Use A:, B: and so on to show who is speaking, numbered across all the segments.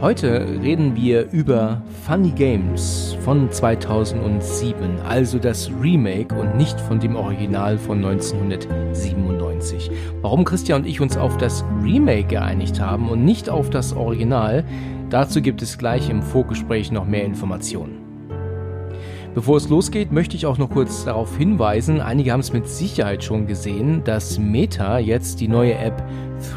A: Heute reden wir über Funny Games von 2007, also das Remake und nicht von dem Original von 1997. Warum Christian und ich uns auf das Remake geeinigt haben und nicht auf das Original, dazu gibt es gleich im Vorgespräch noch mehr Informationen. Bevor es losgeht, möchte ich auch noch kurz darauf hinweisen, einige haben es mit Sicherheit schon gesehen, dass Meta jetzt die neue App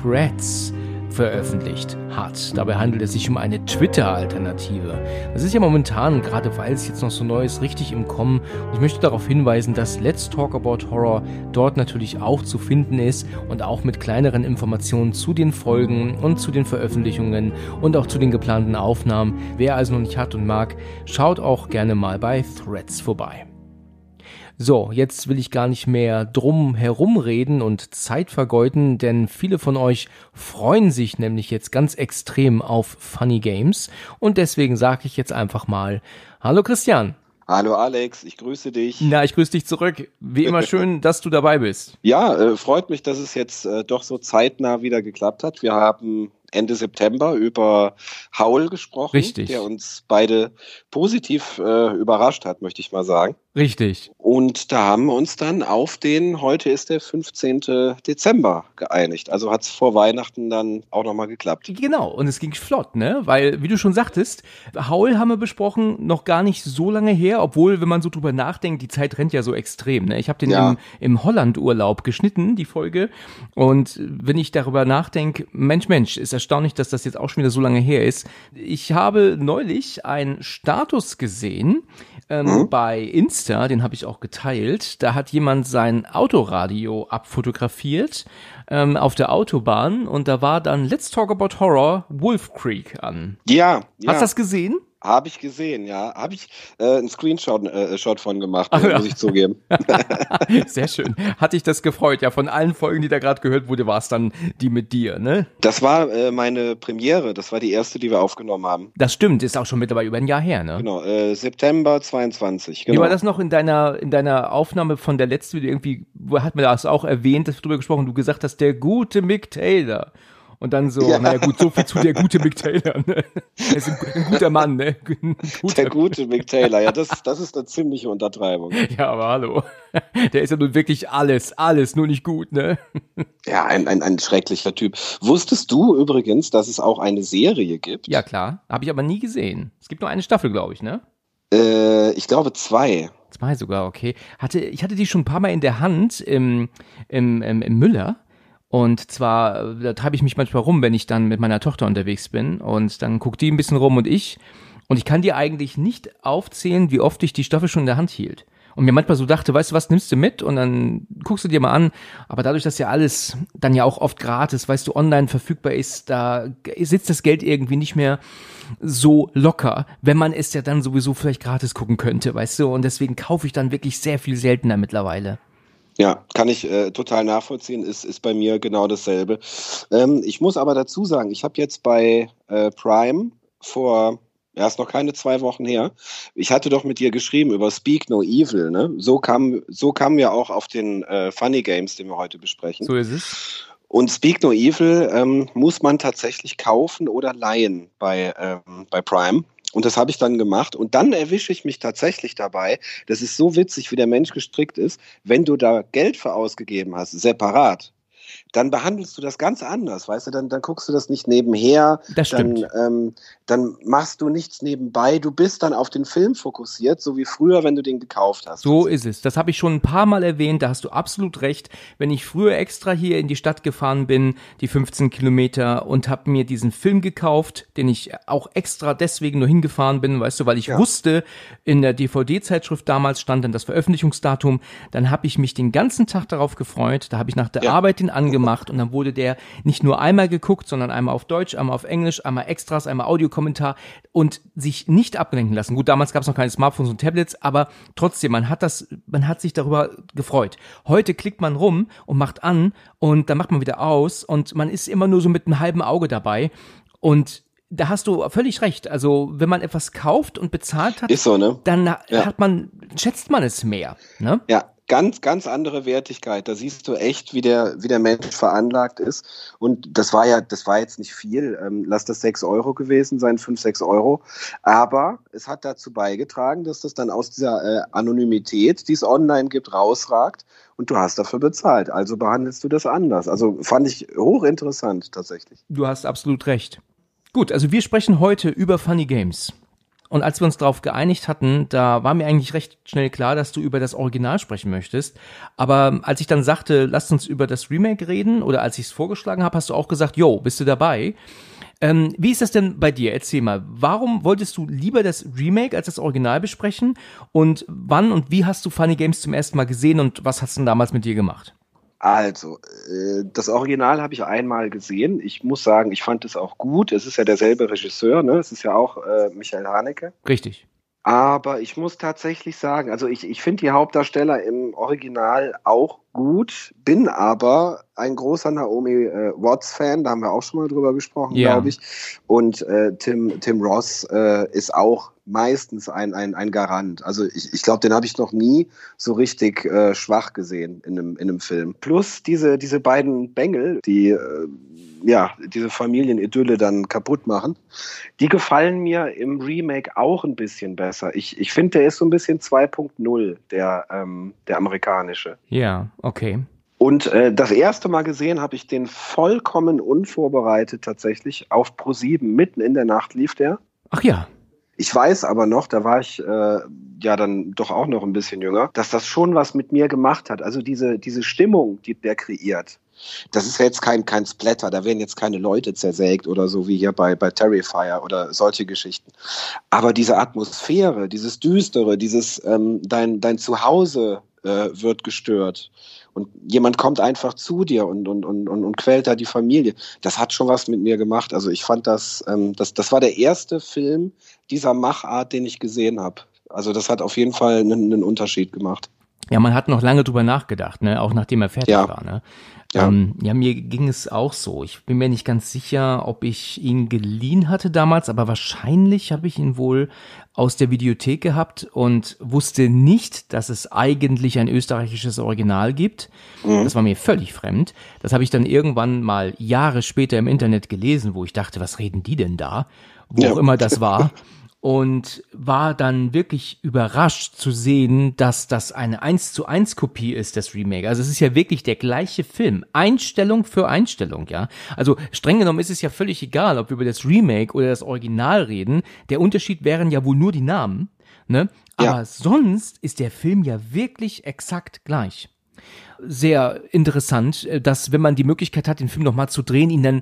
A: Threads veröffentlicht hat. Dabei handelt es sich um eine Twitter-Alternative. Das ist ja momentan, gerade weil es jetzt noch so neu ist, richtig im Kommen. Und ich möchte darauf hinweisen, dass Let's Talk About Horror dort natürlich auch zu finden ist und auch mit kleineren Informationen zu den Folgen und zu den Veröffentlichungen und auch zu den geplanten Aufnahmen. Wer also noch nicht hat und mag, schaut auch gerne mal bei Threads vorbei. So, jetzt will ich gar nicht mehr drum herumreden und Zeit vergeuden, denn viele von euch freuen sich nämlich jetzt ganz extrem auf Funny Games und deswegen sage ich jetzt einfach mal Hallo Christian.
B: Hallo Alex, ich grüße dich.
A: Na, ich grüße dich zurück. Wie immer schön, dass du dabei bist.
B: Ja, äh, freut mich, dass es jetzt äh, doch so zeitnah wieder geklappt hat. Wir haben Ende September über Haul gesprochen,
A: Richtig.
B: der uns beide positiv äh, überrascht hat, möchte ich mal sagen.
A: Richtig.
B: Und da haben wir uns dann auf den, heute ist der 15. Dezember geeinigt. Also hat es vor Weihnachten dann auch nochmal geklappt.
A: Genau, und es ging flott, ne? Weil, wie du schon sagtest, Haul haben wir besprochen, noch gar nicht so lange her, obwohl, wenn man so drüber nachdenkt, die Zeit rennt ja so extrem, ne? Ich habe den
B: Ja.
A: im, im Holland-Urlaub geschnitten, die Folge. Und wenn ich darüber nachdenke, Mensch, Mensch, ist erstaunlich, dass das jetzt auch schon wieder so lange her ist. Ich habe neulich einen Status gesehen ähm, bei Insta, den habe ich auch geteilt. Da hat jemand sein Autoradio abfotografiert ähm, auf der Autobahn und da war dann Let's Talk About Horror Wolf Creek an.
B: Ja, ja.
A: Hast du das gesehen?
B: Habe ich gesehen, ja. Habe ich äh, einen Screenshot äh, Shot von gemacht,
A: Ach,
B: äh,
A: ja.
B: muss ich zugeben.
A: Sehr schön. Hat dich das gefreut? Ja, von allen Folgen, die da gerade gehört wurde, war es dann die mit dir, ne?
B: Das war äh, meine Premiere, das war die erste, die wir aufgenommen haben.
A: Das stimmt, ist auch schon mittlerweile über ein Jahr her, ne?
B: Genau, äh, September 22.
A: Wie
B: Genau.
A: war das noch in deiner, in deiner Aufnahme von der letzten Video irgendwie, hat man das auch erwähnt, dass wir drüber gesprochen, du gesagt hast, der gute Mick Taylor. Und dann so,
B: Ja.
A: naja gut, so viel zu der gute Mick Taylor, ne? Er ist ein, ein guter Mann, ne? Ein guter,
B: Der gute Mick Taylor, ja, das, das ist eine ziemliche Untertreibung.
A: ja, aber hallo. Der ist ja nun wirklich alles, alles, nur nicht gut, ne?
B: Ja, ein, ein, ein schrecklicher Typ. Wusstest du übrigens, dass es auch eine Serie gibt?
A: Ja, klar. Habe ich aber nie gesehen. Es gibt nur eine Staffel, glaube ich, ne?
B: Äh, ich glaube zwei.
A: Zwei sogar, okay. Hatte, ich hatte die schon ein paar Mal in der Hand im, im, im, im Müller. Und zwar, äh, da treibe ich mich manchmal rum, wenn ich dann mit meiner Tochter unterwegs bin. Und dann guckt die ein bisschen rum und ich. Und ich kann dir eigentlich nicht aufzählen, wie oft ich die Staffel schon in der Hand hielt. Und mir manchmal so dachte, weißt du was, nimmst du mit und dann guckst du dir mal an. Aber dadurch, dass ja alles dann ja auch oft gratis, weißt du, online verfügbar ist, da sitzt das Geld irgendwie nicht mehr so locker, wenn man es ja dann sowieso vielleicht gratis gucken könnte, weißt du. Und deswegen kaufe ich dann wirklich sehr viel seltener mittlerweile.
B: Ja, kann ich äh, total nachvollziehen, ist, ist bei mir genau dasselbe. Ähm, ich muss aber dazu sagen, ich habe jetzt bei äh, Prime vor, ja, ist noch keine zwei Wochen her, ich hatte doch mit dir geschrieben über Speak No Evil, ne? So kam, so kamen wir auch auf den äh, Funny Games, den wir heute besprechen.
A: So ist es.
B: Und Speak No Evil ähm, muss man tatsächlich kaufen oder leihen bei, ähm, bei Prime. Und das habe ich dann gemacht. Und dann erwische ich mich tatsächlich dabei. Das ist so witzig, wie der Mensch gestrickt ist. Wenn du da Geld für ausgegeben hast, separat, dann behandelst du das ganz anders, weißt du? Dann, dann guckst du das nicht nebenher.
A: Das stimmt.
B: Dann, ähm, dann machst du nichts nebenbei. Du bist dann auf den Film fokussiert, so wie früher, wenn du den gekauft hast.
A: So ist es. Das habe ich schon ein paar Mal erwähnt, da hast du absolut recht. Wenn ich früher extra hier in die Stadt gefahren bin, die 15 Kilometer, und habe mir diesen Film gekauft, den ich auch extra deswegen nur hingefahren bin, weißt du, weil ich
B: Ja.
A: wusste, in der DVD-Zeitschrift damals stand dann das Veröffentlichungsdatum, dann habe ich mich den ganzen Tag darauf gefreut, da habe ich nach der
B: Ja.
A: Arbeit den angemacht gemacht und dann wurde der nicht nur einmal geguckt, sondern einmal auf Deutsch, einmal auf Englisch, einmal Extras, einmal Audiokommentar und sich nicht ablenken lassen. Gut, damals gab es noch keine Smartphones und Tablets, aber trotzdem, man hat das, man hat sich darüber gefreut. Heute klickt man rum und macht an und dann macht man wieder aus und man ist immer nur so mit einem halben Auge dabei und da hast du völlig recht. Also, wenn man etwas kauft und bezahlt hat,
B: Ist so, ne?
A: dann
B: Ja.
A: hat man, schätzt man es mehr. Ne?
B: Ja, ganz, ganz andere Wertigkeit. Da siehst du echt, wie der, wie der Mensch veranlagt ist. Und das war ja, das war jetzt nicht viel. Ähm, lass das sechs Euro gewesen sein, fünf, sechs Euro. Aber es hat dazu beigetragen, dass das dann aus dieser äh, Anonymität, die es online gibt, rausragt. Und du hast dafür bezahlt. Also behandelst du das anders. Also fand ich hochinteressant tatsächlich.
A: Du hast absolut recht. Gut, also wir sprechen heute über Funny Games. Und als wir uns darauf geeinigt hatten, da war mir eigentlich recht schnell klar, dass du über das Original sprechen möchtest. Aber als ich dann sagte, lasst uns über das Remake reden, oder als ich es vorgeschlagen habe, hast du auch gesagt, yo, bist du dabei? Ähm, wie ist das denn bei dir? Erzähl mal, warum wolltest du lieber das Remake als das Original besprechen? Und wann und wie hast du Funny Games zum ersten Mal gesehen und was hast du denn damals mit dir gemacht?
B: Also, äh, das Original habe ich einmal gesehen. Ich muss sagen, ich fand es auch gut. Es ist ja derselbe Regisseur, ne? Es ist ja auch äh, Michael Haneke.
A: Richtig.
B: Aber ich muss tatsächlich sagen, also ich, ich finde die Hauptdarsteller im Original auch gut, bin aber ein großer Naomi äh, Watts-Fan, da haben wir auch schon mal drüber gesprochen,
A: Ja.
B: glaube ich. Und äh, Tim, Tim Ross äh, ist auch meistens ein, ein, ein Garant. Also ich, ich glaube, den habe ich noch nie so richtig äh, schwach gesehen in einem, in einem Film. Plus diese, diese beiden Bengel, die äh, ja, diese Familienidylle dann kaputt machen, die gefallen mir im Remake auch ein bisschen besser. Ich, ich finde, der ist so ein bisschen 2.0, der, ähm, der amerikanische.
A: Ja, okay.
B: Und äh, das erste Mal gesehen habe ich den vollkommen unvorbereitet tatsächlich auf Pro7. Mitten in der Nacht lief der.
A: Ach ja.
B: Ich weiß aber noch, da war ich äh, ja dann doch auch noch ein bisschen jünger, dass das schon was mit mir gemacht hat. Also diese, diese Stimmung, die der kreiert. Das ist ja jetzt kein, kein Splatter, da werden jetzt keine Leute zersägt oder so wie hier bei, bei Terrifier oder solche Geschichten. Aber diese Atmosphäre, dieses Düstere, dieses ähm, dein, dein Zuhause äh, wird gestört und jemand kommt einfach zu dir und, und, und, und, und quält da die Familie. Das hat schon was mit mir gemacht. Also ich fand das, ähm, das, das war der erste Film dieser Machart, den ich gesehen habe. Also das hat auf jeden Fall einen, einen Unterschied gemacht.
A: Ja, man hat noch lange drüber nachgedacht, ne? auch nachdem er fertig
B: Ja.
A: war. Ne?
B: Ja.
A: Ähm, ja, mir ging es auch so. Ich bin mir nicht ganz sicher, ob ich ihn geliehen hatte damals, aber wahrscheinlich habe ich ihn wohl aus der Videothek gehabt und wusste nicht, dass es eigentlich ein österreichisches Original gibt. Das war mir völlig fremd. Das habe ich dann irgendwann mal Jahre später im Internet gelesen, wo ich dachte, was reden die denn da? Wo
B: Ja.
A: auch immer das war. und war dann wirklich überrascht zu sehen, dass das eine 1 zu 1 Kopie ist, das Remake. Also es ist ja wirklich der gleiche Film. Einstellung für Einstellung, ja. Also streng genommen ist es ja völlig egal, ob wir über das Remake oder das Original reden. Der Unterschied wären ja wohl nur die Namen, ne? Aber
B: Ja.
A: sonst ist der Film ja wirklich exakt gleich sehr interessant, äh, dass wenn man die Möglichkeit hat, den Film nochmal zu drehen, ihn dann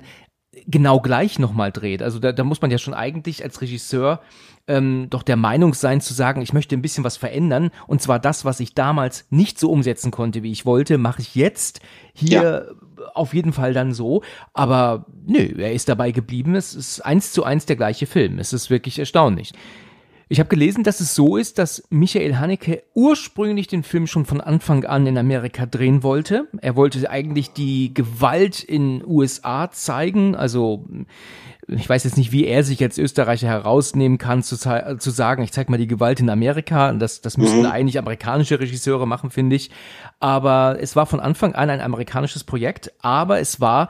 A: genau gleich nochmal dreht. Also da, da muss man ja schon eigentlich als Regisseur ähm, doch der Meinung sein zu sagen, ich möchte ein bisschen was verändern und zwar das, was ich damals nicht so umsetzen konnte, wie ich wollte, mache ich jetzt hier auf jeden Fall dann so. Aber nö, er ist dabei geblieben. Es ist eins zu eins der gleiche Film. Es ist wirklich erstaunlich. Ich habe gelesen, dass es so ist, dass Michael Haneke ursprünglich den Film schon von Anfang an in Amerika drehen wollte. Er wollte eigentlich die Gewalt in USA zeigen. Also ich weiß jetzt nicht, wie er sich als Österreicher herausnehmen kann, zu, zei- zu sagen, ich zeig mal die Gewalt in Amerika. Das, das müssten eigentlich amerikanische Regisseure machen, finde ich. Aber es war von Anfang an ein amerikanisches Projekt, aber es war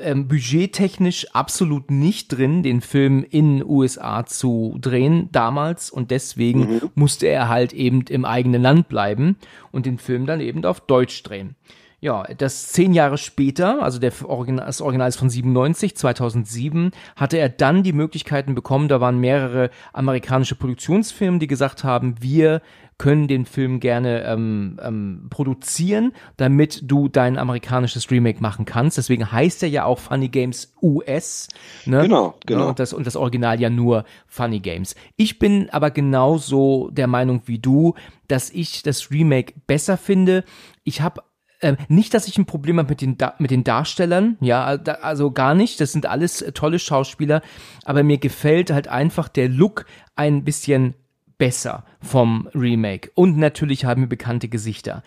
A: ähm, budgettechnisch absolut nicht drin, den Film in USA zu drehen damals und deswegen musste er halt eben im eigenen Land bleiben und den Film dann eben auf Deutsch drehen. Ja, das zehn Jahre später, also der Original, das Original ist von 97, 2007, hatte er dann die Möglichkeiten bekommen, da waren mehrere amerikanische Produktionsfirmen, die gesagt haben, wir können den Film gerne ähm, ähm, produzieren, damit du dein amerikanisches Remake machen kannst. Deswegen heißt er ja auch Funny Games US. Ne?
B: Genau, genau.
A: Und das, und das Original ja nur Funny Games. Ich bin aber genauso der Meinung wie du, dass ich das Remake besser finde. Ich habe äh, nicht, dass ich ein Problem habe mit den, mit den Darstellern, ja, also gar nicht. Das sind alles äh, tolle Schauspieler, aber mir gefällt halt einfach der Look ein bisschen besser vom Remake. Und natürlich haben wir bekannte Gesichter.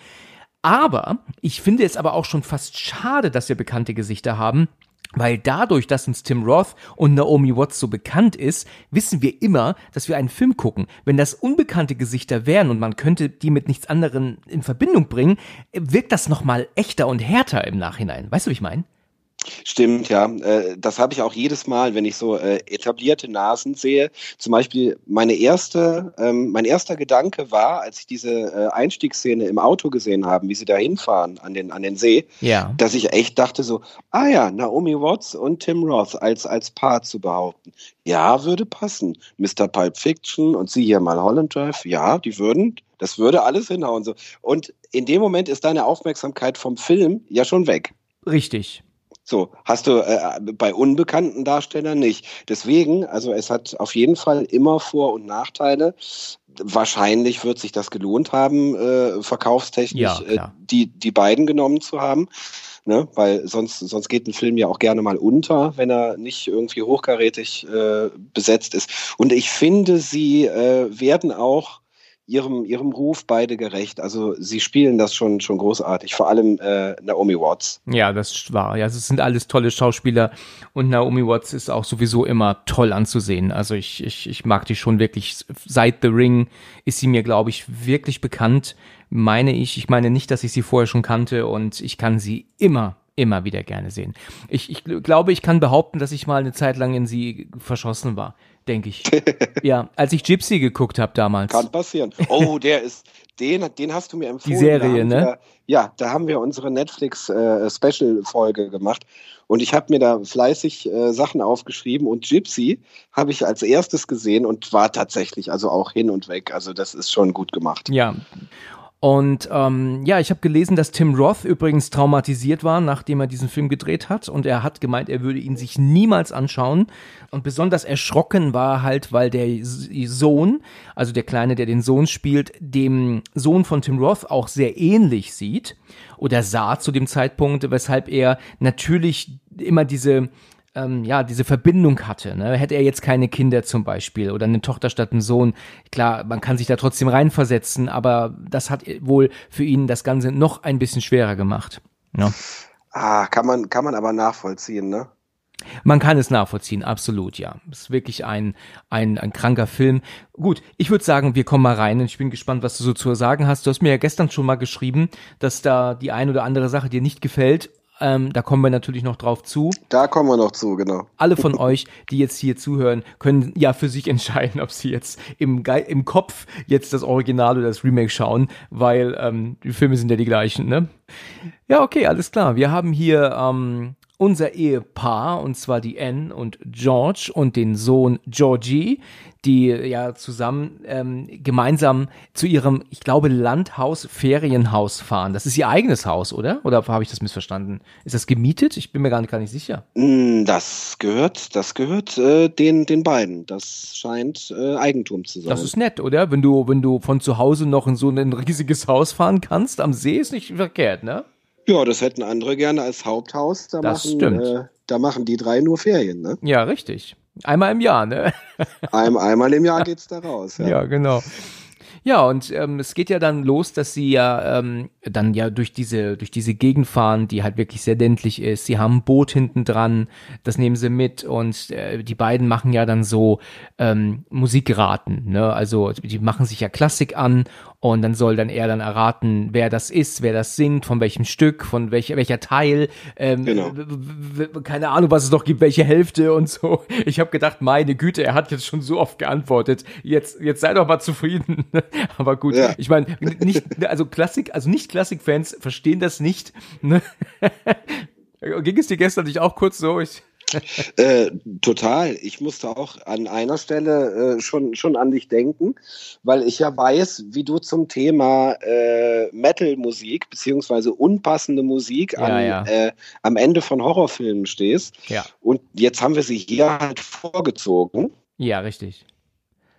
A: Aber ich finde es aber auch schon fast schade, dass wir bekannte Gesichter haben, weil dadurch, dass uns Tim Roth und Naomi Watts so bekannt ist, wissen wir immer, dass wir einen Film gucken. Wenn das unbekannte Gesichter wären und man könnte die mit nichts anderem in Verbindung bringen, wirkt das nochmal echter und härter im Nachhinein. Weißt du, wie ich meine?
B: Stimmt, ja. Äh, das habe ich auch jedes Mal, wenn ich so äh, etablierte Nasen sehe. Zum Beispiel meine erste, ähm, mein erster Gedanke war, als ich diese äh, Einstiegsszene im Auto gesehen habe, wie sie da hinfahren an den, an den See,
A: ja.
B: dass ich echt dachte so, ah ja, Naomi Watts und Tim Roth als, als Paar zu behaupten. Ja, würde passen. Mr. Pulp Fiction und sie hier mal Holland Drive, ja, die würden, das würde alles hinhauen. So. Und in dem Moment ist deine Aufmerksamkeit vom Film ja schon weg.
A: Richtig.
B: So, hast du äh, bei unbekannten Darstellern nicht. Deswegen, also es hat auf jeden Fall immer Vor- und Nachteile. Wahrscheinlich wird sich das gelohnt haben, äh, verkaufstechnisch
A: ja,
B: äh, die, die beiden genommen zu haben. Ne? Weil sonst, sonst geht ein Film ja auch gerne mal unter, wenn er nicht irgendwie hochkarätig äh, besetzt ist. Und ich finde, sie äh, werden auch ihrem, ihrem Ruf beide gerecht. Also sie spielen das schon, schon großartig, vor allem äh, Naomi Watts.
A: Ja, das war. Ja, es sind alles tolle Schauspieler und Naomi Watts ist auch sowieso immer toll anzusehen. Also ich, ich, ich mag die schon wirklich. Seit The Ring ist sie mir, glaube ich, wirklich bekannt, meine ich. Ich meine nicht, dass ich sie vorher schon kannte und ich kann sie immer immer wieder gerne sehen. Ich, ich glaube, ich kann behaupten, dass ich mal eine Zeit lang in sie verschossen war denke ich. ja, als ich Gypsy geguckt habe damals.
B: Kann passieren. Oh, der ist, den, den hast du mir empfohlen.
A: Die Serie, ne?
B: Wir, ja, da haben wir unsere Netflix-Special-Folge äh, gemacht und ich habe mir da fleißig äh, Sachen aufgeschrieben und Gypsy habe ich als erstes gesehen und war tatsächlich also auch hin und weg. Also das ist schon gut gemacht.
A: Ja. Und ähm, ja, ich habe gelesen, dass Tim Roth übrigens traumatisiert war, nachdem er diesen Film gedreht hat. Und er hat gemeint, er würde ihn sich niemals anschauen. Und besonders erschrocken war halt, weil der Sohn, also der Kleine, der den Sohn spielt, dem Sohn von Tim Roth auch sehr ähnlich sieht oder sah zu dem Zeitpunkt, weshalb er natürlich immer diese ähm, ja, diese Verbindung hatte. Ne? Hätte er jetzt keine Kinder zum Beispiel oder eine Tochter statt einen Sohn, klar, man kann sich da trotzdem reinversetzen, aber das hat wohl für ihn das Ganze noch ein bisschen schwerer gemacht. Ja.
B: Ah, kann man, kann man aber nachvollziehen, ne?
A: Man kann es nachvollziehen, absolut, ja. Es ist wirklich ein, ein, ein kranker Film. Gut, ich würde sagen, wir kommen mal rein und ich bin gespannt, was du so zu sagen hast. Du hast mir ja gestern schon mal geschrieben, dass da die ein oder andere Sache dir nicht gefällt. Ähm, da kommen wir natürlich noch drauf zu.
B: Da kommen wir noch zu, genau.
A: Alle von euch, die jetzt hier zuhören, können ja für sich entscheiden, ob sie jetzt im, Ge im Kopf jetzt das Original oder das Remake schauen, weil ähm, die Filme sind ja die gleichen, ne? Ja, okay, alles klar. Wir haben hier ähm, unser Ehepaar, und zwar die Anne und George und den Sohn Georgie, die ja zusammen ähm, gemeinsam zu ihrem, ich glaube, Landhaus, Ferienhaus fahren. Das ist ihr eigenes Haus, oder? Oder habe ich das missverstanden? Ist das gemietet? Ich bin mir gar nicht, gar nicht sicher.
B: Mm, das gehört, das gehört äh, den, den beiden. Das scheint äh, Eigentum zu sein.
A: Das ist nett, oder? Wenn du, wenn du von zu Hause noch in so ein riesiges Haus fahren kannst, am See ist nicht verkehrt, ne?
B: Ja, das hätten andere gerne als Haupthaus. Da
A: das
B: machen,
A: stimmt.
B: Äh, da machen die drei nur Ferien, ne?
A: Ja, richtig. Einmal im Jahr, ne?
B: Ein, einmal im Jahr geht's da raus.
A: Ja, ja genau. Ja, und ähm, es geht ja dann los, dass sie ja ähm, dann ja durch diese, durch diese Gegend fahren, die halt wirklich sehr ländlich ist. Sie haben ein Boot hinten dran, das nehmen sie mit und äh, die beiden machen ja dann so ähm, Musikraten. Ne? Also die machen sich ja Klassik an und dann soll dann er dann erraten, wer das ist, wer das singt, von welchem Stück, von welcher, welcher Teil, ähm,
B: Genau.
A: keine Ahnung, was es noch gibt, welche Hälfte und so. Ich habe gedacht, meine Güte, er hat jetzt schon so oft geantwortet. Jetzt, jetzt sei doch mal zufrieden. Aber gut,
B: Ja.
A: ich meine, nicht, also Klassik, also nicht Klassik-Fans verstehen das nicht. Ne? Ging es dir gestern nicht auch kurz so? Ich,
B: Äh, total. Ich musste auch an einer Stelle äh, schon, schon an dich denken, weil ich ja weiß, wie du zum Thema äh, Metal-Musik beziehungsweise unpassende Musik
A: Ja,
B: an,
A: ja.
B: Äh, am Ende von Horrorfilmen stehst.
A: ja,
B: Und jetzt haben wir sie hier halt vorgezogen.
A: ja, richtig.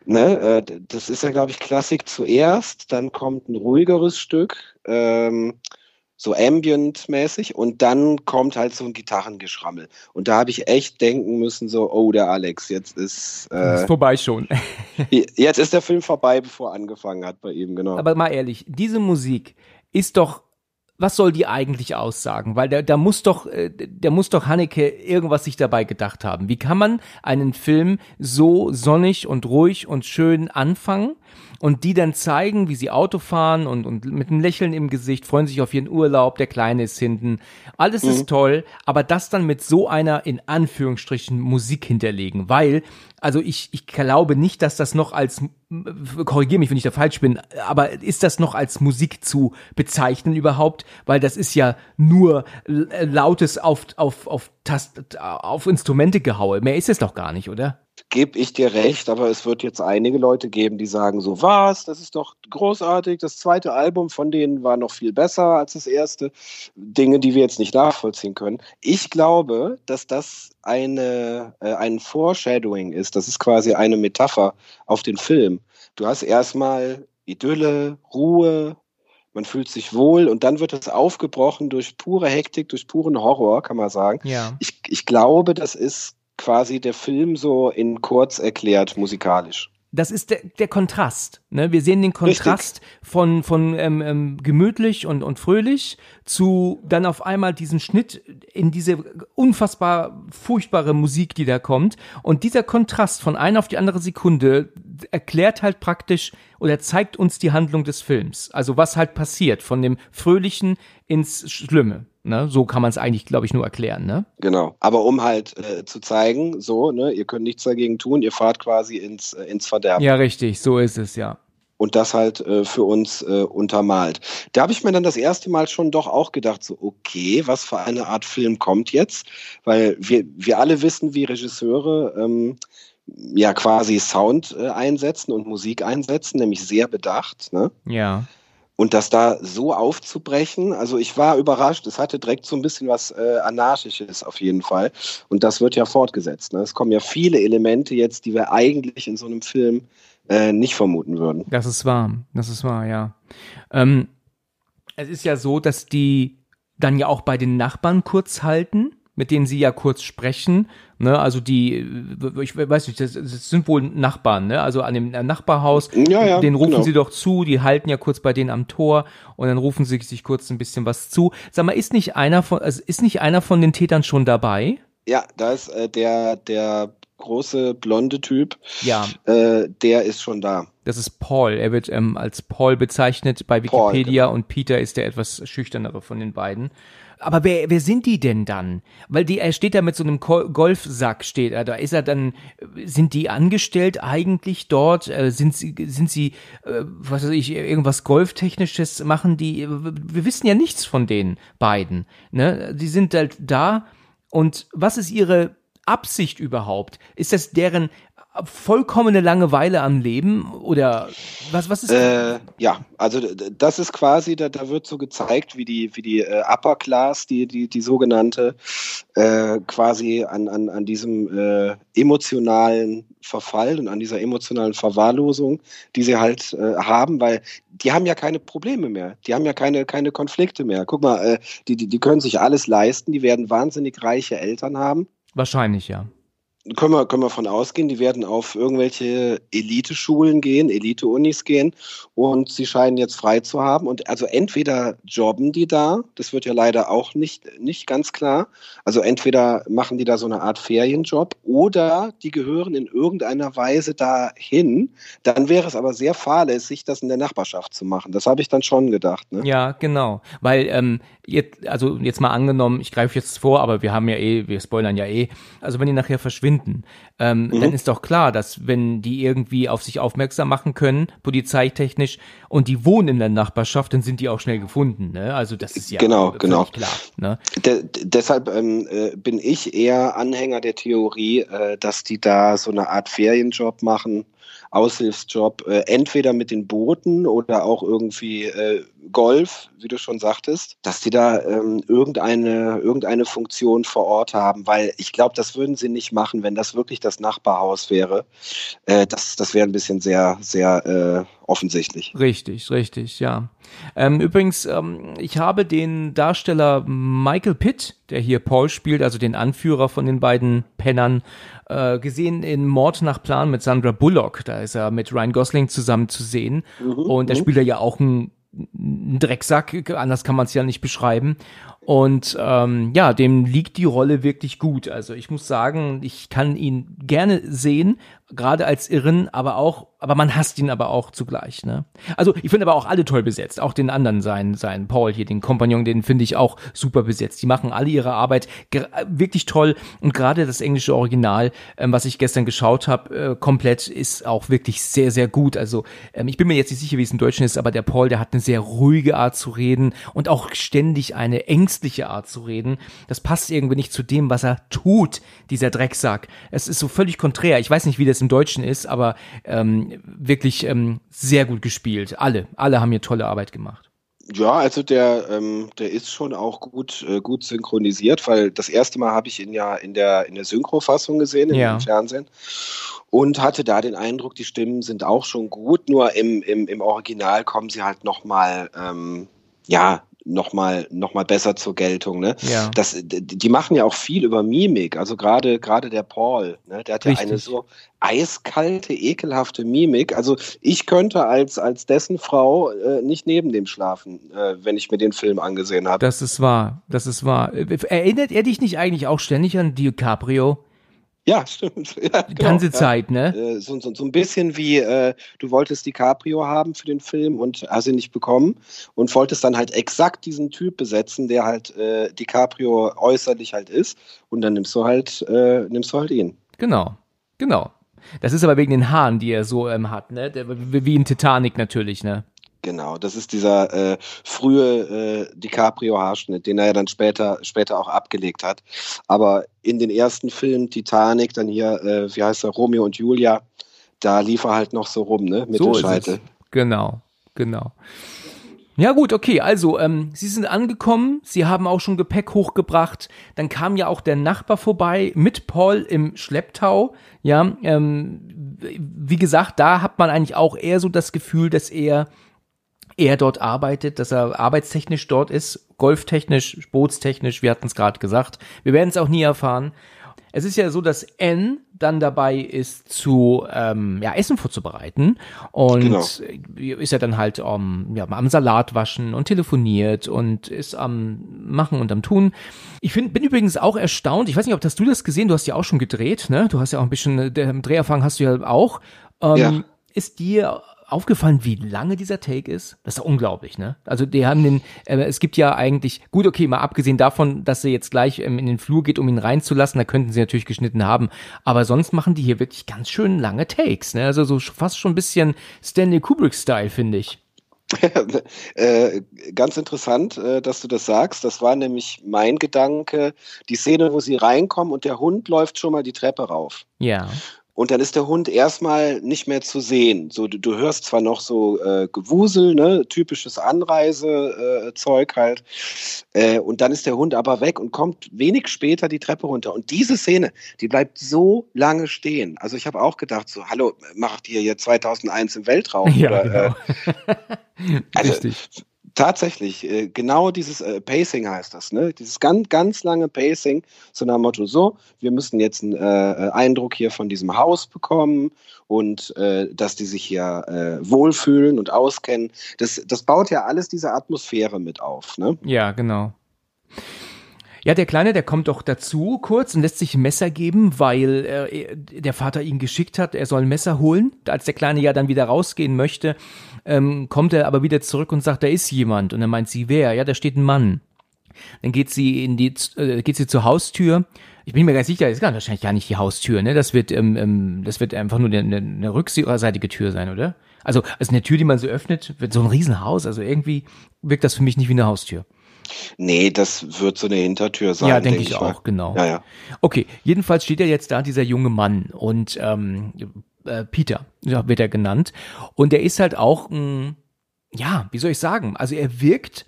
B: Ne, äh, das ist ja, glaube ich, Klassik zuerst, dann kommt ein ruhigeres Stück. Ähm, so ambient-mäßig und dann kommt halt so ein Gitarrengeschrammel. Und da habe ich echt denken müssen, so, oh, der Alex, jetzt ist,
A: äh, ist vorbei schon.
B: jetzt ist der Film vorbei, bevor er angefangen hat bei ihm, genau.
A: Aber mal ehrlich, diese Musik ist doch was soll die eigentlich aussagen? Weil da, da muss doch, äh, der muss doch Haneke irgendwas sich dabei gedacht haben. Wie kann man einen Film so sonnig und ruhig und schön anfangen und die dann zeigen, wie sie Auto fahren und, und mit einem Lächeln im Gesicht, freuen sich auf ihren Urlaub, der Kleine ist hinten. Alles mhm. ist toll, aber das dann mit so einer in Anführungsstrichen Musik hinterlegen, weil, also ich, ich glaube nicht, dass das noch als, korrigiere mich, wenn ich da falsch bin, aber ist das noch als Musik zu bezeichnen überhaupt? Weil das ist ja nur lautes auf, auf, auf, Tast, auf Instrumente gehaue. Mehr ist es doch gar nicht, oder?
B: Gebe ich dir recht, aber es wird jetzt einige Leute geben, die sagen so, was, das ist doch großartig, das zweite Album von denen war noch viel besser als das erste. Dinge, die wir jetzt nicht nachvollziehen können. Ich glaube, dass das eine, äh, ein Foreshadowing ist, das ist quasi eine Metapher auf den Film. Du hast erstmal Idylle, Ruhe, man fühlt sich wohl und dann wird es aufgebrochen durch pure Hektik, durch puren Horror, kann man sagen.
A: Ja.
B: Ich, ich glaube, das ist quasi der Film so in kurz erklärt musikalisch.
A: Das ist der, der Kontrast. Ne? Wir sehen den Kontrast Richtig. von, von ähm, ähm, gemütlich und, und fröhlich zu dann auf einmal diesen Schnitt in diese unfassbar furchtbare Musik, die da kommt. Und dieser Kontrast von einer auf die andere Sekunde erklärt halt praktisch oder zeigt uns die Handlung des Films. Also was halt passiert von dem Fröhlichen ins Schlimme. Ne? So kann man es eigentlich, glaube ich, nur erklären. Ne?
B: Genau. Aber um halt äh, zu zeigen, so, ne, ihr könnt nichts dagegen tun, ihr fahrt quasi ins, äh, ins Verderben.
A: Ja, richtig, so ist es, ja.
B: Und das halt äh, für uns äh, untermalt. Da habe ich mir dann das erste Mal schon doch auch gedacht, so, okay, was für eine Art Film kommt jetzt? Weil wir, wir alle wissen, wie Regisseure ähm, ja quasi Sound äh, einsetzen und Musik einsetzen, nämlich sehr bedacht. Ne?
A: Ja.
B: Und das da so aufzubrechen, also ich war überrascht, es hatte direkt so ein bisschen was äh, Anarchisches auf jeden Fall. Und das wird ja fortgesetzt. Ne? Es kommen ja viele Elemente jetzt, die wir eigentlich in so einem Film äh, nicht vermuten würden.
A: Das ist wahr, das ist wahr, ja. Ähm, es ist ja so, dass die dann ja auch bei den Nachbarn kurz halten mit denen sie ja kurz sprechen. Ne, also die, ich weiß nicht, das, das sind wohl Nachbarn, ne? Also an dem Nachbarhaus,
B: ja, ja,
A: den rufen genau. sie doch zu, die halten ja kurz bei denen am Tor und dann rufen sie sich kurz ein bisschen was zu. Sag mal, ist nicht einer von, also ist nicht einer von den Tätern schon dabei?
B: Ja, da ist äh, der, der große blonde Typ.
A: Ja.
B: Äh, der ist schon da.
A: Das ist Paul. Er wird ähm, als Paul bezeichnet bei Wikipedia Paul, genau. und Peter ist der etwas schüchternere von den beiden. Aber wer, wer sind die denn dann? Weil die, er steht da mit so einem Golfsack, steht er da. Ist er dann, sind die angestellt eigentlich dort? Äh, sind sie, sind sie, äh, was weiß ich, irgendwas Golftechnisches machen die? Wir wissen ja nichts von den beiden. Ne? Die sind halt da. Und was ist ihre Absicht überhaupt? Ist das deren vollkommene Langeweile am Leben oder was was ist
B: äh, ja also das ist quasi da, da wird so gezeigt wie die wie die äh, Upper Class die die die sogenannte äh, quasi an an an diesem äh, emotionalen Verfall und an dieser emotionalen Verwahrlosung die sie halt äh, haben weil die haben ja keine Probleme mehr. Die haben ja keine keine Konflikte mehr. Guck mal äh, die die die können sich alles leisten. Die werden wahnsinnig reiche Eltern haben.
A: Wahrscheinlich ja
B: können wir, können wir von ausgehen, die werden auf irgendwelche Elite-Schulen gehen, Elite-Unis gehen und sie scheinen jetzt frei zu haben. Und also entweder jobben die da, das wird ja leider auch nicht, nicht ganz klar. Also entweder machen die da so eine Art Ferienjob oder die gehören in irgendeiner Weise dahin. Dann wäre es aber sehr fahrlässig, das in der Nachbarschaft zu machen. Das habe ich dann schon gedacht. Ne?
A: Ja, genau. Weil ähm, jetzt, also jetzt mal angenommen, ich greife jetzt vor, aber wir haben ja eh, wir spoilern ja eh. Also wenn die nachher verschwinden, ähm, mhm. dann ist doch klar, dass wenn die irgendwie auf sich aufmerksam machen können, polizeitechnisch, und die wohnen in der Nachbarschaft, dann sind die auch schnell gefunden. Ne? Also das ist ja
B: genau, genau.
A: klar. Ne?
B: De deshalb ähm, äh, bin ich eher Anhänger der Theorie, äh, dass die da so eine Art Ferienjob machen Aushilfsjob, äh, entweder mit den Booten oder auch irgendwie äh, Golf, wie du schon sagtest, dass die da ähm, irgendeine, irgendeine Funktion vor Ort haben, weil ich glaube, das würden sie nicht machen, wenn das wirklich das Nachbarhaus wäre. Äh, das das wäre ein bisschen sehr, sehr äh, offensichtlich.
A: Richtig, richtig, ja. Ähm, übrigens, ähm, ich habe den Darsteller Michael Pitt, der hier Paul spielt, also den Anführer von den beiden Pennern, äh, gesehen in Mord nach Plan mit Sandra Bullock. Da ist er mit Ryan Gosling zusammen zu sehen. Mhm, und da mhm. spielt er ja auch einen Drecksack, anders kann man es ja nicht beschreiben. Und ähm, ja, dem liegt die Rolle wirklich gut. Also ich muss sagen, ich kann ihn gerne sehen, gerade als Irren, aber auch, aber man hasst ihn aber auch zugleich. Ne? Also ich finde aber auch alle toll besetzt, auch den anderen, sein, sein Paul hier, den Kompagnon, den finde ich auch super besetzt. Die machen alle ihre Arbeit wirklich toll und gerade das englische Original, ähm, was ich gestern geschaut habe, äh, komplett ist auch wirklich sehr, sehr gut. Also ähm, ich bin mir jetzt nicht sicher, wie es im Deutschen ist, aber der Paul, der hat eine sehr ruhige Art zu reden und auch ständig eine ängstliche Art zu reden. Das passt irgendwie nicht zu dem, was er tut, dieser Drecksack. Es ist so völlig konträr. Ich weiß nicht, wie das im Deutschen ist, aber ähm, wirklich ähm, sehr gut gespielt. Alle, alle haben hier tolle Arbeit gemacht.
B: Ja, also der, ähm, der ist schon auch gut, äh, gut synchronisiert, weil das erste Mal habe ich ihn ja in der, in der Synchrofassung gesehen, im ja. Fernsehen. Und hatte da den Eindruck, die Stimmen sind auch schon gut, nur im, im, im Original kommen sie halt nochmal, ähm, ja, nochmal noch mal besser zur Geltung. Ne? Ja. Das, die machen ja auch viel über Mimik. Also gerade gerade der Paul, ne? der hat Richtig. ja eine so eiskalte, ekelhafte Mimik. Also ich könnte als als dessen Frau äh, nicht neben dem schlafen, äh, wenn ich mir den Film angesehen habe.
A: Das ist wahr. Das ist wahr. Erinnert er dich nicht eigentlich auch ständig an DiCaprio?
B: Ja, stimmt. Ja,
A: die genau, ganze Zeit, ne?
B: Äh, so, so, so ein bisschen wie äh, du wolltest DiCaprio haben für den Film und hast ihn nicht bekommen und wolltest dann halt exakt diesen Typ besetzen, der halt äh, DiCaprio äußerlich halt ist und dann nimmst du halt, äh, nimmst du halt ihn.
A: Genau, genau. Das ist aber wegen den Haaren, die er so ähm, hat, ne? Der, wie in Titanic natürlich, ne?
B: Genau, das ist dieser äh, frühe äh, DiCaprio-Haarschnitt, den er ja dann später, später auch abgelegt hat. Aber in den ersten Filmen, Titanic, dann hier, äh, wie heißt er, Romeo und Julia, da lief er halt noch so rum, ne, mit so dem Scheitel.
A: Genau, genau. Ja gut, okay, also ähm, Sie sind angekommen, Sie haben auch schon Gepäck hochgebracht, dann kam ja auch der Nachbar vorbei mit Paul im Schlepptau, ja, ähm, wie gesagt, da hat man eigentlich auch eher so das Gefühl, dass er er dort arbeitet, dass er arbeitstechnisch dort ist, golftechnisch, bootstechnisch, wir hatten es gerade gesagt. Wir werden es auch nie erfahren. Es ist ja so, dass N dann dabei ist, zu ähm, ja, Essen vorzubereiten und genau. ist ja dann halt um, ja, am Salat waschen und telefoniert und ist am Machen und am Tun. Ich find, bin übrigens auch erstaunt, ich weiß nicht, ob hast du das gesehen, du hast ja auch schon gedreht, ne? Du hast ja auch ein bisschen, der Dreherfahrung hast du ja auch. Ähm, ja. Ist dir aufgefallen, wie lange dieser Take ist? Das ist unglaublich, ne? Also die haben den, äh, es gibt ja eigentlich, gut, okay, mal abgesehen davon, dass sie jetzt gleich ähm, in den Flur geht, um ihn reinzulassen, da könnten sie natürlich geschnitten haben, aber sonst machen die hier wirklich ganz schön lange Takes, ne? Also so fast schon ein bisschen Stanley Kubrick-Style, finde ich.
B: äh, ganz interessant, äh, dass du das sagst. Das war nämlich mein Gedanke. Die Szene, wo sie reinkommen und der Hund läuft schon mal die Treppe rauf.
A: Ja
B: und dann ist der Hund erstmal nicht mehr zu sehen. So, du, du hörst zwar noch so äh, Gewusel, ne, typisches Anreisezeug äh, halt, äh, und dann ist der Hund aber weg und kommt wenig später die Treppe runter. Und diese Szene, die bleibt so lange stehen. Also ich habe auch gedacht, so, hallo, macht ihr hier 2001 im Weltraum?
A: Ja, oder, genau.
B: Äh, also, Richtig tatsächlich, äh, genau dieses äh, Pacing heißt das, ne? Dieses ganz, ganz lange Pacing, so nach Motto, so, wir müssen jetzt einen äh, Eindruck hier von diesem Haus bekommen und äh, dass die sich hier äh, wohlfühlen und auskennen. Das, das baut ja alles diese Atmosphäre mit auf, ne?
A: Ja, genau. Ja, der Kleine, der kommt doch dazu kurz und lässt sich ein Messer geben, weil äh, der Vater ihn geschickt hat, er soll ein Messer holen. Als der Kleine ja dann wieder rausgehen möchte, ähm, kommt er aber wieder zurück und sagt, da ist jemand. Und dann meint sie, wer? Ja, da steht ein Mann. Dann geht sie in die, äh, geht sie zur Haustür. Ich bin mir ganz sicher, das ist wahrscheinlich gar nicht die Haustür, ne? Das wird, ähm, ähm, das wird einfach nur eine, eine rückseitige Tür sein, oder? Also, also eine Tür, die man so öffnet, wird so ein Riesenhaus. Also irgendwie wirkt das für mich nicht wie eine Haustür.
B: Nee, das wird so eine Hintertür sein.
A: Ja, denke denk ich, auch, genau. Ja, ja. Okay, jedenfalls steht ja jetzt da dieser junge Mann und ähm, äh, Peter wird er genannt. Und er ist halt auch, mh, ja, wie soll ich sagen, also er wirkt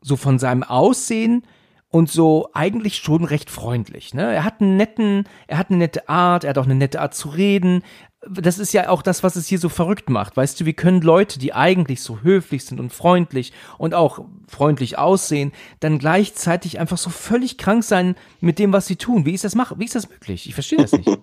A: so von seinem Aussehen und so eigentlich schon recht freundlich. Ne? Er hat einen netten, er hat eine nette Art, er hat auch eine nette Art zu reden. Das ist ja auch das, was es hier so verrückt macht. Weißt du, wie können Leute, die eigentlich so höflich sind und freundlich und auch freundlich aussehen, dann gleichzeitig einfach so völlig krank sein mit dem, was sie tun? Wie ist das mach? Wie ist das möglich? Ich verstehe das nicht.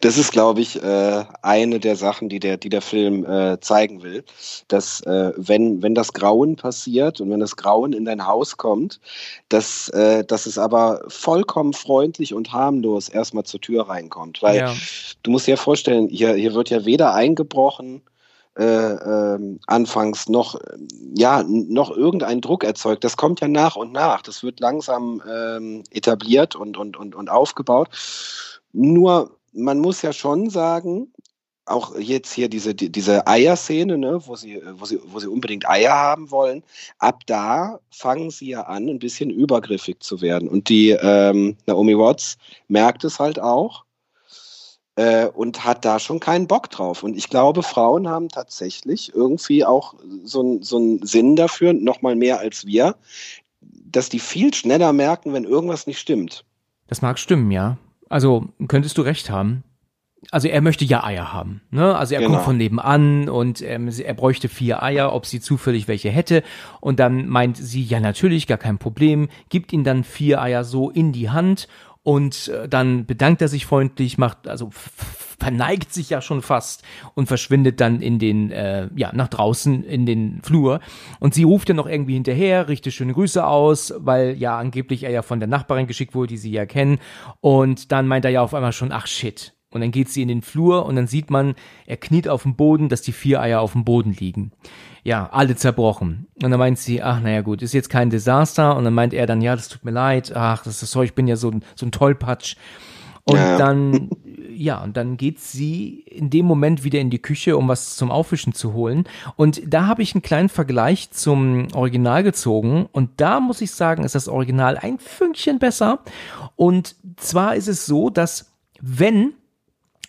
B: Das ist, glaube ich, äh, eine der Sachen, die der, die der Film äh, zeigen will, dass äh, wenn, wenn das Grauen passiert und wenn das Grauen in dein Haus kommt, dass, dass es aber vollkommen freundlich und harmlos erstmal zur Tür reinkommt. Weil ja. du musst dir ja vorstellen, hier, hier wird ja weder eingebrochen, äh, äh, anfangs noch, ja, noch irgendein Druck erzeugt. Das kommt ja nach und nach. Das wird langsam ähm, etabliert und, und, und, und aufgebaut. Nur man muss ja schon sagen, auch jetzt hier diese, diese Eierszene, ne, wo, sie, wo, sie, wo sie unbedingt Eier haben wollen, ab da fangen sie ja an, ein bisschen übergriffig zu werden. Und die ähm, Naomi Watts merkt es halt auch äh, und hat da schon keinen Bock drauf. Und ich glaube, Frauen haben tatsächlich irgendwie auch so, so einen Sinn dafür, noch mal mehr als wir, dass die viel schneller merken, wenn irgendwas nicht stimmt.
A: Das mag stimmen, ja. Also könntest du recht haben. Also er möchte ja Eier haben. Ne? Also er genau. kommt von nebenan und ähm, er bräuchte vier Eier, ob sie zufällig welche hätte. Und dann meint sie, ja natürlich, gar kein Problem, gibt ihm dann vier Eier so in die Hand und äh, dann bedankt er sich freundlich, macht, also verneigt sich ja schon fast und verschwindet dann in den, äh, ja, nach draußen in den Flur. Und sie ruft ja noch irgendwie hinterher, richtet schöne Grüße aus, weil ja angeblich er ja von der Nachbarin geschickt wurde, die sie ja kennen. Und dann meint er ja auf einmal schon, ach shit. Und dann geht sie in den Flur und dann sieht man, er kniet auf dem Boden, dass die vier Eier auf dem Boden liegen. Ja, alle zerbrochen. Und dann meint sie, ach, naja, gut, ist jetzt kein Desaster. Und dann meint er dann, ja, das tut mir leid, ach, das ist so, ich bin ja so, so ein Tollpatsch. Und ja. dann, ja, und dann geht sie in dem Moment wieder in die Küche, um was zum Aufwischen zu holen. Und da habe ich einen kleinen Vergleich zum Original gezogen. Und da muss ich sagen, ist das Original ein Fünkchen besser. Und zwar ist es so, dass wenn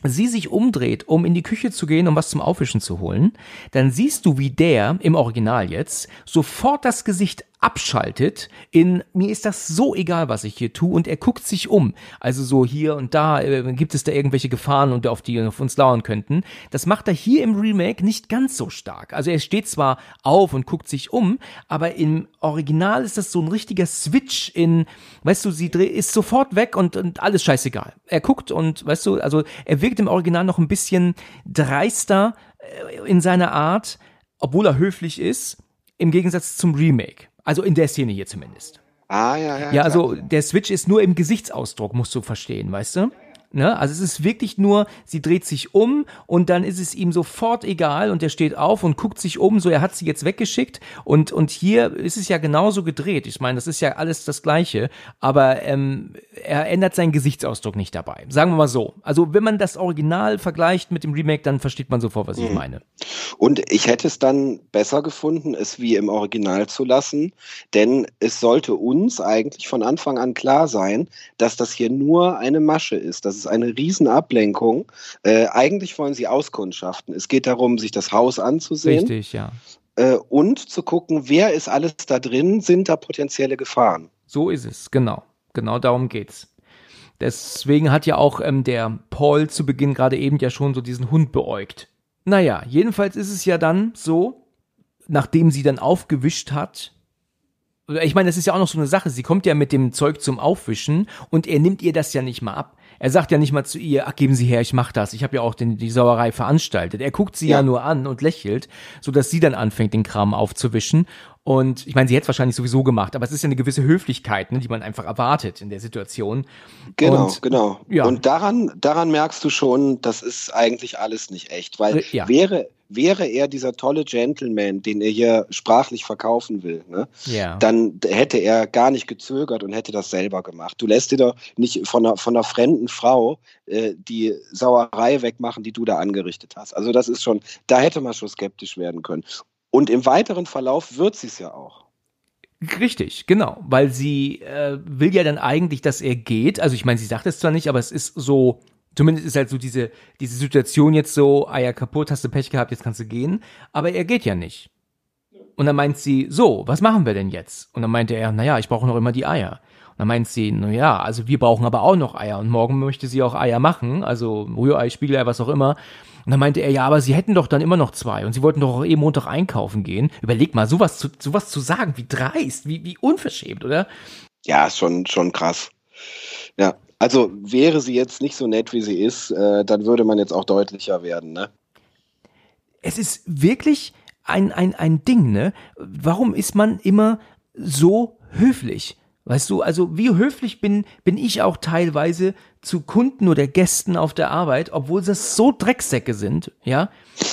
A: sie sich umdreht, um in die Küche zu gehen, um was zum Aufwischen zu holen, dann siehst du, wie der im Original jetzt sofort das Gesicht abschaltet in mir ist das so egal, was ich hier tue und er guckt sich um. Also so hier und da äh, gibt es da irgendwelche Gefahren und auf die auf uns lauern könnten. Das macht er hier im Remake nicht ganz so stark. Also er steht zwar auf und guckt sich um, aber im Original ist das so ein richtiger Switch in, weißt du, sie ist sofort weg und, und alles scheißegal. Er guckt und weißt du, also er wirkt im Original noch ein bisschen dreister äh, in seiner Art, obwohl er höflich ist, im Gegensatz zum Remake. Also in der Szene hier zumindest.
B: Ah, ja, ja.
A: Ja, also der Switch ist nur im Gesichtsausdruck, musst du verstehen, weißt du? Ne? Also es ist wirklich nur, sie dreht sich um und dann ist es ihm sofort egal und er steht auf und guckt sich um, so er hat sie jetzt weggeschickt und, und hier ist es ja genauso gedreht. Ich meine, das ist ja alles das Gleiche, aber ähm, er ändert seinen Gesichtsausdruck nicht dabei. Sagen wir mal so. Also wenn man das Original vergleicht mit dem Remake, dann versteht man sofort, was ich mhm. meine.
B: Und ich hätte es dann besser gefunden, es wie im Original zu lassen, denn es sollte uns eigentlich von Anfang an klar sein, dass das hier nur eine Masche ist, dass ist eine Riesenablenkung. Äh, eigentlich wollen sie auskundschaften. Es geht darum, sich das Haus anzusehen.
A: Richtig, ja.
B: Äh, und zu gucken, wer ist alles da drin, sind da potenzielle Gefahren.
A: So ist es, genau. Genau darum geht's. Deswegen hat ja auch ähm, der Paul zu Beginn gerade eben ja schon so diesen Hund beäugt. Naja, jedenfalls ist es ja dann so, nachdem sie dann aufgewischt hat, ich meine, das ist ja auch noch so eine Sache. Sie kommt ja mit dem Zeug zum Aufwischen und er nimmt ihr das ja nicht mal ab. Er sagt ja nicht mal zu ihr, ach, geben Sie her, ich mach das. Ich habe ja auch den, die Sauerei veranstaltet. Er guckt sie ja. ja nur an und lächelt, so dass sie dann anfängt, den Kram aufzuwischen. Und ich meine, sie hätte es wahrscheinlich sowieso gemacht, aber es ist ja eine gewisse Höflichkeit, ne, die man einfach erwartet in der Situation.
B: Genau, und, genau. Ja. Und daran, daran merkst du schon, das ist eigentlich alles nicht echt, weil ja. wäre, wäre er dieser tolle Gentleman, den er hier sprachlich verkaufen will, ne, ja. dann hätte er gar nicht gezögert und hätte das selber gemacht. Du lässt dir doch nicht von einer, von einer fremden Frau äh, die Sauerei wegmachen, die du da angerichtet hast. Also das ist schon, da hätte man schon skeptisch werden können. Und im weiteren Verlauf wird sie es ja auch.
A: Richtig, genau, weil sie äh, will ja dann eigentlich, dass er geht. Also ich meine, sie sagt es zwar nicht, aber es ist so Zumindest ist halt so diese, diese Situation jetzt so, ah ja, kaputt, hast du Pech gehabt, jetzt kannst du gehen. Aber er geht ja nicht. Und dann meint sie, so, was machen wir denn jetzt? Und dann meinte er, naja, ich brauche noch immer die Eier. Und dann meint sie, naja, also wir brauchen aber auch noch Eier. Und morgen möchte sie auch Eier machen, also Rührei, Spiegelei, was auch immer. Und dann meinte er, ja, aber sie hätten doch dann immer noch zwei. Und sie wollten doch auch eben Montag einkaufen gehen. Überleg mal, sowas zu, sowas zu sagen, wie dreist, wie, wie unverschämt, oder?
B: Ja, schon, schon krass. Ja, also wäre sie jetzt nicht so nett, wie sie ist, äh, dann würde man jetzt auch deutlicher werden, ne?
A: Es ist wirklich ein, ein, ein Ding, ne? Warum ist man immer so höflich? Weißt du, also wie höflich bin, bin ich auch teilweise zu Kunden oder Gästen auf der Arbeit, obwohl das so Drecksäcke sind, ja?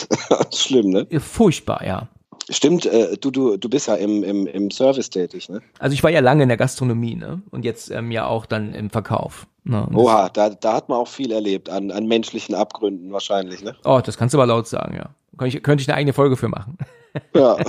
B: Schlimm, ne?
A: Furchtbar, ja.
B: Stimmt, äh, du, du, du bist ja im, im, im Service tätig, ne?
A: Also ich war ja lange in der Gastronomie, ne? Und jetzt ähm, ja auch dann im Verkauf. Ne?
B: Oha, da, da hat man auch viel erlebt, an, an menschlichen Abgründen wahrscheinlich, ne?
A: Oh, das kannst du aber laut sagen, ja. Könnte ich, könnte ich eine eigene Folge für machen.
B: Ja.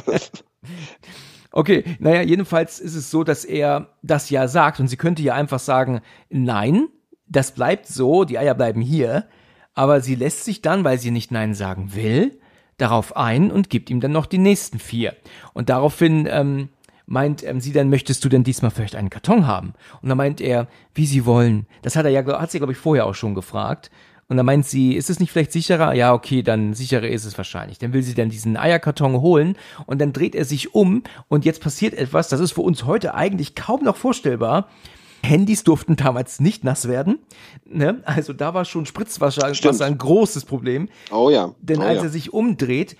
A: Okay, naja, jedenfalls ist es so, dass er das ja sagt und sie könnte ja einfach sagen, nein, das bleibt so, die Eier bleiben hier, aber sie lässt sich dann, weil sie nicht nein sagen will, darauf ein und gibt ihm dann noch die nächsten vier. Und daraufhin ähm, meint ähm, sie dann, möchtest du denn diesmal vielleicht einen Karton haben? Und dann meint er, wie sie wollen. Das hat er ja, hat sie, glaube ich, vorher auch schon gefragt. Und dann meint sie, ist es nicht vielleicht sicherer? Ja, okay, dann sicherer ist es wahrscheinlich. Dann will sie dann diesen Eierkarton holen und dann dreht er sich um und jetzt passiert etwas, das ist für uns heute eigentlich kaum noch vorstellbar. Handys durften damals nicht nass werden. Ne? Also da war schon Spritzwasser
B: Stimmt.
A: ein großes Problem.
B: Oh ja.
A: Denn
B: oh
A: als
B: ja.
A: er sich umdreht,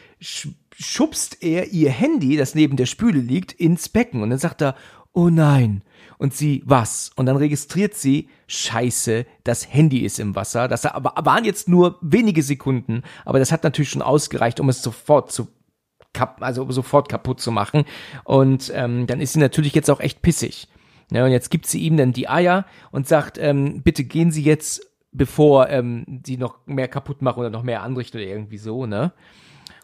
A: schubst er ihr Handy, das neben der Spüle liegt, ins Becken. Und dann sagt er, oh nein. Und sie, was? Und dann registriert sie, scheiße, das Handy ist im Wasser. Das waren jetzt nur wenige Sekunden, aber das hat natürlich schon ausgereicht, um es sofort zu kap also sofort kaputt zu machen. Und ähm, dann ist sie natürlich jetzt auch echt pissig. Ja, und jetzt gibt sie ihm dann die Eier und sagt, ähm, bitte gehen Sie jetzt, bevor ähm, sie noch mehr kaputt machen oder noch mehr anrichten oder irgendwie so, ne?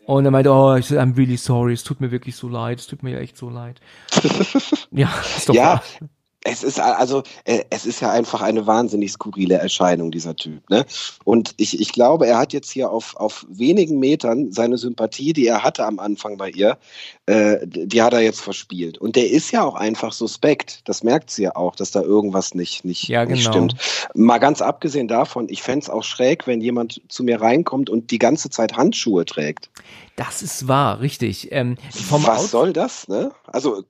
A: Und er meinte, oh, ich, I'm really sorry, es tut mir wirklich so leid, es tut mir ja echt so leid. ja, ist doch
B: Ja,
A: wahr.
B: Es ist also, äh, es ist ja einfach eine wahnsinnig skurrile Erscheinung, dieser Typ. Ne? Und ich, ich glaube, er hat jetzt hier auf, auf wenigen Metern seine Sympathie, die er hatte am Anfang bei ihr, äh, die hat er jetzt verspielt. Und der ist ja auch einfach suspekt. Das merkt sie ja auch, dass da irgendwas nicht, nicht,
A: Ja,
B: nicht
A: genau.
B: stimmt. Mal ganz abgesehen davon, ich fänd's auch schräg, wenn jemand zu mir reinkommt und die ganze Zeit Handschuhe trägt.
A: Das ist wahr, richtig. Ähm,
B: Was
A: Out-
B: soll das? Ne? Also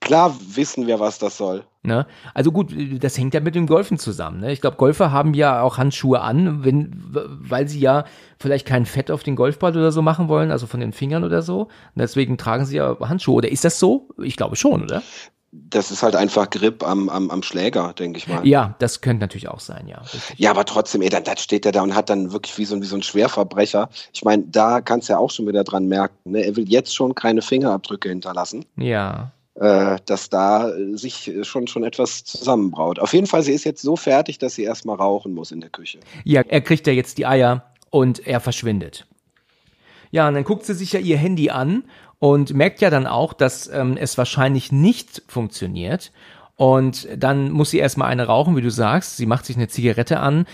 B: klar wissen wir, was das soll.
A: Ne? Also gut, das hängt ja mit dem Golfen zusammen. Ne? Ich glaube, Golfer haben ja auch Handschuhe an, wenn, weil sie ja vielleicht kein Fett auf den Golfball oder so machen wollen, also von den Fingern oder so. Und deswegen tragen sie ja Handschuhe. Oder ist das so? Ich glaube schon, oder?
B: Das ist halt einfach Grip am, am, am Schläger, denke ich mal.
A: Ja, das könnte natürlich auch sein, ja. Richtig.
B: Ja, aber trotzdem, ey, dann, dann steht er da und hat dann wirklich wie so, ein- wie so ein Schwerverbrecher. Ich meine, da kannst du ja auch schon wieder dran merken. Ne? Er will jetzt schon keine Fingerabdrücke hinterlassen,
A: Ja.
B: Äh, dass da äh, sich äh, schon, schon etwas zusammenbraut. Auf jeden Fall, sie ist jetzt so fertig, dass sie erstmal rauchen muss in der Küche.
A: Ja, er kriegt ja jetzt die Eier und er verschwindet. Ja, und dann guckt sie sich ja ihr Handy an und merkt ja dann auch, dass ähm, es wahrscheinlich nicht funktioniert. Und dann muss sie erstmal eine rauchen, wie du sagst. Sie macht sich eine Zigarette an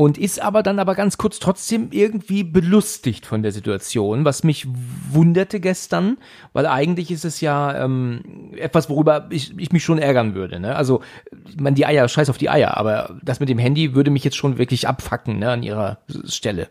A: und ist aber dann aber ganz kurz trotzdem irgendwie belustigt von der Situation, was mich wunderte gestern, weil eigentlich ist es ja ähm, etwas, worüber ich, ich mich schon ärgern würde. Ne? Also, man die Eier, scheiß auf die Eier, aber das mit dem Handy würde mich jetzt schon wirklich abfacken ne, an ihrer Stelle.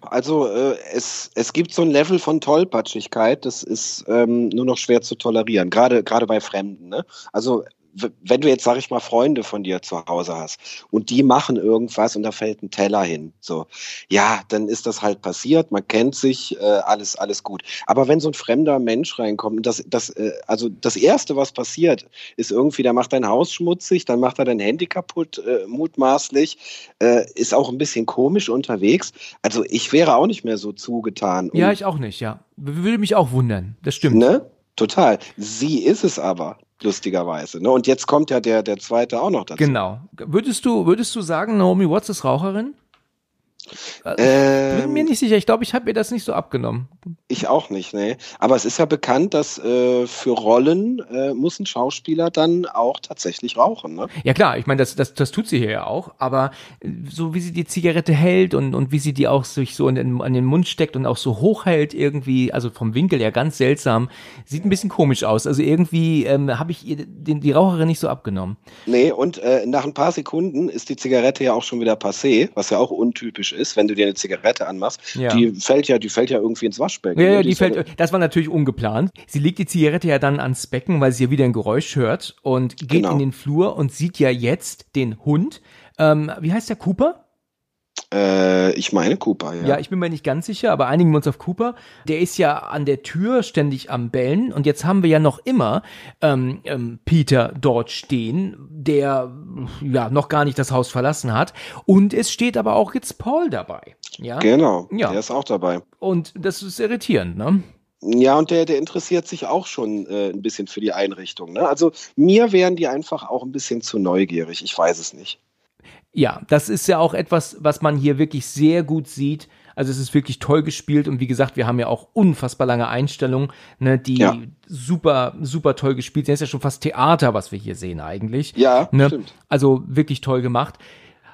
B: Also äh, es, es gibt so ein Level von Tollpatschigkeit, das ist ähm, nur noch schwer zu tolerieren, gerade gerade bei Fremden. Ne? Also wenn du jetzt, sag ich mal, Freunde von dir zu Hause hast und die machen irgendwas und da fällt ein Teller hin, so, ja, dann ist das halt passiert, man kennt sich, äh, alles, alles gut. Aber wenn so ein fremder Mensch reinkommt, und das, das, äh, also das Erste, was passiert, ist irgendwie, der macht dein Haus schmutzig, dann macht er dein Handy kaputt, äh, mutmaßlich, äh, ist auch ein bisschen komisch unterwegs. Also ich wäre auch nicht mehr so zugetan.
A: Ja, ich auch nicht, ja. Würde mich auch wundern. Das stimmt.
B: ne? Total. Sie ist es aber, lustigerweise. Ne? Und jetzt kommt ja der, der zweite auch noch dazu.
A: Genau. Würdest du, würdest du sagen, Naomi Watts ist Raucherin? Äh, bin mir nicht sicher. Ich glaube, ich habe mir das nicht so abgenommen.
B: Ich auch nicht, ne. Aber es ist ja bekannt, dass äh, für Rollen äh, muss ein Schauspieler dann auch tatsächlich rauchen, ne?
A: Ja klar, ich meine, das, das, das tut sie hier ja auch. Aber äh, so wie sie die Zigarette hält und, und wie sie die auch sich so in den, an den Mund steckt und auch so hoch hält irgendwie, also vom Winkel her ganz seltsam, sieht ein bisschen komisch aus. Also irgendwie ähm, habe ich ihr den, die Raucherin nicht so abgenommen.
B: Nee, und äh, nach ein paar Sekunden ist die Zigarette ja auch schon wieder passé, was ja auch untypisch ist, wenn du dir eine Zigarette anmachst. Ja. Die fällt ja, die fällt ja irgendwie ins Waschbecken.
A: Ja, ja die, die fällt, das war natürlich ungeplant. Sie legt die Zigarette ja dann ans Becken, weil sie ja wieder ein Geräusch hört und geht genau. in den Flur und sieht ja jetzt den Hund. Ähm, wie heißt der Cooper?
B: Äh, ich meine Cooper, ja.
A: Ja, ich bin mir nicht ganz sicher, aber einigen wir uns auf Cooper. Der ist ja an der Tür ständig am Bellen und jetzt haben wir ja noch immer ähm, ähm, Peter dort stehen, der ja noch gar nicht das Haus verlassen hat. Und es steht aber auch jetzt Paul dabei. Ja,
B: genau. Ja. Der ist auch dabei.
A: Und das ist irritierend, ne?
B: Ja, und der, der interessiert sich auch schon äh, ein bisschen für die Einrichtung. Ne? Also mir wären die einfach auch ein bisschen zu neugierig. Ich weiß es nicht.
A: Ja, das ist ja auch etwas, was man hier wirklich sehr gut sieht. Also es ist wirklich toll gespielt und wie gesagt, wir haben ja auch unfassbar lange Einstellungen, ne, die ja. super, super toll gespielt sind. Das ist ja schon fast Theater, was wir hier sehen eigentlich.
B: Ja,
A: ne?
B: stimmt.
A: Also wirklich toll gemacht.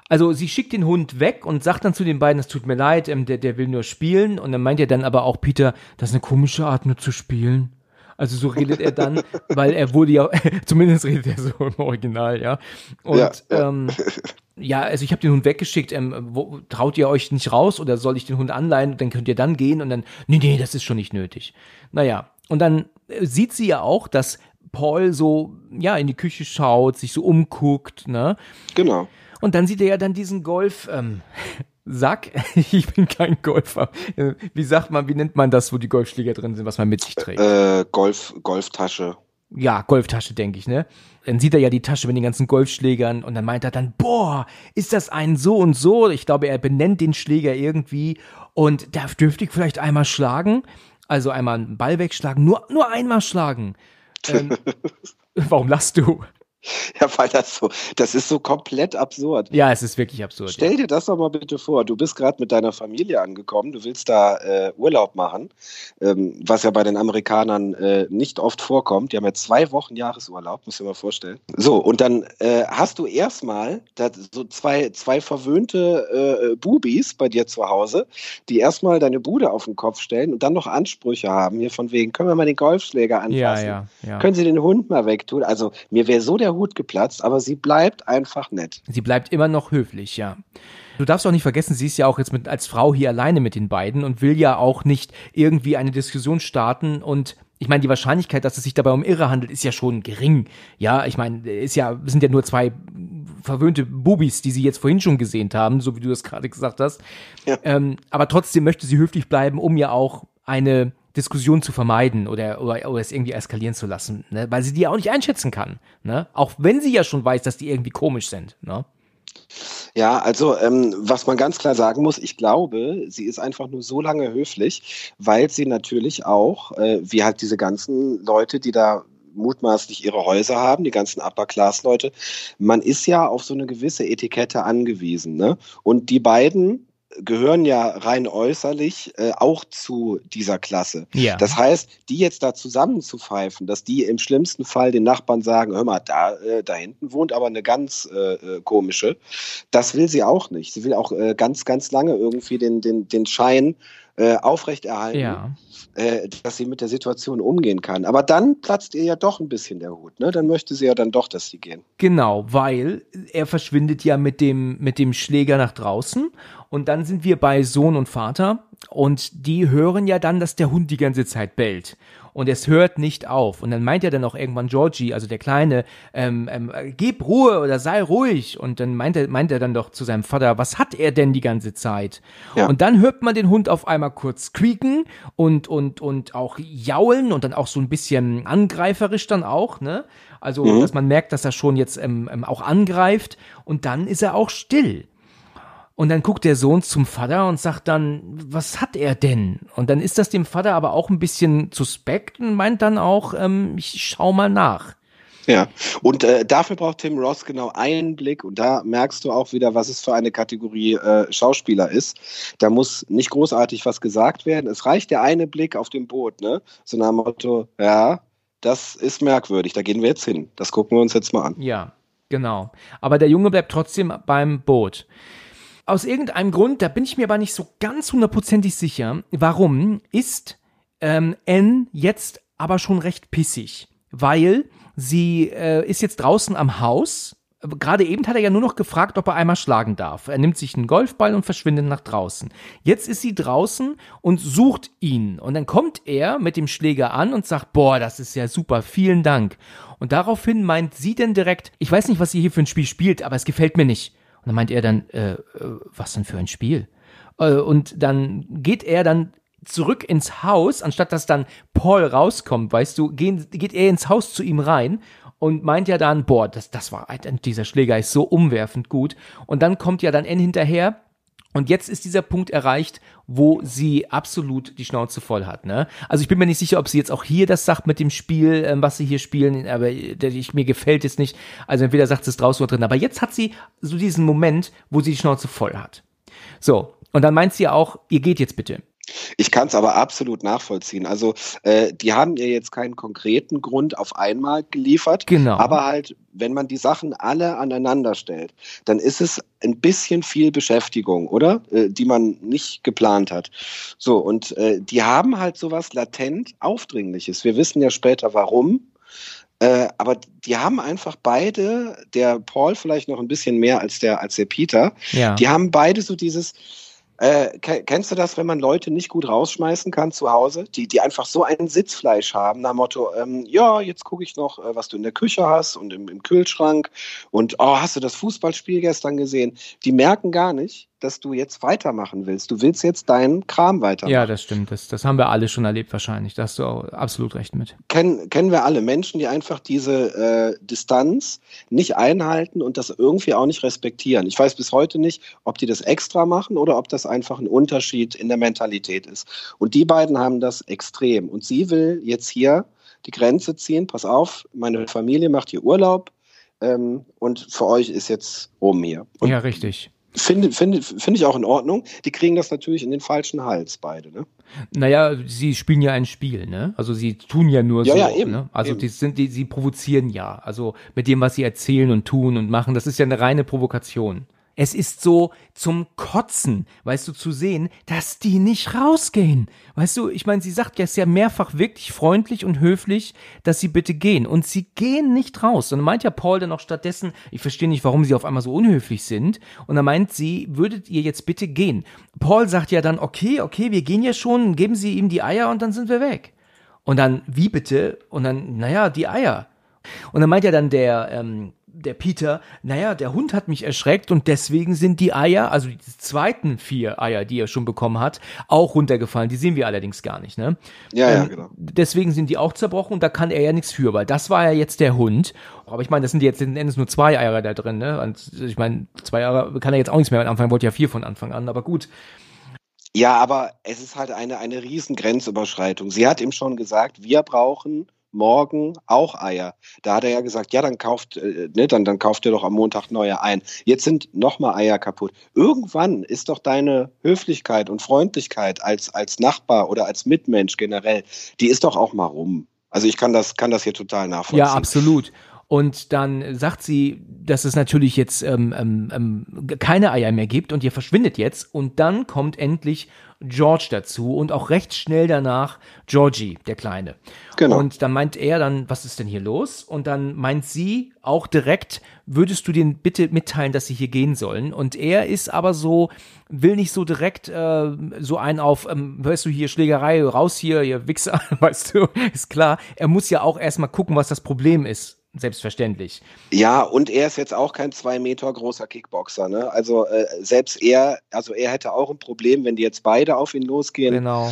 A: Also sie schickt den Hund weg und sagt dann zu den beiden, es tut mir leid, ähm, der, der will nur spielen. Und dann meint er dann aber auch Peter, das ist eine komische Art, nur zu spielen. Also so redet er dann, weil er wurde ja, zumindest redet er so im Original, ja. Und ja, ja. Ähm, ja, also ich habe den Hund weggeschickt, ähm, wo, traut ihr euch nicht raus oder soll ich den Hund anleihen, dann könnt ihr dann gehen und dann, nee, nee, das ist schon nicht nötig. Naja, und dann äh, sieht sie ja auch, dass Paul so, ja, in die Küche schaut, sich so umguckt, ne?
B: Genau.
A: Und dann sieht er ja dann diesen Golf, ähm, Sack, ich bin kein Golfer. Wie sagt man, wie nennt man das, wo die Golfschläger drin sind, was man mit sich trägt?
B: Äh, Golf, Golftasche.
A: Ja, Golftasche, denke ich, ne? Dann sieht er ja die Tasche mit den ganzen Golfschlägern und dann meint er dann, boah, ist das ein so und so? Ich glaube, er benennt den Schläger irgendwie und darf dürfte ich vielleicht einmal schlagen? Also einmal einen Ball wegschlagen, nur, nur einmal schlagen. Ähm, warum lachst du?
B: Ja, weil das so, das ist so komplett absurd.
A: Ja, es ist wirklich absurd.
B: Stell
A: ja.
B: dir das doch mal bitte vor. Du bist gerade mit deiner Familie angekommen, du willst da äh, Urlaub machen, ähm, was ja bei den Amerikanern äh, nicht oft vorkommt. Die haben ja zwei Wochen Jahresurlaub, muss ich dir mal vorstellen. So, und dann äh, hast du erstmal so zwei, zwei verwöhnte äh, Bubis bei dir zu Hause, die erstmal deine Bude auf den Kopf stellen und dann noch Ansprüche haben, hier von wegen, können wir mal den Golfschläger anfassen? Ja, ja, ja. Können sie den Hund mal wegtun? Also mir wäre so der Hut geplatzt, aber sie bleibt einfach nett.
A: Sie bleibt immer noch höflich, ja. Du darfst auch nicht vergessen, sie ist ja auch jetzt mit, als Frau hier alleine mit den beiden und will ja auch nicht irgendwie eine Diskussion starten und ich meine, die Wahrscheinlichkeit, dass es sich dabei um Irre handelt, ist ja schon gering. Ja, ich meine, ist ja, sind ja nur zwei verwöhnte Bubis, die sie jetzt vorhin schon gesehen haben, so wie du das gerade gesagt hast. Ja. Ähm, aber trotzdem möchte sie höflich bleiben, um ja auch eine Diskussion zu vermeiden oder, oder, oder es irgendwie eskalieren zu lassen, ne? weil sie die auch nicht einschätzen kann. Ne? Auch wenn sie ja schon weiß, dass die irgendwie komisch sind. Ne?
B: Ja, also ähm, was man ganz klar sagen muss, ich glaube, sie ist einfach nur so lange höflich, weil sie natürlich auch, äh, wie halt diese ganzen Leute, die da mutmaßlich ihre Häuser haben, die ganzen Upper-Class-Leute, man ist ja auf so eine gewisse Etikette angewiesen. Ne? Und die beiden gehören ja rein äußerlich äh, auch zu dieser Klasse. Ja. Das heißt, die jetzt da zusammenzupfeifen, dass die im schlimmsten Fall den Nachbarn sagen, hör mal, da, äh, da hinten wohnt aber eine ganz äh, äh komische, das will sie auch nicht. Sie will auch äh, ganz, ganz lange irgendwie den, den, den Schein äh, aufrechterhalten, ja. äh, dass sie mit der Situation umgehen kann. Aber dann platzt ihr ja doch ein bisschen der Hut. Ne? Dann möchte sie ja dann doch, dass sie gehen.
A: Genau, weil er verschwindet ja mit dem, mit dem Schläger nach draußen. Und dann sind wir bei Sohn und Vater. Und die hören ja dann, dass der Hund die ganze Zeit bellt und es hört nicht auf. Und dann meint er dann auch irgendwann Georgie, also der Kleine, ähm, ähm, gib Ruhe oder sei ruhig. Und dann meint er, meint er dann doch zu seinem Vater, was hat er denn die ganze Zeit? Ja. Und dann hört man den Hund auf einmal kurz quieken und, und, und auch jaulen und dann auch so ein bisschen angreiferisch dann auch, ne? Also, mhm. dass man merkt, dass er schon jetzt ähm, ähm, auch angreift und dann ist er auch still. Und dann guckt der Sohn zum Vater und sagt dann, was hat er denn? Und dann ist das dem Vater aber auch ein bisschen suspekt und meint dann auch, ähm, ich schau mal nach.
B: Ja, und äh, dafür braucht Tim Ross genau einen Blick und da merkst du auch wieder, was es für eine Kategorie äh, Schauspieler ist. Da muss nicht großartig was gesagt werden. Es reicht der eine Blick auf dem Boot, ne? So nach dem Motto, ja, das ist merkwürdig, da gehen wir jetzt hin. Das gucken wir uns jetzt mal an.
A: Ja, genau. Aber der Junge bleibt trotzdem beim Boot. Aus irgendeinem Grund, da bin ich mir aber nicht so ganz hundertprozentig sicher, warum ist ähm, N jetzt aber schon recht pissig, weil sie äh, ist jetzt draußen am Haus. Gerade eben hat er ja nur noch gefragt, ob er einmal schlagen darf. Er nimmt sich einen Golfball und verschwindet nach draußen. Jetzt ist sie draußen und sucht ihn. Und dann kommt er mit dem Schläger an und sagt, boah, das ist ja super, vielen Dank. Und daraufhin meint sie denn direkt, ich weiß nicht, was sie hier für ein Spiel spielt, aber es gefällt mir nicht. Und dann meint er dann, äh, äh was denn für ein Spiel? Äh, und dann geht er dann zurück ins Haus, anstatt dass dann Paul rauskommt, weißt du, gehen, geht er ins Haus zu ihm rein und meint ja dann, boah, das, das war, dieser Schläger ist so umwerfend gut. Und dann kommt ja dann N hinterher. Und jetzt ist dieser Punkt erreicht, wo sie absolut die Schnauze voll hat. Ne? Also ich bin mir nicht sicher, ob sie jetzt auch hier das sagt mit dem Spiel, ähm, was sie hier spielen, aber ich, mir gefällt es nicht. Also entweder sagt sie es draußen oder drin. Aber jetzt hat sie so diesen Moment, wo sie die Schnauze voll hat. So, und dann meint sie auch, ihr geht jetzt bitte.
B: Ich kann es aber absolut nachvollziehen. Also äh, die haben ja jetzt keinen konkreten Grund auf einmal geliefert.
A: Genau.
B: Aber halt, wenn man die Sachen alle aneinander stellt, dann ist es ein bisschen viel Beschäftigung, oder? Äh, die man nicht geplant hat. So, und äh, die haben halt sowas latent Aufdringliches. Wir wissen ja später warum. Äh, aber die haben einfach beide, der Paul vielleicht noch ein bisschen mehr als der, als der Peter,
A: ja.
B: die haben beide so dieses, äh, kennst du das, wenn man Leute nicht gut rausschmeißen kann zu Hause, die, die einfach so ein Sitzfleisch haben, nach Motto, ähm, ja, jetzt gucke ich noch, äh, was du in der Küche hast und im, im Kühlschrank und oh, hast du das Fußballspiel gestern gesehen? Die merken gar nicht, dass du jetzt weitermachen willst. Du willst jetzt deinen Kram weitermachen.
A: Ja, das stimmt. Das, das haben wir alle schon erlebt wahrscheinlich. Da hast du auch absolut recht mit.
B: Kennen, kennen wir alle Menschen, die einfach diese äh, Distanz nicht einhalten und das irgendwie auch nicht respektieren. Ich weiß bis heute nicht, ob die das extra machen oder ob das einfach ein Unterschied in der Mentalität ist. Und die beiden haben das extrem. Und sie will jetzt hier die Grenze ziehen. Pass auf, meine Familie macht hier Urlaub. Ähm, und für euch ist jetzt rum hier. Und
A: ja, richtig.
B: Finde, finde, finde ich auch in Ordnung. Die kriegen das natürlich in den falschen Hals, beide, ne?
A: Naja, sie spielen ja ein Spiel, ne? Also sie tun ja nur
B: ja,
A: so.
B: Ja, eben,
A: ne? Also
B: eben.
A: die sind, die, sie provozieren ja. Also mit dem, was sie erzählen und tun und machen, das ist ja eine reine Provokation. Es ist so zum Kotzen, weißt du, zu sehen, dass die nicht rausgehen. Weißt du, ich meine, sie sagt ja, ist ja mehrfach wirklich freundlich und höflich, dass sie bitte gehen. Und sie gehen nicht raus. Und dann meint ja Paul dann auch stattdessen, ich verstehe nicht, warum sie auf einmal so unhöflich sind. Und dann meint sie, würdet ihr jetzt bitte gehen? Paul sagt ja dann, okay, okay, wir gehen ja schon, geben sie ihm die Eier und dann sind wir weg. Und dann, wie bitte? Und dann, naja, die Eier. Und dann meint ja dann der, ähm, der Peter, naja, der Hund hat mich erschreckt und deswegen sind die Eier, also die zweiten vier Eier, die er schon bekommen hat, auch runtergefallen. Die sehen wir allerdings gar nicht, ne?
B: Ja, ja, genau.
A: Deswegen sind die auch zerbrochen und da kann er ja nichts für, weil das war ja jetzt der Hund. Aber ich meine, das sind jetzt letzten Endes nur zwei Eier da drin, ne? Und ich meine, zwei Eier kann er jetzt auch nichts mehr mit anfangen, wollte ja vier von Anfang an, aber gut.
B: Ja, aber es ist halt eine, eine riesen Grenzüberschreitung. Sie hat ihm schon gesagt, wir brauchen morgen auch Eier. Da hat er ja gesagt, ja, dann kauft, äh, ne, dann, dann kauft er doch am Montag neue ein. Jetzt sind nochmal Eier kaputt. Irgendwann ist doch deine Höflichkeit und Freundlichkeit als, als Nachbar oder als Mitmensch generell, die ist doch auch mal rum. Also ich kann das, kann das hier total nachvollziehen.
A: Ja, absolut. Und dann sagt sie, dass es natürlich jetzt ähm, ähm, ähm, keine Eier mehr gibt und ihr verschwindet jetzt. Und dann kommt endlich George dazu und auch recht schnell danach Georgie, der Kleine.
B: Genau.
A: Und dann meint er dann, was ist denn hier los? Und dann meint sie auch direkt, würdest du denen bitte mitteilen, dass sie hier gehen sollen? Und er ist aber so, will nicht so direkt äh, so ein auf, ähm, weißt du, hier Schlägerei, raus hier, ihr Wichser, weißt du, ist klar. Er muss ja auch erstmal gucken, was das Problem ist selbstverständlich.
B: Ja, und er ist jetzt auch kein zwei Meter großer Kickboxer. Ne? Also äh, selbst er, also er hätte auch ein Problem, wenn die jetzt beide auf ihn losgehen.
A: Genau.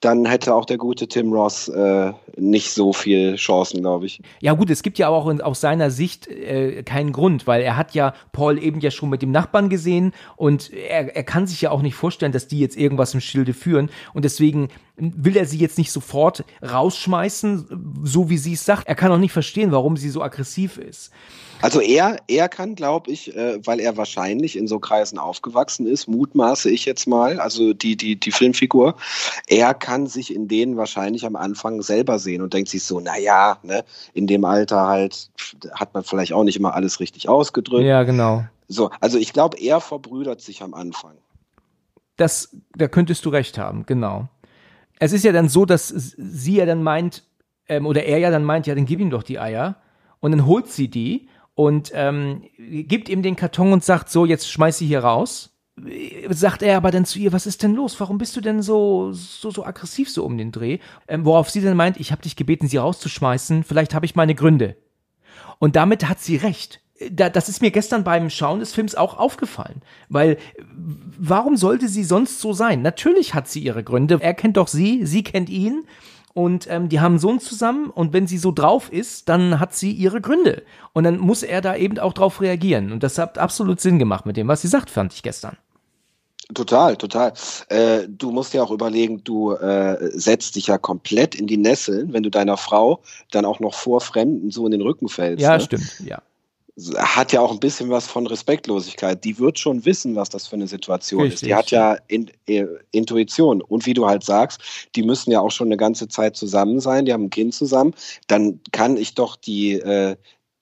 B: Dann hätte auch der gute Tim Ross äh, nicht so viel Chancen, glaube ich.
A: Ja gut, es gibt ja auch in, aus seiner Sicht äh, keinen Grund, weil er hat ja Paul eben ja schon mit dem Nachbarn gesehen und er, er kann sich ja auch nicht vorstellen, dass die jetzt irgendwas im Schilde führen und deswegen will er sie jetzt nicht sofort rausschmeißen, so wie sie es sagt. Er kann auch nicht verstehen, warum sie so aggressiv ist.
B: Also er, er kann, glaube ich, äh, weil er wahrscheinlich in so Kreisen aufgewachsen ist, mutmaße ich jetzt mal, also die, die, die Filmfigur, er kann sich in denen wahrscheinlich am Anfang selber sehen und denkt sich so, naja, ne, in dem Alter halt hat man vielleicht auch nicht immer alles richtig ausgedrückt.
A: Ja, genau.
B: So, also ich glaube, er verbrüdert sich am Anfang.
A: Das, da könntest du recht haben, genau. Es ist ja dann so, dass sie ja dann meint, ähm, oder er ja dann meint, ja, dann gib ihm doch die Eier. Und dann holt sie die und ähm, gibt ihm den Karton und sagt so, jetzt schmeiß sie hier raus. Sagt er aber dann zu ihr, was ist denn los? Warum bist du denn so so so aggressiv so um den Dreh? Ähm, worauf sie dann meint, ich habe dich gebeten, sie rauszuschmeißen. Vielleicht habe ich meine Gründe. Und damit hat sie recht. Da, das ist mir gestern beim Schauen des Films auch aufgefallen. Weil, warum sollte sie sonst so sein? Natürlich hat sie ihre Gründe. Er kennt doch sie, sie kennt ihn und ähm, die haben einen Sohn zusammen und wenn sie so drauf ist, dann hat sie ihre Gründe und dann muss er da eben auch drauf reagieren und das hat absolut Sinn gemacht mit dem, was sie sagt, fand ich gestern.
B: Total, total. Äh, du musst ja auch überlegen, du äh, setzt dich ja komplett in die Nesseln, wenn du deiner Frau dann auch noch vor Fremden so in den Rücken fällst.
A: Ja,
B: ne?
A: stimmt, ja
B: hat ja auch ein bisschen was von Respektlosigkeit. Die wird schon wissen, was das für eine Situation
A: Richtig.
B: ist. Die hat ja in, äh, Intuition. Und wie du halt sagst, die müssen ja auch schon eine ganze Zeit zusammen sein, die haben ein Kind zusammen. Dann kann ich doch die, äh,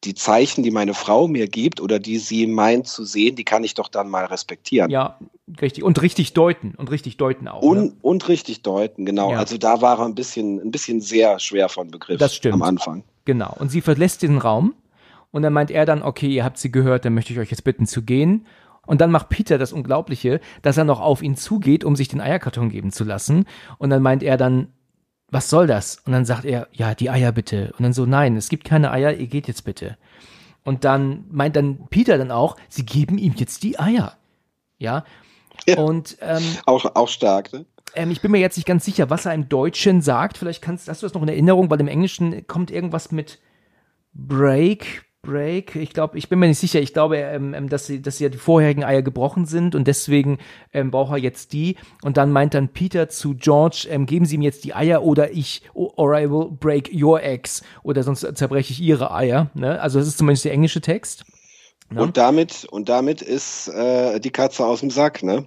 B: die Zeichen, die meine Frau mir gibt oder die sie meint zu sehen, die kann ich doch dann mal respektieren.
A: Ja, richtig. Und richtig deuten. Und richtig deuten auch.
B: Und,
A: ne?
B: und richtig deuten, genau.
A: Ja.
B: Also da war er ein bisschen, ein bisschen sehr schwer von Begriff
A: Das stimmt.
B: am Anfang.
A: Genau. Und sie verlässt den Raum und dann meint er dann, okay, ihr habt sie gehört, dann möchte ich euch jetzt bitten zu gehen. Und dann macht Peter das Unglaubliche, dass er noch auf ihn zugeht, um sich den Eierkarton geben zu lassen. Und dann meint er dann, was soll das? Und dann sagt er, ja, die Eier bitte. Und dann so, nein, es gibt keine Eier, ihr geht jetzt bitte. Und dann meint dann Peter dann auch, sie geben ihm jetzt die Eier. Ja.
B: Ja.
A: Und ähm,
B: Auch, auch stark, ne?
A: ähm, ich bin mir jetzt nicht ganz sicher, was er im Deutschen sagt. Vielleicht kannst, hast du das noch in Erinnerung, weil im Englischen kommt irgendwas mit Break, Break. Ich glaube, ich bin mir nicht sicher. Ich glaube, ähm, ähm, dass sie, dass ja die vorherigen Eier gebrochen sind und deswegen ähm, braucht er jetzt die. Und dann meint dann Peter zu George, ähm, geben Sie ihm jetzt die Eier oder ich, or I will break your eggs oder sonst zerbreche ich Ihre Eier. Ne? Also das ist zumindest der englische Text. Ja.
B: Und damit, und damit ist äh, die Katze aus dem Sack, ne?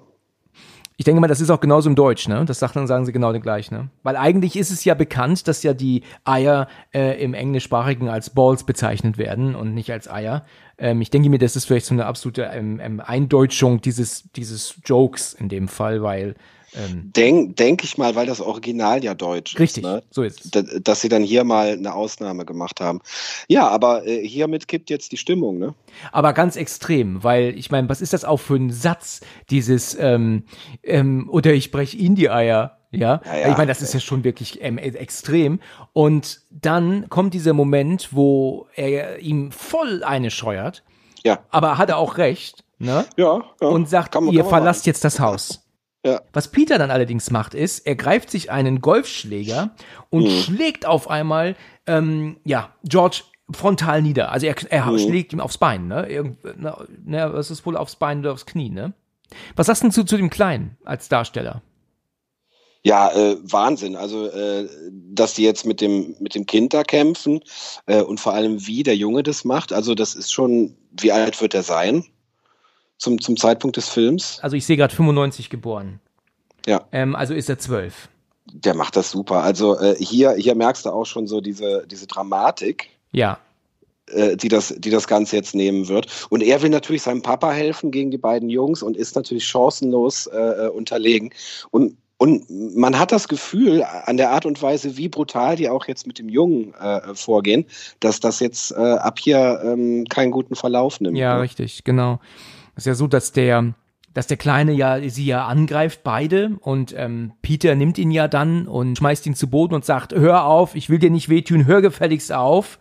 A: Ich denke mal, das ist auch genauso im Deutsch, ne? Das sagt dann sagen sie genau den gleich, ne? Weil eigentlich ist es ja bekannt, dass ja die Eier äh, im Englischsprachigen als Balls bezeichnet werden und nicht als Eier. Ähm, ich denke mir, das ist vielleicht so eine absolute ähm, ähm, Eindeutschung dieses dieses Jokes in dem Fall, weil ähm,
B: Denk, denk ich mal, weil das Original ja deutsch
A: richtig,
B: ist, ne?
A: so ist es.
B: Da- dass sie dann hier mal eine Ausnahme gemacht haben. Ja, aber äh, hiermit kippt jetzt die Stimmung, ne?
A: Aber ganz extrem, weil ich meine, was ist das auch für ein Satz, dieses ähm, ähm, oder ich brech ihn die Eier, ja?
B: Ja, ja.
A: Ich meine, das ist ja schon wirklich ähm, e- extrem. Und dann kommt dieser Moment, wo er ihm voll eine scheuert,
B: Ja.
A: aber hat er auch recht, ne?
B: Ja, ja.
A: Und sagt,
B: man-
A: ihr verlasst
B: machen.
A: jetzt das Haus.
B: Ja.
A: Was Peter dann allerdings macht, ist, er greift sich einen Golfschläger und
B: Mhm.
A: schlägt auf einmal, ähm, ja, George frontal nieder. Also er, er
B: Mhm.
A: schlägt ihm aufs Bein, ne? Irgend, na, na, was ist wohl aufs Bein oder aufs Knie, ne? Was sagst du zu, zu dem Kleinen als Darsteller?
B: Ja, äh, Wahnsinn. Also, äh, dass die jetzt mit dem, mit dem Kind da kämpfen äh, und vor allem, wie der Junge das macht. Also, das ist schon, wie alt wird er sein zum, zum Zeitpunkt des Films?
A: Also ich sehe gerade 95 geboren.
B: Ja.
A: Ähm, also ist er zwölf.
B: Der macht das super. Also, äh, hier, hier merkst du auch schon so diese, diese Dramatik.
A: Ja.
B: äh, die das, die das Ganze jetzt nehmen wird. Und er will natürlich seinem Papa helfen gegen die beiden Jungs und ist natürlich chancenlos äh, äh, unterlegen. Und, und man hat das Gefühl, an der Art und Weise, wie brutal die auch jetzt mit dem Jungen äh, vorgehen, dass das jetzt ab hier ähm, keinen guten Verlauf nimmt.
A: Ja,
B: ne?
A: richtig, genau. Es ist ja so, dass der, dass der Kleine ja sie ja angreift, beide, und ähm, Peter nimmt ihn ja dann und schmeißt ihn zu Boden und sagt, hör auf, ich will dir nicht wehtun, hör gefälligst auf.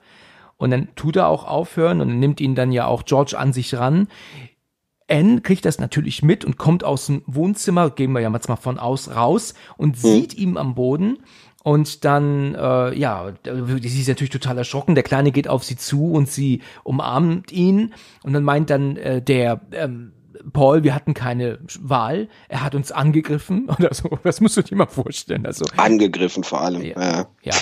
A: Und dann tut er auch aufhören und nimmt ihn dann ja auch George an sich ran. Anne kriegt das natürlich mit und kommt aus dem Wohnzimmer, gehen wir ja jetzt mal von aus, raus und sieht ihn am Boden. Und dann, äh, ja, sie ist natürlich total erschrocken. Der Kleine geht auf sie zu und sie umarmt ihn. Und dann meint dann äh, der ähm, Paul, wir hatten keine Wahl, er hat uns angegriffen oder so. Das musst du dir mal vorstellen. Also,
B: Angegriffen vor allem.
A: Ja.
B: Ja.
A: ja.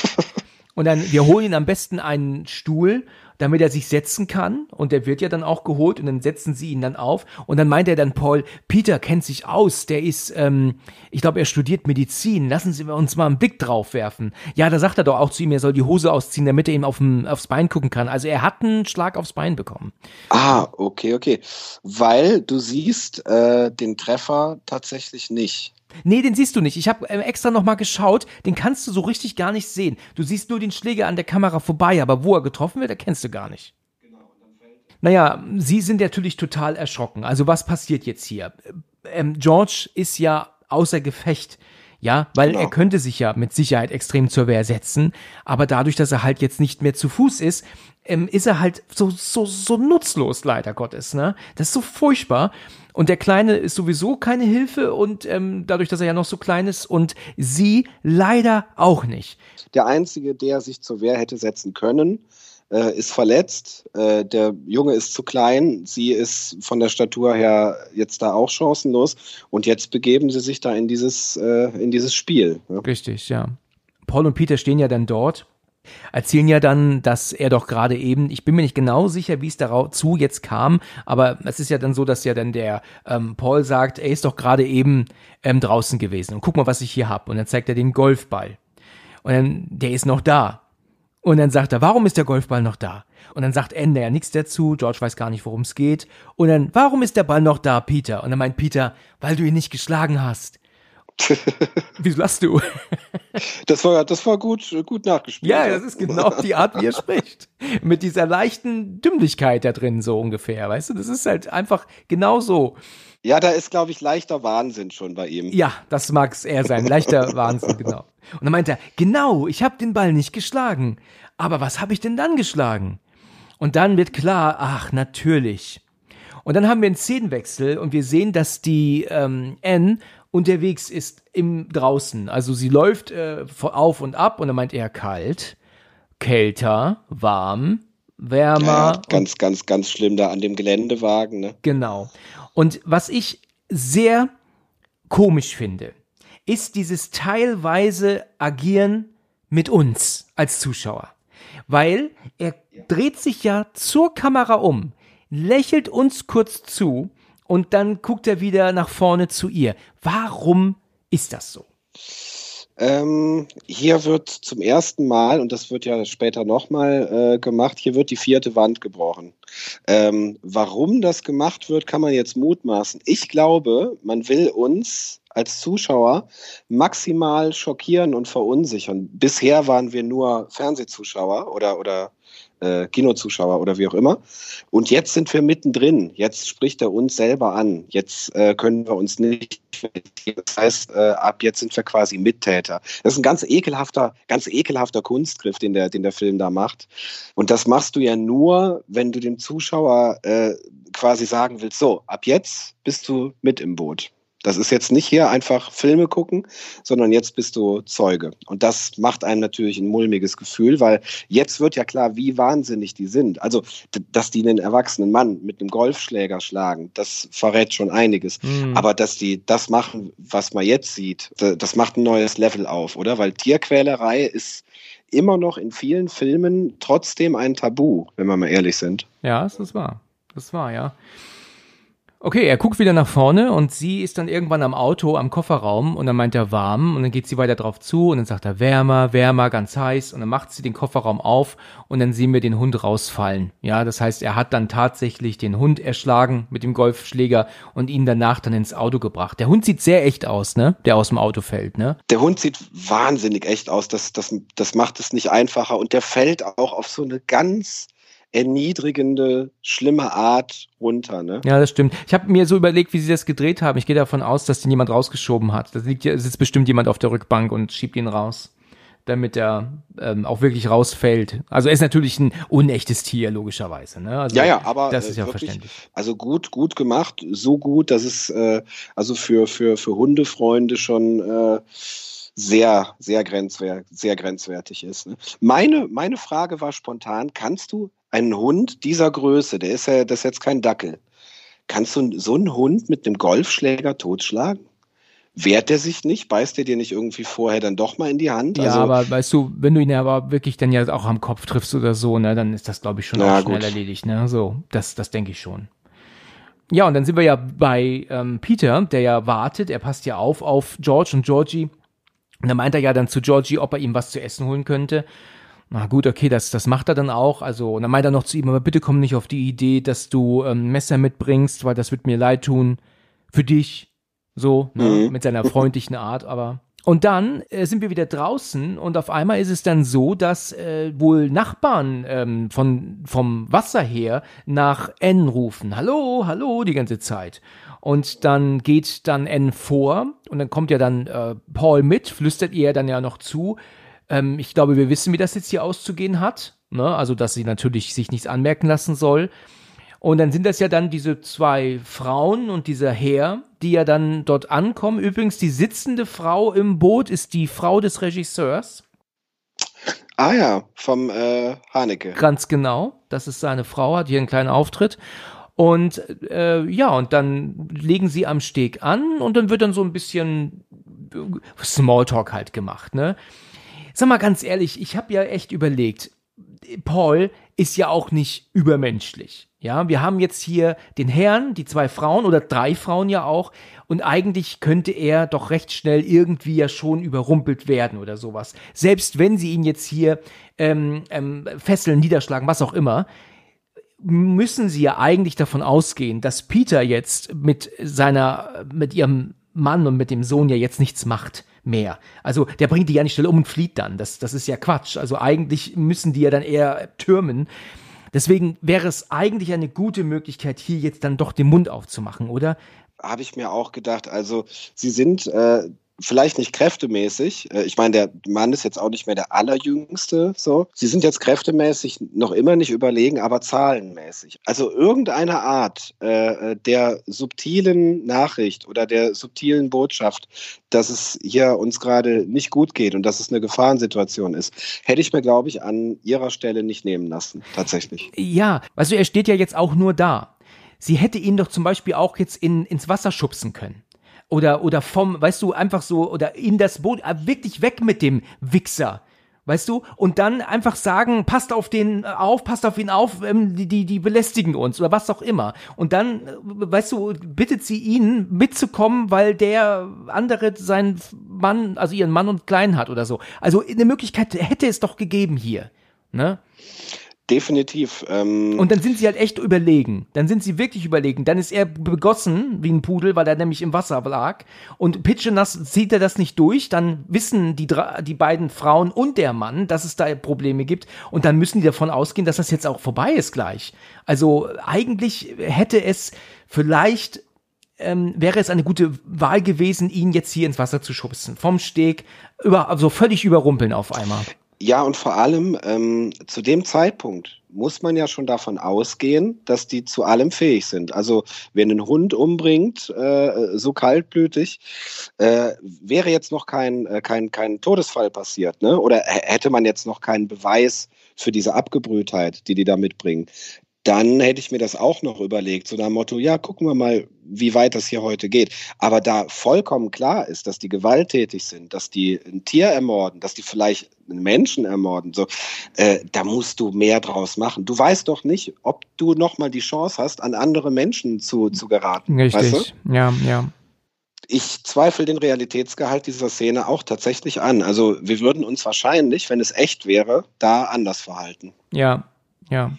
A: Und dann, wir holen ihn am besten einen Stuhl, damit er sich setzen kann. Und der wird ja dann auch geholt und dann setzen sie ihn dann auf. Und dann meint er dann Paul, Peter kennt sich aus, der ist, ähm, ich glaube, er studiert Medizin. Lassen Sie uns mal einen Blick drauf werfen. Ja, da sagt er doch auch zu ihm, er soll die Hose ausziehen, damit er ihm auf aufs Bein gucken kann. Also er hat einen Schlag aufs Bein bekommen.
B: Ah, okay, okay. Weil du siehst äh, den Treffer tatsächlich nicht.
A: Nee, den siehst du nicht. Ich habe äh, extra nochmal geschaut. Den kannst du so richtig gar nicht sehen. Du siehst nur den Schläger an der Kamera vorbei, aber wo er getroffen wird, erkennst du gar nicht. Naja, sie sind natürlich total erschrocken. Also was passiert jetzt hier? Ähm, George ist ja außer Gefecht. Ja, weil
B: Genau.
A: er könnte sich ja mit Sicherheit extrem zur Wehr setzen, aber dadurch, dass er halt jetzt nicht mehr zu Fuß ist, ähm, ist er halt so, so, so nutzlos, leider Gottes, ne? Das ist so furchtbar. Und der Kleine ist sowieso keine Hilfe und ähm, dadurch, dass er ja noch so klein ist und sie leider auch nicht.
B: Der Einzige, der sich zur Wehr hätte setzen können, äh, ist verletzt. Äh, der Junge ist zu klein. Sie ist von der Statur her jetzt da auch chancenlos. Und jetzt begeben sie sich da in dieses, äh, in dieses Spiel. Ne?
A: Richtig, ja. Paul und Peter stehen ja dann dort, erzählen ja dann, dass er doch gerade eben, ich bin mir nicht genau sicher, wie es dazu jetzt kam, aber es ist ja dann so, dass ja dann der ähm, Paul sagt, er ist doch gerade eben ähm, draußen gewesen und guck mal, was ich hier hab. Und dann zeigt er den Golfball. Und dann, der ist noch da. Und dann sagt er, warum ist der Golfball noch da? Und dann sagt Ender ja nichts dazu, George weiß gar nicht, worum es geht. Und dann, warum ist der Ball noch da, Peter? Und dann meint Peter, weil du ihn nicht geschlagen hast. Wieso lachst du?
B: Das war, das war gut, gut nachgespielt.
A: Ja, das ist genau die Art, wie er spricht. Mit dieser leichten Dümmlichkeit da drin, so ungefähr, weißt du? Das ist halt einfach genau so.
B: Ja, da ist, glaube ich, leichter Wahnsinn schon bei ihm.
A: Ja, das mag es eher sein. Leichter Wahnsinn, genau. Und dann meint er, genau, ich habe den Ball nicht geschlagen. Aber was habe ich denn dann geschlagen? Und dann wird klar, ach, natürlich. Und dann haben wir einen Szenenwechsel und wir sehen, dass die ähm, Anne unterwegs ist im draußen. Also sie läuft äh, auf und ab und dann meint er kalt, kälter, warm, wärmer.
B: Ja, ganz, ganz, ganz schlimm da an dem Geländewagen. Ne?
A: Genau. Und was ich sehr komisch finde, ist dieses teilweise Agieren mit uns als Zuschauer. Weil er dreht sich ja zur Kamera um, lächelt uns kurz zu und dann guckt er wieder nach vorne zu ihr. Warum ist das so?
B: Ähm, hier wird zum ersten Mal, und das wird ja später nochmal äh, gemacht, hier wird die vierte Wand gebrochen. Ähm, warum das gemacht wird, kann man jetzt mutmaßen. Ich glaube, man will uns als Zuschauer maximal schockieren und verunsichern. Bisher waren wir nur Fernsehzuschauer oder, oder äh, Kinozuschauer oder wie auch immer. Und jetzt sind wir mittendrin. Jetzt spricht er uns selber an. Jetzt äh, können wir uns nicht. Das heißt, äh, ab jetzt sind wir quasi Mittäter. Das ist ein ganz ekelhafter, ganz ekelhafter Kunstgriff, den der, den der Film da macht. Und das machst du ja nur, wenn du dem Zuschauer äh, quasi sagen willst: So, ab jetzt bist du mit im Boot. Das ist jetzt nicht hier einfach Filme gucken, sondern jetzt bist du Zeuge. Und das macht einem natürlich ein mulmiges Gefühl, weil jetzt wird ja klar, wie wahnsinnig die sind. Also, dass die einen erwachsenen Mann mit einem Golfschläger schlagen, das verrät schon einiges.
A: Hm.
B: Aber dass die das machen, was man jetzt sieht, das macht ein neues Level auf, oder? Weil Tierquälerei ist immer noch in vielen Filmen trotzdem ein Tabu, wenn wir mal ehrlich sind.
A: Ja, das ist wahr. Das wahr, ja. Okay, er guckt wieder nach vorne und sie ist dann irgendwann am Auto, am Kofferraum und dann meint er warm und dann geht sie weiter drauf zu und dann sagt er wärmer, wärmer, ganz heiß und dann macht sie den Kofferraum auf und dann sehen wir den Hund rausfallen. Ja, das heißt, er hat dann tatsächlich den Hund erschlagen mit dem Golfschläger und ihn danach dann ins Auto gebracht. Der Hund sieht sehr echt aus, ne? Der aus dem Auto fällt, ne?
B: Der Hund sieht wahnsinnig echt aus. Das, das, das macht es nicht einfacher und der fällt auch auf so eine ganz erniedrigende, schlimme Art runter. Ne?
A: Ja, das stimmt. Ich habe mir so überlegt, wie sie das gedreht haben. Ich gehe davon aus, dass den jemand rausgeschoben hat. Da liegt sitzt bestimmt jemand auf der Rückbank und schiebt ihn raus, damit er ähm, auch wirklich rausfällt. Also er ist natürlich ein unechtes Tier, logischerweise. Ne? Also,
B: ja, ja, aber
A: das ist
B: äh,
A: ja
B: wirklich,
A: verständlich.
B: Also gut, gut gemacht, so gut, dass es äh, also für, für, für Hundefreunde schon äh, sehr, sehr, grenzwer sehr grenzwertig ist. Ne? Meine, meine Frage war spontan, kannst du einen Hund dieser Größe, der ist ja, das ist jetzt kein Dackel, kannst du so einen Hund mit einem Golfschläger totschlagen? Wehrt er sich nicht? Beißt er dir nicht irgendwie vorher dann doch mal in die Hand?
A: Ja, also, aber weißt du, wenn du ihn aber wirklich dann ja auch am Kopf triffst oder so, ne, dann ist das, glaube ich, schon auch schnell gut. erledigt, ne? So, das, das denke ich schon. Ja, und dann sind wir ja bei ähm, Peter, der ja wartet, er passt ja auf auf George und Georgie. Und dann meint er ja dann zu Georgie, ob er ihm was zu essen holen könnte. Na gut, okay, das, das macht er dann auch. Also, und dann meint er noch zu ihm, aber bitte komm nicht auf die Idee, dass du ähm, Messer mitbringst, weil das wird mir leid tun. Für dich. So, ne? Mhm. mit seiner freundlichen Art, aber. Und dann äh, sind wir wieder draußen und auf einmal ist es dann so, dass äh, wohl Nachbarn ähm, von, vom Wasser her nach N rufen. Hallo, hallo, die ganze Zeit. Und dann geht dann N vor und dann kommt ja dann äh, Paul mit, flüstert ihr dann ja noch zu. Ähm, ich glaube, wir wissen, wie das jetzt hier auszugehen hat. Ne? Also, dass sie natürlich sich nichts anmerken lassen soll. Und dann sind das ja dann diese zwei Frauen und dieser Herr, die ja dann dort ankommen. Übrigens, die sitzende Frau im Boot ist die Frau des Regisseurs.
B: Ah ja, vom äh, Haneke.
A: Ganz genau. Das ist seine Frau, hat hier einen kleinen Auftritt. Und äh, ja, und dann legen sie am Steg an und dann wird dann so ein bisschen Smalltalk halt gemacht, ne? Sag mal ganz ehrlich, ich habe ja echt überlegt, Paul ist ja auch nicht übermenschlich. Ja, wir haben jetzt hier den Herrn, die zwei Frauen oder drei Frauen ja auch. Und eigentlich könnte er doch recht schnell irgendwie ja schon überrumpelt werden oder sowas. Selbst wenn sie ihn jetzt hier ähm, ähm, fesseln, niederschlagen, was auch immer, müssen sie ja eigentlich davon ausgehen, dass Peter jetzt mit seiner, mit ihrem Mann und mit dem Sohn ja jetzt nichts macht mehr. Also der bringt die ja nicht schnell um und flieht dann. Das, das ist ja Quatsch. Also eigentlich müssen die ja dann eher türmen. Deswegen wäre es eigentlich eine gute Möglichkeit, hier jetzt dann doch den Mund aufzumachen, oder?
B: Habe ich mir auch gedacht. Also sie sind äh, vielleicht nicht kräftemäßig. Äh, ich meine, der Mann ist jetzt auch nicht mehr der allerjüngste. So, sie sind jetzt kräftemäßig noch immer nicht überlegen, aber zahlenmäßig. Also irgendeine Art äh, der subtilen Nachricht oder der subtilen Botschaft, dass es hier uns gerade nicht gut geht und dass es eine Gefahrensituation ist, hätte ich mir, glaube ich, an ihrer Stelle nicht nehmen lassen. Tatsächlich.
A: Ja, also er steht ja jetzt auch nur da. Sie hätte ihn doch zum Beispiel auch jetzt in, ins Wasser schubsen können oder, oder vom, weißt du, einfach so, oder in das Boot, äh, wirklich weg mit dem Wichser. Weißt du? Und dann einfach sagen, passt auf den äh, auf, passt auf ihn auf, ähm, die, die, die belästigen uns oder was auch immer. Und dann, äh, weißt du, bittet sie ihn mitzukommen, weil der andere seinen Mann, also ihren Mann und Kleinen hat oder so. Also eine Möglichkeit hätte es doch gegeben hier. Ne?
B: Definitiv.
A: Ähm und dann sind sie halt echt überlegen. Dann sind sie wirklich überlegen. Dann ist er begossen wie ein Pudel, weil er nämlich im Wasser lag. Und pitschenass zieht er das nicht durch. Dann wissen die, die beiden Frauen und der Mann, dass es da Probleme gibt. Und dann müssen die davon ausgehen, dass das jetzt auch vorbei ist gleich. Also eigentlich hätte es vielleicht ähm, wäre es eine gute Wahl gewesen, ihn jetzt hier ins Wasser zu schubsen. Vom Steg, über, also völlig überrumpeln auf einmal.
B: Ja, und vor allem ähm, zu dem Zeitpunkt muss man ja schon davon ausgehen, dass die zu allem fähig sind. Also wer einen Hund umbringt, äh, so kaltblütig, äh, wäre jetzt noch kein, äh, kein, kein Todesfall passiert, ne? Oder hätte man jetzt noch keinen Beweis für diese Abgebrühtheit, die die da mitbringen dann hätte ich mir das auch noch überlegt, so nach dem Motto, ja, gucken wir mal, wie weit das hier heute geht. Aber da vollkommen klar ist, dass die gewalttätig sind, dass die ein Tier ermorden, dass die vielleicht einen Menschen ermorden, so, äh, da musst du mehr draus machen. Du weißt doch nicht, ob du nochmal die Chance hast, an andere Menschen zu, zu geraten.
A: Richtig, weißt du? ja, ja.
B: Ich zweifle den Realitätsgehalt dieser Szene auch tatsächlich an. Also wir würden uns wahrscheinlich, wenn es echt wäre, da anders verhalten.
A: Ja, ja.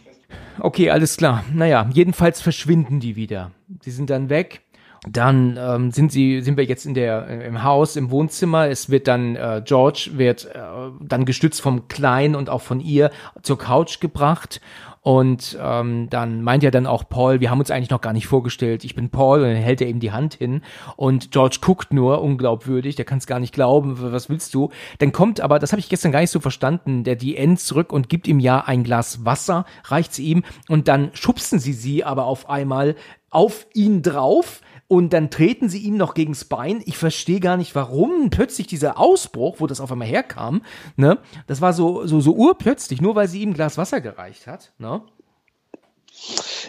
A: Okay, alles klar. Naja, jedenfalls verschwinden die wieder. Sie sind dann weg. Dann ähm, sind sie, sind wir jetzt in der im Haus, im Wohnzimmer. Es wird dann äh, George wird äh, dann gestützt vom Kleinen und auch von ihr zur Couch gebracht und ähm, dann meint ja dann auch Paul, wir haben uns eigentlich noch gar nicht vorgestellt, ich bin Paul und dann hält er ihm die Hand hin. Und George guckt nur, unglaubwürdig, der kann es gar nicht glauben, was willst du? Dann kommt aber, das habe ich gestern gar nicht so verstanden, der End zurück und gibt ihm ja ein Glas Wasser, reicht sie ihm. Und dann schubsen sie sie aber auf einmal auf ihn drauf und dann treten sie ihm noch gegens Bein. Ich verstehe gar nicht, warum plötzlich dieser Ausbruch, wo das auf einmal herkam, ne? Das war so, so, so urplötzlich, nur weil sie ihm ein Glas Wasser gereicht hat, ne?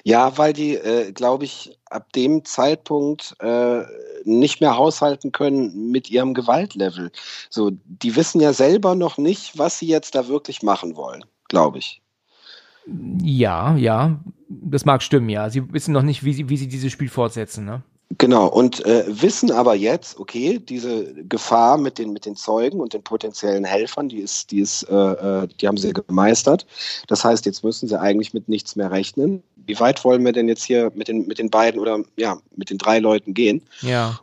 B: Ja, weil die, äh, glaube ich, ab dem Zeitpunkt äh, nicht mehr haushalten können mit ihrem Gewaltlevel. So, die wissen ja selber noch nicht, was sie jetzt da wirklich machen wollen, glaube ich.
A: Ja, ja, das mag stimmen, ja. Sie wissen noch nicht, wie sie, wie sie dieses Spiel fortsetzen, ne?
B: Genau, und äh, wissen aber jetzt, okay, diese Gefahr mit den, mit den Zeugen und den potenziellen Helfern, die ist, die ist, äh, äh, die haben sie gemeistert. Das heißt, jetzt müssen sie eigentlich mit nichts mehr rechnen. Wie weit wollen wir denn jetzt hier mit den, mit den beiden oder ja, mit den drei Leuten gehen?
A: Ja.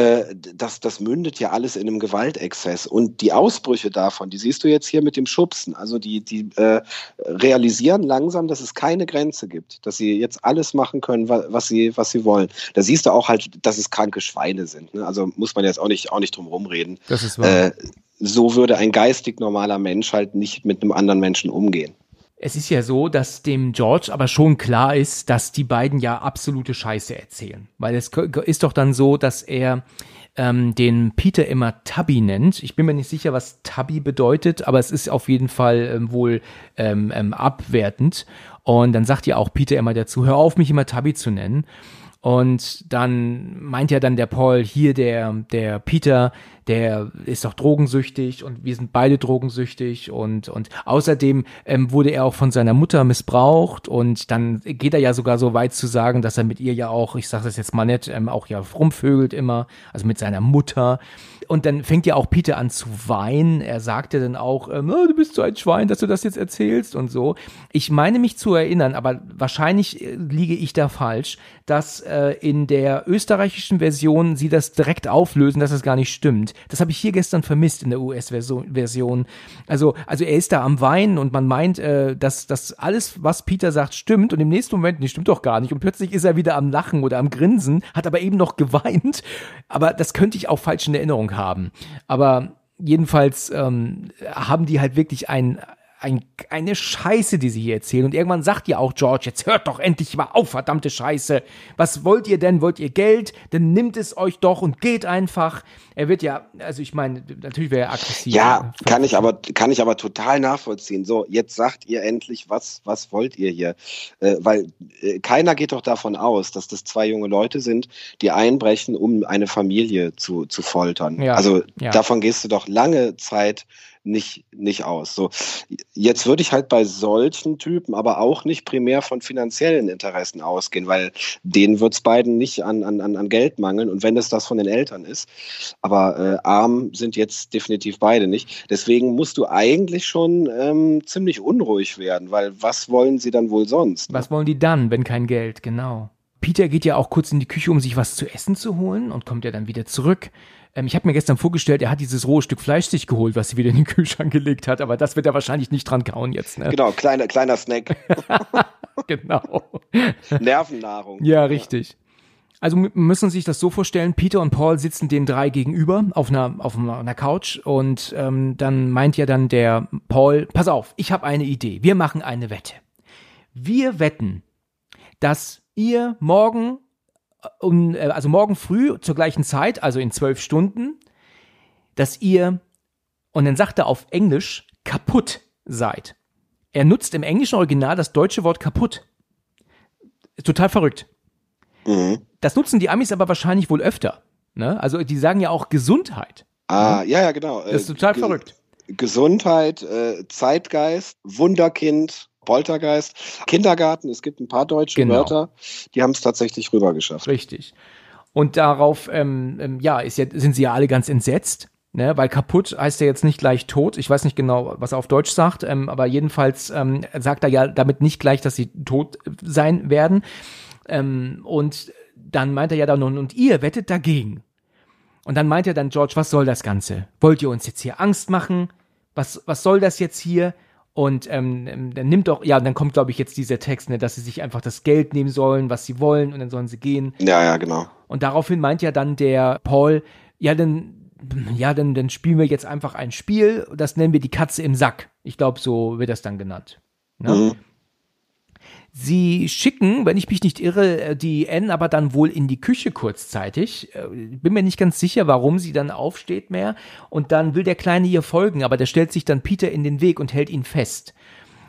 B: Äh, das, das mündet ja alles in einem Gewaltexzess. Und die Ausbrüche davon, die siehst du jetzt hier mit dem Schubsen. Also die, die äh, realisieren langsam, dass es keine Grenze gibt, dass sie jetzt alles machen können, was sie, was sie wollen. Da siehst du auch halt, dass es kranke Schweine sind. Ne? Also muss man jetzt auch nicht, auch nicht drum rumreden.
A: Das ist wahr. Äh,
B: so würde ein geistig normaler Mensch halt nicht mit einem anderen Menschen umgehen.
A: Es ist ja so, dass dem George aber schon klar ist, dass die beiden ja absolute Scheiße erzählen. Weil es ist doch dann so, dass er ähm, den Peter immer Tubby nennt. Ich bin mir nicht sicher, was Tubby bedeutet, aber es ist auf jeden Fall ähm, wohl ähm, ähm abwertend. Und dann sagt ja auch Peter immer dazu, hör auf, mich immer Tubby zu nennen. Und dann meint ja dann der Paul, hier der, der Peter, der ist doch drogensüchtig und wir sind beide drogensüchtig und, und außerdem ähm, wurde er auch von seiner Mutter missbraucht und dann geht er ja sogar so weit zu sagen, dass er mit ihr ja auch, ich sage das jetzt mal nett, ähm, auch ja rumvögelt immer, also mit seiner Mutter und dann fängt ja auch Peter an zu weinen. Er sagte dann auch, ähm, oh, du bist so ein Schwein, dass du das jetzt erzählst und so. Ich meine mich zu erinnern, aber wahrscheinlich äh, liege ich da falsch, dass äh, in der österreichischen Version sie das direkt auflösen, dass das gar nicht stimmt. Das habe ich hier gestern vermisst in der US-Version. Also, also er ist da am Weinen und man meint, äh, dass, dass alles, was Peter sagt, stimmt und im nächsten Moment, nee, stimmt doch gar nicht. Und plötzlich ist er wieder am Lachen oder am Grinsen, hat aber eben noch geweint. Aber das könnte ich auch falsch in Erinnerung haben. Aber jedenfalls ähm, haben die halt wirklich ein, ein, eine Scheiße, die sie hier erzählen. Und irgendwann sagt ja auch George, jetzt hört doch endlich mal auf, verdammte Scheiße. Was wollt ihr denn? Wollt ihr Geld? Dann nimmt es euch doch und geht einfach. Er wird ja, also ich meine, natürlich wäre er aggressiv.
B: Ja, kann ich aber, kann ich aber total nachvollziehen. So, jetzt sagt ihr endlich, was, was wollt ihr hier? Äh, weil äh, keiner geht doch davon aus, dass das zwei junge Leute sind, die einbrechen, um eine Familie zu, zu foltern. Ja, also ja. davon gehst du doch lange Zeit nicht, nicht aus. So, jetzt würde ich halt bei solchen Typen aber auch nicht primär von finanziellen Interessen ausgehen, weil denen wird es beiden nicht an, an, an Geld mangeln und wenn es das von den Eltern ist. Aber äh, arm sind jetzt definitiv beide nicht. Deswegen musst du eigentlich schon ähm, ziemlich unruhig werden, weil was wollen sie dann wohl sonst?
A: Was wollen die dann, wenn kein Geld, genau. Peter geht ja auch kurz in die Küche, um sich was zu essen zu holen und kommt ja dann wieder zurück. Ähm, ich habe mir gestern vorgestellt, er hat dieses rohe Stück Fleisch sich geholt, was sie wieder in den Kühlschrank gelegt hat, aber das wird er wahrscheinlich nicht dran kauen jetzt. Ne?
B: Genau, kleiner, kleiner Snack.
A: genau.
B: Nervennahrung.
A: Ja, richtig. Also müssen sich das so vorstellen, Peter und Paul sitzen den drei gegenüber auf einer, auf einer Couch und ähm, dann meint ja dann der Paul, pass auf, ich habe eine Idee, wir machen eine Wette. Wir wetten, dass ihr morgen um, äh, also morgen früh zur gleichen Zeit, also in zwölf Stunden, dass ihr, und dann sagt er auf Englisch, kaputt seid. Er nutzt im englischen Original das deutsche Wort kaputt. total verrückt. Mhm. Das nutzen die Amis aber wahrscheinlich wohl öfter. Ne? Also die sagen ja auch Gesundheit.
B: Ah, ne? ja, ja, genau.
A: Das ist total Ge verrückt.
B: Gesundheit, äh, Zeitgeist, Wunderkind, Poltergeist, Kindergarten. Es gibt ein paar deutsche genau. Wörter, die haben es tatsächlich rübergeschafft.
A: Richtig. Und darauf, ähm, ähm, ja, ja, sind sie ja alle ganz entsetzt. Ne, weil kaputt heißt ja jetzt nicht gleich tot. Ich weiß nicht genau, was er auf Deutsch sagt, ähm, aber jedenfalls ähm, sagt er ja damit nicht gleich, dass sie tot sein werden. Ähm, und dann meint er ja dann, und ihr wettet dagegen. Und dann meint er dann, George, was soll das Ganze? Wollt ihr uns jetzt hier Angst machen? Was, was soll das jetzt hier? Und ähm, dann nimmt doch, ja, dann kommt, glaube ich, jetzt dieser Text, ne, dass sie sich einfach das Geld nehmen sollen, was sie wollen, und dann sollen sie gehen.
B: Ja, ja, genau.
A: Und daraufhin meint ja dann der Paul, ja, dann, ja, dann, dann spielen wir jetzt einfach ein Spiel, das nennen wir die Katze im Sack. Ich glaube, so wird das dann genannt. Ne? Mhm. Sie schicken, wenn ich mich nicht irre, äh, die N aber dann wohl in die Küche kurzzeitig. Äh, bin mir nicht ganz sicher, warum sie dann aufsteht mehr. Und dann will der Kleine ihr folgen, aber der stellt sich dann Peter in den Weg und hält ihn fest.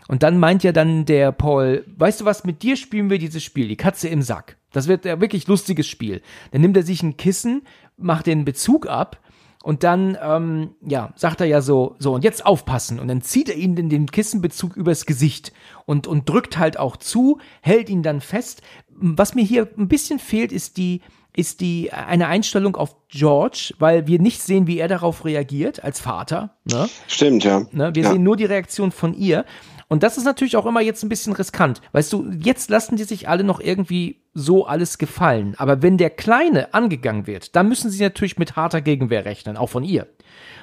A: Und dann meint ja dann der Paul, weißt du was, mit dir spielen wir dieses Spiel, die Katze im Sack. Das wird ein wirklich lustiges Spiel. Dann nimmt er sich ein Kissen, macht den Bezug ab und dann, ähm, ja, sagt er ja so, so, und jetzt aufpassen. Und dann zieht er ihn in den Kissenbezug übers Gesicht und, und drückt halt auch zu, hält ihn dann fest. Was mir hier ein bisschen fehlt, ist die, ist die eine Einstellung auf George, weil wir nicht sehen, wie er darauf reagiert als Vater. Ne?
B: Stimmt, ja.
A: Ne? Wir
B: ja.
A: sehen nur die Reaktion von ihr. Und das ist natürlich auch immer jetzt ein bisschen riskant. Weißt du, jetzt lassen die sich alle noch irgendwie so alles gefallen. Aber wenn der Kleine angegangen wird, dann müssen sie natürlich mit harter Gegenwehr rechnen, auch von ihr.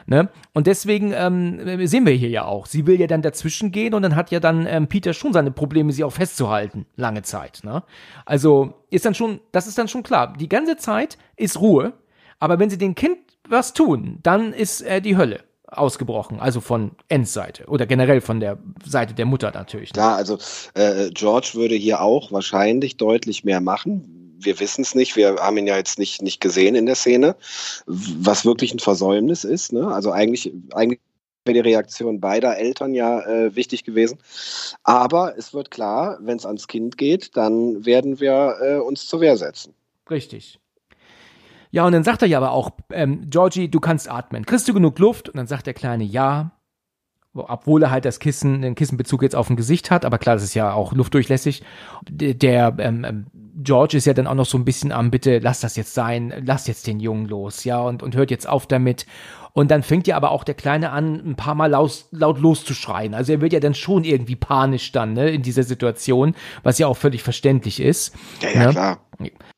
A: Ne? Und deswegen ähm, sehen wir hier ja auch. Sie will ja dann dazwischen gehen und dann hat ja dann ähm, Peter schon seine Probleme, sie auch festzuhalten, lange Zeit. Ne? Also ist dann schon, das ist dann schon klar. Die ganze Zeit ist Ruhe, aber wenn sie dem Kind was tun, dann ist äh, die Hölle ausgebrochen, also von Ends Seite oder generell von der Seite der Mutter natürlich.
B: Ne? Klar, also äh, George würde hier auch wahrscheinlich deutlich mehr machen. Wir wissen es nicht, wir haben ihn ja jetzt nicht, nicht gesehen in der Szene, was wirklich ein Versäumnis ist. Ne? Also eigentlich, eigentlich wäre die Reaktion beider Eltern ja äh, wichtig gewesen. Aber es wird klar, wenn es ans Kind geht, dann werden wir äh, uns zur Wehr setzen.
A: Richtig. Ja, und dann sagt er ja aber auch, ähm, Georgie, du kannst atmen. Kriegst du genug Luft? Und dann sagt der Kleine ja. Obwohl er halt das Kissen, den Kissenbezug jetzt auf dem Gesicht hat, aber klar, das ist ja auch luftdurchlässig. Der ähm, ähm, George ist ja dann auch noch so ein bisschen am, bitte lass das jetzt sein, lass jetzt den Jungen los, ja, und, und hört jetzt auf damit. Und dann fängt ja aber auch der Kleine an, ein paar Mal laut, laut loszuschreien. Also er wird ja dann schon irgendwie panisch dann, ne, in dieser Situation, was ja auch völlig verständlich ist.
B: Ja, ja, ne? klar.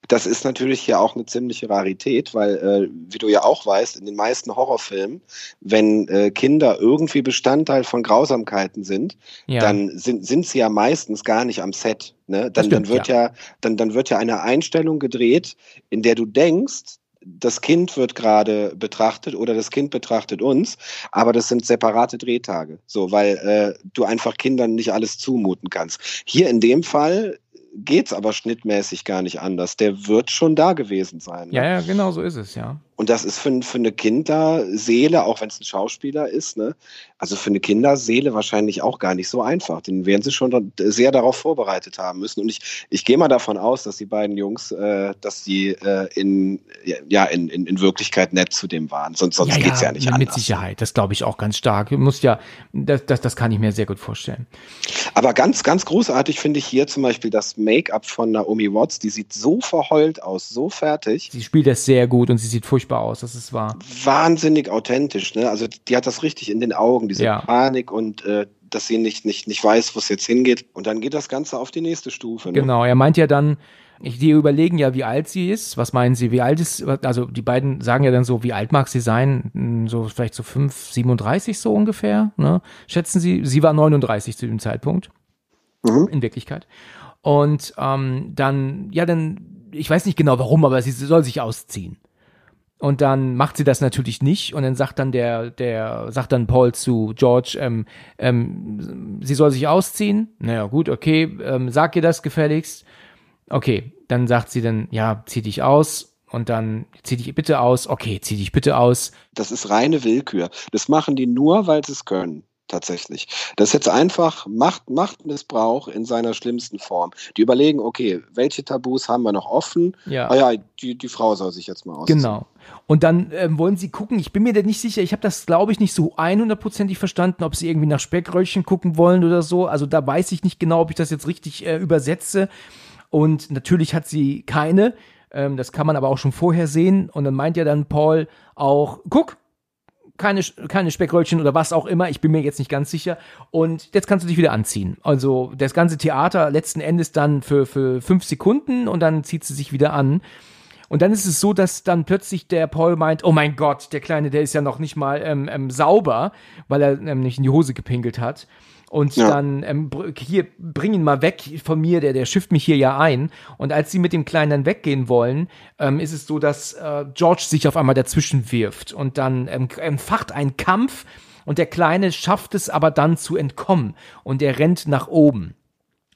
B: Das ist natürlich hier auch eine ziemliche Rarität, weil, äh, wie du ja auch weißt, in den meisten Horrorfilmen, wenn äh, Kinder irgendwie Bestandteil von Grausamkeiten sind, ja. dann sind, sind sie ja meistens gar nicht am Set. Ne? Dann, stimmt, dann, wird ja. ja, dann, dann wird ja eine Einstellung gedreht, in der du denkst, das Kind wird gerade betrachtet oder das Kind betrachtet uns, aber das sind separate Drehtage, so weil äh, du einfach Kindern nicht alles zumuten kannst. Hier in dem Fall geht's aber schnittmäßig gar nicht anders. Der wird schon da gewesen sein.
A: Ne? Ja, ja, genau so ist es, ja.
B: Und das ist für, für eine Kinderseele, auch wenn es ein Schauspieler ist, ne, also für eine Kinderseele wahrscheinlich auch gar nicht so einfach. Den werden sie schon sehr darauf vorbereitet haben müssen. Und ich, ich gehe mal davon aus, dass die beiden Jungs, äh, dass die äh, in, ja, in, in, in Wirklichkeit nett zu dem waren. Sonst, sonst ja, geht's ja, ja nicht
A: mit
B: anders.
A: Mit Sicherheit, das glaube ich auch ganz stark. Muss ja, das, das, das kann ich mir sehr gut vorstellen.
B: Aber ganz, ganz großartig finde ich hier zum Beispiel das Make-up von Naomi Watts. Die sieht so verheult aus, so fertig.
A: Sie spielt das sehr gut und sie sieht furchtbar furchtbar aus, das ist wahr.
B: Wahnsinnig authentisch, ne? Also die hat das richtig in den Augen, diese ja. Panik und äh, dass sie nicht, nicht, nicht weiß, wo es jetzt hingeht. Und dann geht das Ganze auf die nächste Stufe.
A: Ne? Genau, er meint ja dann, die überlegen ja, wie alt sie ist. Was meinen sie, wie alt ist, also die beiden sagen ja dann so, wie alt mag sie sein? Hm, so vielleicht so 5, 37 so ungefähr, ne? Schätzen sie, sie war 39 zu dem Zeitpunkt. Mhm. In Wirklichkeit. Und ähm, dann, ja, dann, ich weiß nicht genau warum, aber sie soll sich ausziehen. Und dann macht sie das natürlich nicht und dann sagt dann der, der, sagt dann Paul zu George, ähm, ähm, sie soll sich ausziehen. Naja, gut, okay, ähm, sag ihr das gefälligst. Okay, dann sagt sie dann, ja, zieh dich aus und dann zieh dich bitte aus. Okay, zieh dich bitte aus.
B: Das ist reine Willkür. Das machen die nur, weil sie es können tatsächlich. Das ist jetzt einfach Macht, Machtmissbrauch in seiner schlimmsten Form. Die überlegen, okay, welche Tabus haben wir noch offen? Ja. Ah ja, die, die Frau soll sich jetzt mal ausziehen.
A: Genau. Und dann ähm, wollen sie gucken, ich bin mir da nicht sicher, ich habe das, glaube ich, nicht so 100%ig verstanden, ob sie irgendwie nach Speckröllchen gucken wollen oder so. Also da weiß ich nicht genau, ob ich das jetzt richtig äh, übersetze. Und natürlich hat sie keine. Ähm, das kann man aber auch schon vorher sehen. Und dann meint ja dann Paul auch, guck, keine, keine Speckröllchen oder was auch immer, ich bin mir jetzt nicht ganz sicher. Und jetzt kannst du dich wieder anziehen. Also das ganze Theater letzten Endes dann für, für fünf Sekunden und dann zieht sie sich wieder an. Und dann ist es so, dass dann plötzlich der Paul meint, oh mein Gott, der Kleine, der ist ja noch nicht mal ähm, ähm, sauber, weil er ähm, nicht in die Hose gepinkelt hat und ja. dann ähm, hier bring ihn mal weg von mir, der der schifft mich hier ja ein. Und als sie mit dem Kleinen dann weggehen wollen, ähm, ist es so, dass äh, George sich auf einmal dazwischen wirft und dann ähm, entfacht ein Kampf und der Kleine schafft es aber dann zu entkommen und er rennt nach oben.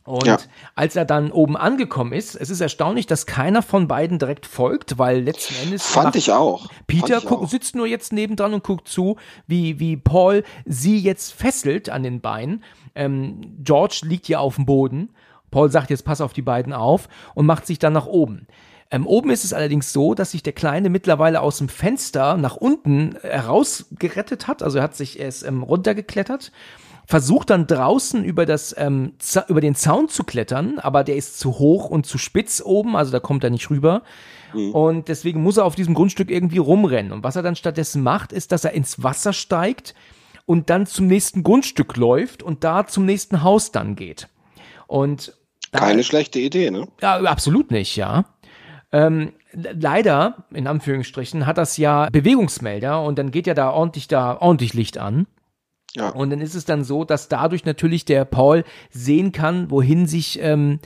A: Und
B: Ja.
A: als er dann oben angekommen ist, es ist erstaunlich, dass keiner von beiden direkt folgt, weil letzten Endes
B: Fand ich auch.
A: Peter
B: ich
A: guck,
B: auch.
A: sitzt nur jetzt nebendran und guckt zu, wie, wie Paul sie jetzt fesselt an den Beinen. Ähm, George liegt ja auf dem Boden. Paul sagt jetzt, pass auf die beiden auf und macht sich dann nach oben. Ähm, oben ist es allerdings so, dass sich der Kleine mittlerweile aus dem Fenster nach unten herausgerettet hat. Also er hat sich, er ist ähm, runtergeklettert, versucht dann draußen über, das, ähm, über den Zaun zu klettern, aber der ist zu hoch und zu spitz oben, also da kommt er nicht rüber. Und deswegen muss er auf diesem Grundstück irgendwie rumrennen. Und was er dann stattdessen macht, ist, dass er ins Wasser steigt und dann zum nächsten Grundstück läuft und da zum nächsten Haus dann geht. Und da,
B: Keine schlechte Idee, ne?
A: ja, absolut nicht, ja. Ähm, le- leider, in Anführungsstrichen, hat das ja Bewegungsmelder und dann geht ja da ordentlich da ordentlich Licht an.
B: Ja.
A: Und dann ist es dann so, dass dadurch natürlich der Paul sehen kann, wohin sich ähm,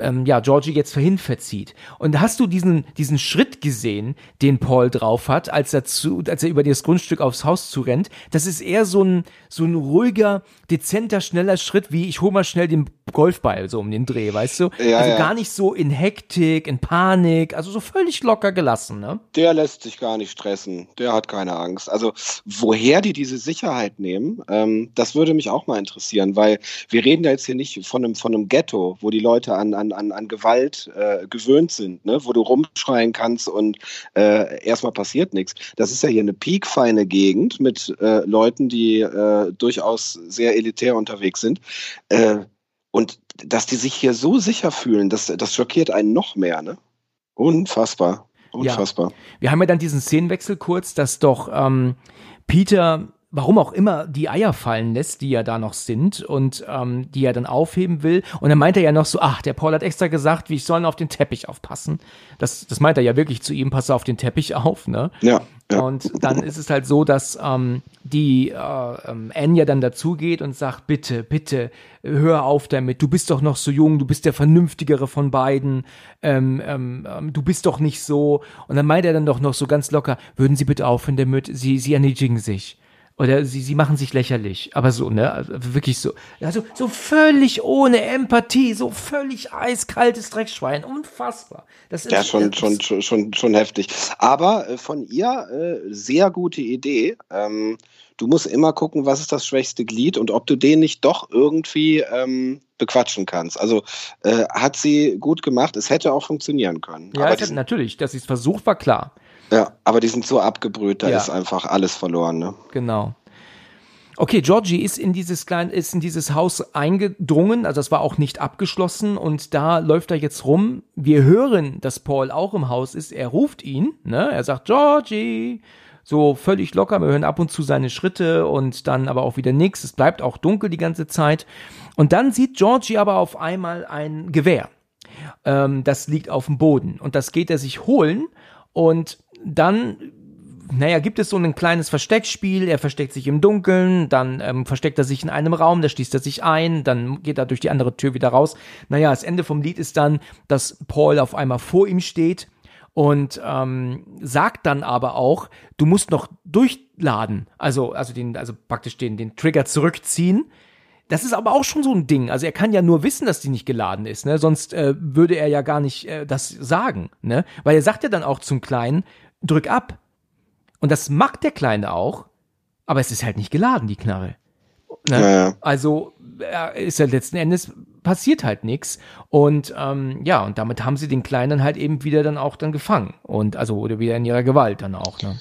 A: ähm, ja, Georgie jetzt vorhin verzieht. Und hast du diesen, diesen Schritt gesehen, den Paul drauf hat, als er zu, als er über das Grundstück aufs Haus zurennt? Das ist eher so ein, so ein ruhiger, dezenter, schneller Schritt, wie ich hol mal schnell den Golfball so um den Dreh, weißt du?
B: Ja,
A: also
B: ja.
A: gar nicht so in Hektik, in Panik, also so völlig locker gelassen, ne?
B: Der lässt sich gar nicht stressen. Der hat keine Angst. Also, woher die diese Sicherheit nehmen, ähm, das würde mich auch mal interessieren, weil wir reden ja jetzt hier nicht von einem, von einem Ghetto, wo die Leute an, an, an, an Gewalt äh, gewöhnt sind, ne? wo du rumschreien kannst und äh, erstmal passiert nichts. Das ist ja hier eine piekfeine Gegend mit äh, Leuten, die äh, durchaus sehr elitär unterwegs sind. Äh, und dass die sich hier so sicher fühlen, das, das schockiert einen noch mehr. Ne? Unfassbar. Unfassbar.
A: Wir haben ja dann diesen Szenenwechsel kurz, dass doch ähm, Peter, warum auch immer, die Eier fallen lässt, die ja da noch sind und ähm, die er dann aufheben will. Und dann meint er ja noch so, ach, der Paul hat extra gesagt, wie ich sollen auf den Teppich aufpassen. Das, das meint er ja wirklich zu ihm, passe auf den Teppich auf, ne?
B: Ja, ja.
A: Und dann ist es halt so, dass ähm, die äh, ähm, Anne ja dann dazugeht und sagt, bitte, bitte, hör auf damit, du bist doch noch so jung, du bist der vernünftigere von beiden, ähm, ähm, ähm, du bist doch nicht so. Und dann meint er dann doch noch so ganz locker, würden Sie bitte aufhören damit, Sie, Sie erniedrigen sich. Oder sie, sie machen sich lächerlich. Aber so, ne? Wirklich so. Also so völlig ohne Empathie, so völlig eiskaltes Dreckschwein. Unfassbar. Das ist
B: Ja, schon,
A: das-
B: schon, schon, schon, schon heftig. Aber äh, von ihr äh, sehr gute Idee. Ähm, du musst immer gucken, was ist das schwächste Glied und ob du den nicht doch irgendwie ähm, bequatschen kannst. Also äh, hat sie gut gemacht. Es hätte auch funktionieren können.
A: Ja,
B: sind,
A: natürlich, dass sie es versucht, war klar.
B: Ja, aber die sind so abgebrüht, da
A: Ja.
B: ist einfach alles verloren. Ne?
A: Genau. Okay, Georgie ist in dieses klein, ist in dieses Haus eingedrungen, also das war auch nicht abgeschlossen und da läuft er jetzt rum. Wir hören, dass Paul auch im Haus ist. Er ruft ihn, ne? Er sagt Georgie, so völlig locker. Wir hören ab und zu seine Schritte und dann aber auch wieder nichts. Es bleibt auch dunkel die ganze Zeit. Und dann sieht Georgie aber auf einmal ein Gewehr. Ähm, das liegt auf dem Boden und das geht er sich holen und dann naja, gibt es so ein kleines Versteckspiel, er versteckt sich im Dunkeln, dann ähm, versteckt er sich in einem Raum, da schließt er sich ein, dann geht er durch die andere Tür wieder raus. Naja, das Ende vom Lied ist dann, dass Paul auf einmal vor ihm steht und ähm, sagt dann aber auch, du musst noch durchladen, also, also, den, also praktisch den, den Trigger zurückziehen. Das ist aber auch schon so ein Ding. Also er kann ja nur wissen, dass die nicht geladen ist, ne? Sonst äh, würde er ja gar nicht äh, das sagen, ne? Weil er sagt ja dann auch zum Kleinen, drück ab. Und das macht der Kleine auch, aber es ist halt nicht geladen, die Knarre. Ne?
B: Ja, ja.
A: Also ist ja letzten Endes passiert halt nichts und ähm, ja und damit haben sie den Kleinen halt eben wieder dann auch dann gefangen und also oder wieder in ihrer Gewalt dann auch ne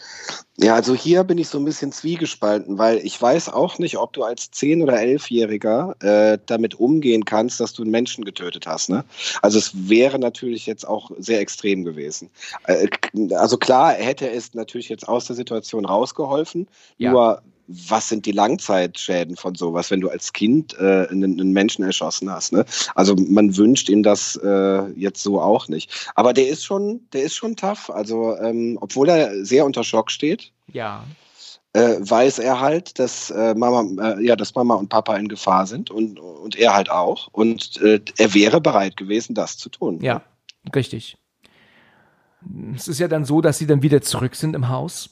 B: Ja, also hier bin ich so ein bisschen zwiegespalten, weil ich weiß auch nicht, ob du als 10- oder 11-Jähriger äh, damit umgehen kannst, dass du einen Menschen getötet hast. Ne? Also es wäre natürlich jetzt auch sehr extrem gewesen. Äh, also klar hätte es natürlich jetzt aus der Situation rausgeholfen,
A: Ja.
B: nur was sind die Langzeitschäden von sowas, wenn du als Kind äh, einen, einen Menschen erschossen hast? Ne? Also man wünscht ihm das äh, jetzt so auch nicht. Aber der ist schon, der ist schon tough. Also ähm, obwohl er sehr unter Schock steht,
A: ja
B: äh, weiß er halt, dass äh, Mama, äh, ja, dass Mama und Papa in Gefahr sind und, und er halt auch. Und äh, er wäre bereit gewesen, das zu tun.
A: ja richtig es ist ja dann so dass sie dann wieder zurück sind im Haus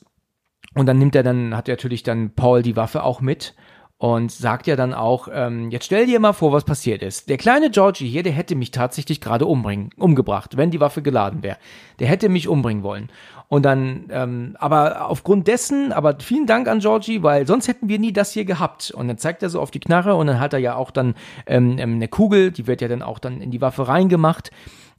A: und dann nimmt er dann hat er natürlich dann Paul die Waffe auch mit und sagt ja dann auch, ähm, jetzt stell dir mal vor, was passiert ist. Der kleine Georgie hier, der hätte mich tatsächlich gerade umbringen, umgebracht, wenn die Waffe geladen wäre. Der hätte mich umbringen wollen. Und dann, ähm, aber aufgrund dessen, aber vielen Dank an Georgie, weil sonst hätten wir nie das hier gehabt. Und dann zeigt er so auf die Knarre und dann hat er ja auch dann ähm, ähm eine Kugel, die wird ja dann auch dann in die Waffe reingemacht.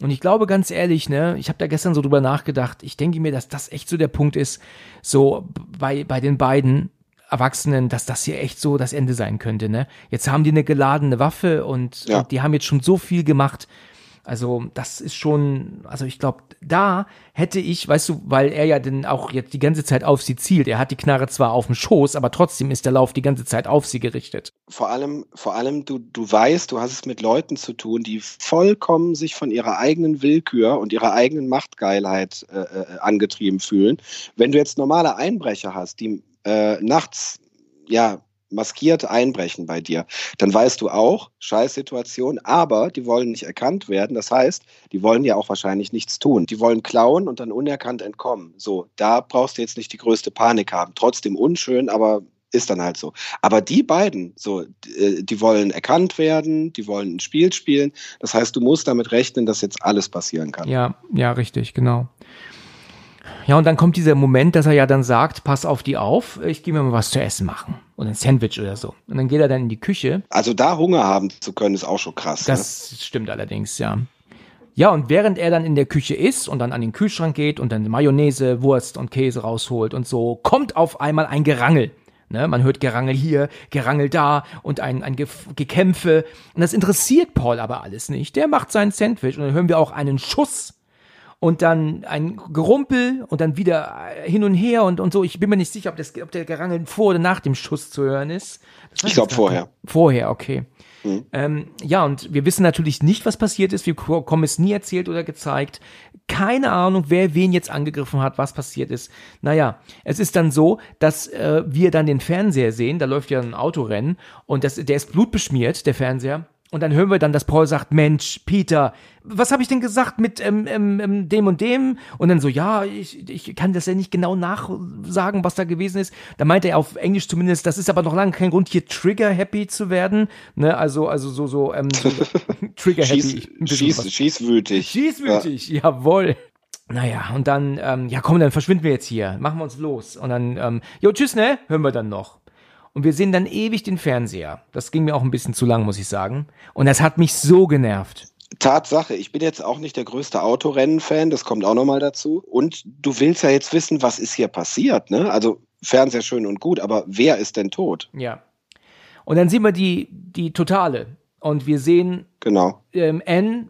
A: Und ich glaube ganz ehrlich, ne, ich habe da gestern so drüber nachgedacht. Ich denke mir, dass das echt so der Punkt ist, so bei bei den beiden Erwachsenen, dass das hier echt so das Ende sein könnte, ne? Jetzt haben die eine geladene Waffe und, ja. und die haben jetzt schon so viel gemacht also das ist schon, also ich glaube, da hätte ich, weißt du, weil er ja dann auch jetzt die ganze Zeit auf sie zielt. Er hat die Knarre zwar auf dem Schoß, aber trotzdem ist der Lauf die ganze Zeit auf sie gerichtet.
B: Vor allem, vor allem, du, du weißt, du hast es mit Leuten zu tun, die vollkommen sich von ihrer eigenen Willkür und ihrer eigenen Machtgeilheit äh, äh angetrieben fühlen. Wenn du jetzt normale Einbrecher hast, die äh, nachts ja maskiert einbrechen bei dir, dann weißt du auch, Scheißsituation, aber die wollen nicht erkannt werden. Das heißt, die wollen ja auch wahrscheinlich nichts tun. Die wollen klauen und dann unerkannt entkommen. So, da brauchst du jetzt nicht die größte Panik haben. Trotzdem unschön, aber ist dann halt so. Aber die beiden, so, äh, die wollen erkannt werden, die wollen ein Spiel spielen. Das heißt, du musst damit rechnen, dass jetzt alles passieren kann.
A: Ja, ja, richtig, genau. Ja, und dann kommt dieser Moment, dass er ja dann sagt, pass auf die auf, ich gehe mir mal was zu essen machen. Und ein Sandwich oder so. Und dann geht er dann in die Küche.
B: Also da Hunger haben zu können, ist auch schon krass.
A: Das ne? stimmt allerdings, ja. Ja, und während er dann in der Küche ist und dann an den Kühlschrank geht und dann Mayonnaise, Wurst und Käse rausholt und so, kommt auf einmal ein Gerangel. Ne, man hört Gerangel hier, Gerangel da und ein, ein Ge Gekämpfe. Und das interessiert Paul aber alles nicht. Der macht sein Sandwich und dann hören wir auch einen Schuss und dann ein Gerumpel und dann wieder hin und her und, und so. Ich bin mir nicht sicher, ob, das, ob der Gerangel vor oder nach dem Schuss zu hören ist.
B: Ich glaube vorher.
A: Vorher, okay. Mhm. Ähm, ja, und wir wissen natürlich nicht, was passiert ist. Wir bekommen es nie erzählt oder gezeigt. Keine Ahnung, wer wen jetzt angegriffen hat, was passiert ist. Naja, es ist dann so, dass äh, wir dann den Fernseher sehen. Da läuft ja ein Autorennen und das, der ist blutbeschmiert, der Fernseher. Und dann hören wir dann, dass Paul sagt, Mensch, Peter, was habe ich denn gesagt mit ähm, ähm, ähm, dem und dem? Und dann so, ja, ich, ich kann das ja nicht genau nachsagen, was da gewesen ist. Da meinte er auf Englisch zumindest, das ist aber noch lange kein Grund, hier trigger-happy zu werden. Ne, also, also so, so, ähm, so
B: trigger-happy. Schieß, schieß, schießwütig.
A: Schießwütig, ja. jawohl. Naja, und dann, ähm, ja komm, dann verschwinden wir jetzt hier. Machen wir uns los. Und dann, ähm, jo, tschüss, ne? Hören wir dann noch. Und wir sehen dann ewig den Fernseher. Das ging mir auch ein bisschen zu lang, muss ich sagen. Und das hat mich so genervt.
B: Tatsache, ich bin jetzt auch nicht der größte Autorennen-Fan, das kommt auch nochmal dazu. Und du willst ja jetzt wissen, was ist hier passiert, ne? Also Fernseher schön und gut, aber wer ist denn tot?
A: Ja. Und dann sehen wir die, die Totale. Und wir sehen
B: genau.
A: ähm, Anne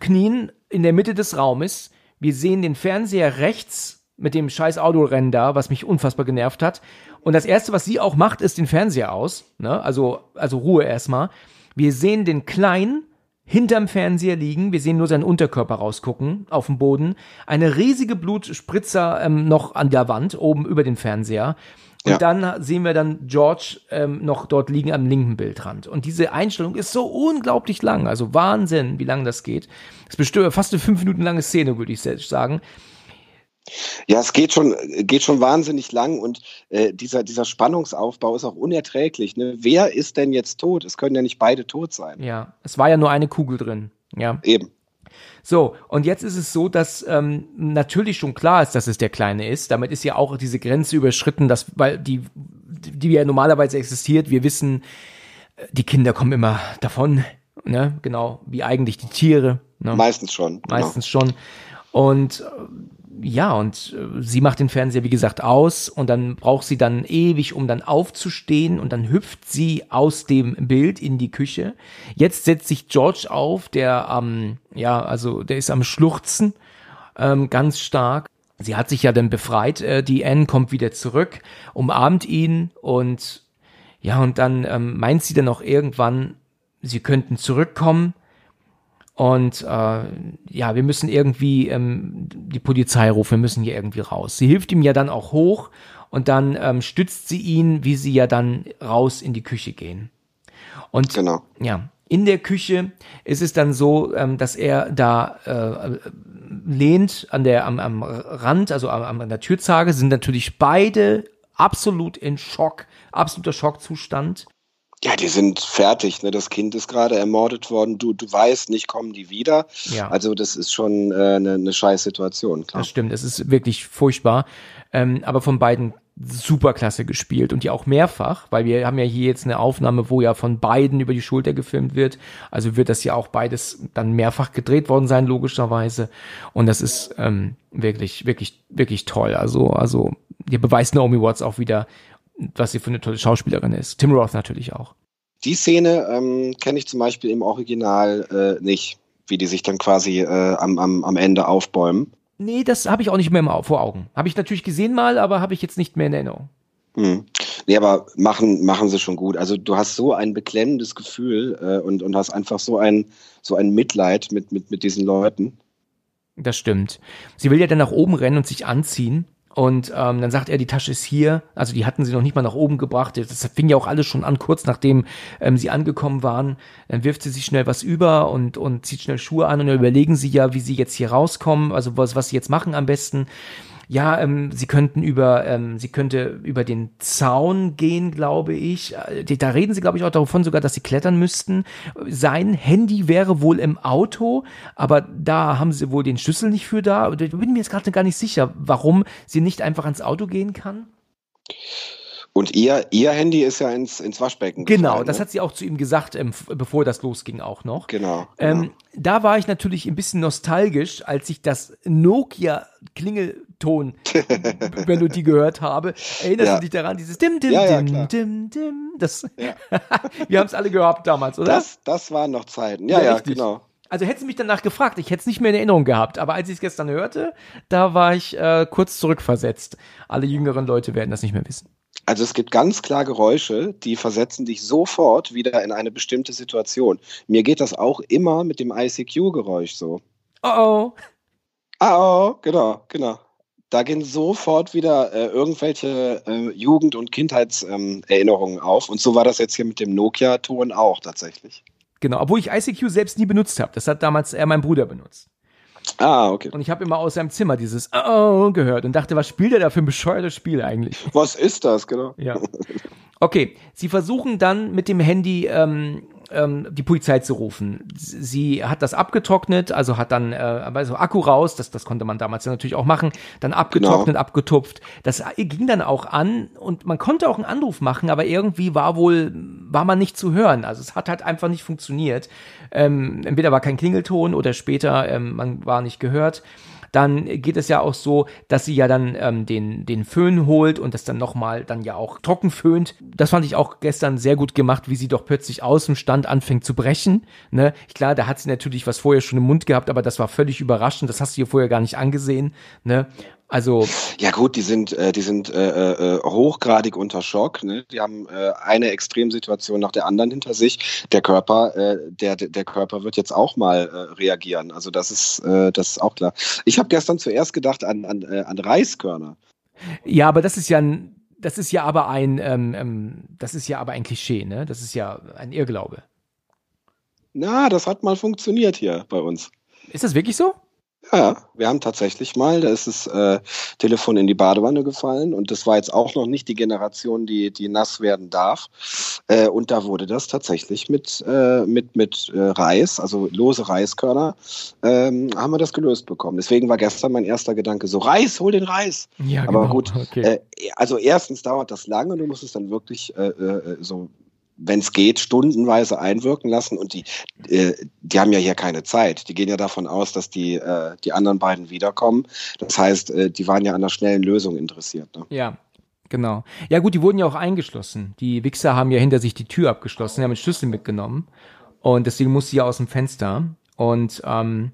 A: knien in der Mitte des Raumes. Wir sehen den Fernseher rechts mit dem scheiß Autorennen da, was mich unfassbar genervt hat. Und das erste, was sie auch macht, ist den Fernseher aus. Ne? Also, also Ruhe erstmal. Wir sehen den Kleinen hinterm Fernseher liegen. Wir sehen nur seinen Unterkörper rausgucken auf dem Boden. Eine riesige Blutspritzer ähm, noch an der Wand, oben über den Fernseher. Und ja. dann sehen wir dann George ähm, noch dort liegen am linken Bildrand. Und diese Einstellung ist so unglaublich lang. Also Wahnsinn, wie lang das geht. Das ist bestimmt fast eine fünf Minuten lange Szene, würde ich selbst sagen.
B: Ja, es geht schon, geht schon wahnsinnig lang und äh, dieser, dieser Spannungsaufbau ist auch unerträglich. Ne? Wer ist denn jetzt tot? Es können ja nicht beide tot sein.
A: Ja, es war ja nur eine Kugel drin. Ja.
B: Eben.
A: So, und jetzt ist es so, dass ähm, natürlich schon klar ist, dass es der Kleine ist. Damit ist ja auch diese Grenze überschritten, dass, weil die, die ja normalerweise existiert, wir wissen, äh, die Kinder kommen immer davon, ne? Genau, wie eigentlich die Tiere. Ne?
B: Meistens schon.
A: Genau. Meistens schon. Und äh, ja, und äh, sie macht den Fernseher, wie gesagt, aus und dann braucht sie dann ewig, um dann aufzustehen und dann hüpft sie aus dem Bild in die Küche. Jetzt setzt sich George auf, der am, ähm, ja, also der ist am Schluchzen, ähm, ganz stark. Sie hat sich ja dann befreit, äh, die Anne kommt wieder zurück, umarmt ihn und ja, und dann ähm, meint sie dann auch irgendwann, sie könnten zurückkommen und äh, ja, wir müssen irgendwie ähm, die Polizei rufen, wir müssen hier irgendwie raus. Sie hilft ihm ja dann auch hoch und dann ähm, stützt sie ihn, wie sie ja dann raus in die Küche gehen. Und genau. ja, in der Küche ist es dann so, ähm, dass er da äh, lehnt an der am, am Rand, also am, an der Türzage, sind natürlich beide absolut in Schock, absoluter Schockzustand.
B: Ja, die sind fertig. Ne? Das Kind ist gerade ermordet worden. Du, du weißt nicht, kommen die wieder.
A: Ja.
B: Also das ist schon äh, eine, eine scheiß Situation. Klar.
A: Das stimmt, es ist wirklich furchtbar. Ähm, aber von beiden super klasse gespielt und ja auch mehrfach, weil wir haben ja hier jetzt eine Aufnahme, wo ja von beiden über die Schulter gefilmt wird. Also wird das ja auch beides dann mehrfach gedreht worden sein, logischerweise. Und das ist ähm, wirklich, wirklich, wirklich toll. Also, also hier beweist Naomi Watts auch wieder, was sie für eine tolle Schauspielerin ist. Tim Roth natürlich auch.
B: Die Szene ähm, kenne ich zum Beispiel im Original äh, nicht, wie die sich dann quasi äh, am, am, am Ende aufbäumen.
A: Nee, das habe ich auch nicht mehr vor Augen. Habe ich natürlich gesehen mal, aber habe ich jetzt nicht mehr in Erinnerung.
B: Hm. Nee, aber machen, machen sie schon gut. Also du hast so ein beklemmendes Gefühl äh, und, und hast einfach so ein, so ein Mitleid mit, mit, mit diesen Leuten.
A: Das stimmt. Sie will ja dann nach oben rennen und sich anziehen. Und ähm, dann sagt er, die Tasche ist hier. Also die hatten sie noch nicht mal nach oben gebracht. Das fing ja auch alles schon an, kurz nachdem ähm, sie angekommen waren. Dann wirft sie sich schnell was über und, und zieht schnell Schuhe an und dann überlegen sie ja, wie sie jetzt hier rauskommen, also was, was sie jetzt machen am besten ja, ähm, sie könnten über, ähm, sie könnte über den Zaun gehen, glaube ich. Äh, Da reden sie, glaube ich, auch davon sogar, dass sie klettern müssten. Sein Handy wäre wohl im Auto, aber da haben sie wohl den Schlüssel nicht für da. Ich bin mir jetzt gerade gar nicht sicher, warum sie nicht einfach ans Auto gehen kann.
B: Und ihr, ihr Handy ist ja ins, ins Waschbecken
A: Genau,
B: gefallen,
A: das
B: ne?
A: hat sie auch zu ihm gesagt, ähm, bevor das losging auch noch.
B: Genau. genau.
A: Ähm, da war ich natürlich ein bisschen nostalgisch, als ich das Nokia-Klingelton-Melodie gehört habe. Erinnerst
B: Ja.
A: du dich daran? Dieses Dim, Dim,
B: Ja, ja,
A: Dim,
B: klar.
A: Dim, Dim. Das,
B: Ja.
A: wir haben es alle gehabt damals, oder?
B: das, das waren noch Zeiten. Ja, ja,
A: richtig.
B: genau.
A: Also hättest du mich danach gefragt, ich hätte es nicht mehr in Erinnerung gehabt, aber als ich es gestern hörte, da war ich äh, kurz zurückversetzt. Alle jüngeren Leute werden das nicht mehr wissen.
B: Also es gibt ganz klar Geräusche, die versetzen dich sofort wieder in eine bestimmte Situation. Mir geht das auch immer mit dem ICQ-Geräusch so.
A: Oh oh.
B: Ah, oh, genau, genau. Da gehen sofort wieder äh, irgendwelche äh, Jugend- und Kindheitserinnerungen ähm, auf. Und so war das jetzt hier mit dem Nokia-Ton auch tatsächlich.
A: Genau, obwohl ich ICQ selbst nie benutzt habe. Das hat damals eher mein Bruder benutzt.
B: Ah, okay.
A: Und ich habe immer aus seinem Zimmer dieses Oh oh gehört und dachte, was spielt er da für ein bescheuertes Spiel eigentlich?
B: Was ist das, genau?
A: Ja. Okay, sie versuchen dann mit dem Handy ähm, ähm, die Polizei zu rufen. Sie hat das abgetrocknet, also hat dann äh, also Akku raus, das, das konnte man damals ja natürlich auch machen, dann abgetrocknet, abgetupft. Das ging dann auch an und man konnte auch einen Anruf machen, aber irgendwie war wohl, war man nicht zu hören. Also es hat halt einfach nicht funktioniert. Ähm, entweder war kein Klingelton oder später ähm, man war nicht gehört dann geht es ja auch so, dass sie ja dann ähm, den, den Föhn holt und das dann nochmal dann ja auch trocken föhnt. Das fand ich auch gestern sehr gut gemacht, wie sie doch plötzlich aus dem Stand anfängt zu brechen. Ne? Klar, da hat sie natürlich was vorher schon im Mund gehabt, aber das war völlig überraschend. Das hast du ihr vorher gar nicht angesehen. Ne? Also,
B: Ja gut, die sind, äh, die sind äh, äh, hochgradig unter Schock. Ne? Die haben äh, eine Extremsituation nach der anderen hinter sich. Der Körper, äh, der, der Körper wird jetzt auch mal äh, reagieren. Also das ist, äh, das ist auch klar. Ich habe gestern zuerst gedacht an, an, äh, an Reiskörner.
A: ja, aber das ist ja ein, das ist ja aber ein, ähm, ähm, das ist ja aber ein Klischee, ne? Das ist ja ein Irrglaube.
B: Na, das hat mal funktioniert hier bei uns.
A: Ist das wirklich so?
B: Ja, wir haben tatsächlich mal, da ist das äh, Telefon in die Badewanne gefallen und das war jetzt auch noch nicht die Generation, die, die nass werden darf. Äh, und da wurde das tatsächlich mit, äh, mit, mit äh, Reis, also lose Reiskörner, ähm, haben wir das gelöst bekommen. Deswegen war gestern mein erster Gedanke so, Reis, hol den Reis.
A: Ja,
B: Aber gut,
A: Okay.
B: Äh, also erstens dauert das lange, du musst es dann wirklich äh, so wenn es geht, stundenweise einwirken lassen. Und die, äh, die haben ja hier keine Zeit. Die gehen ja davon aus, dass die, äh, die anderen beiden wiederkommen. Das heißt, äh, die waren ja an einer schnellen Lösung interessiert. Ne?
A: Ja, genau. Ja gut, die wurden ja auch eingeschlossen. Die Wichser haben ja hinter sich die Tür abgeschlossen, haben den Schlüssel mitgenommen. Und deswegen muss sie ja aus dem Fenster. Und ähm,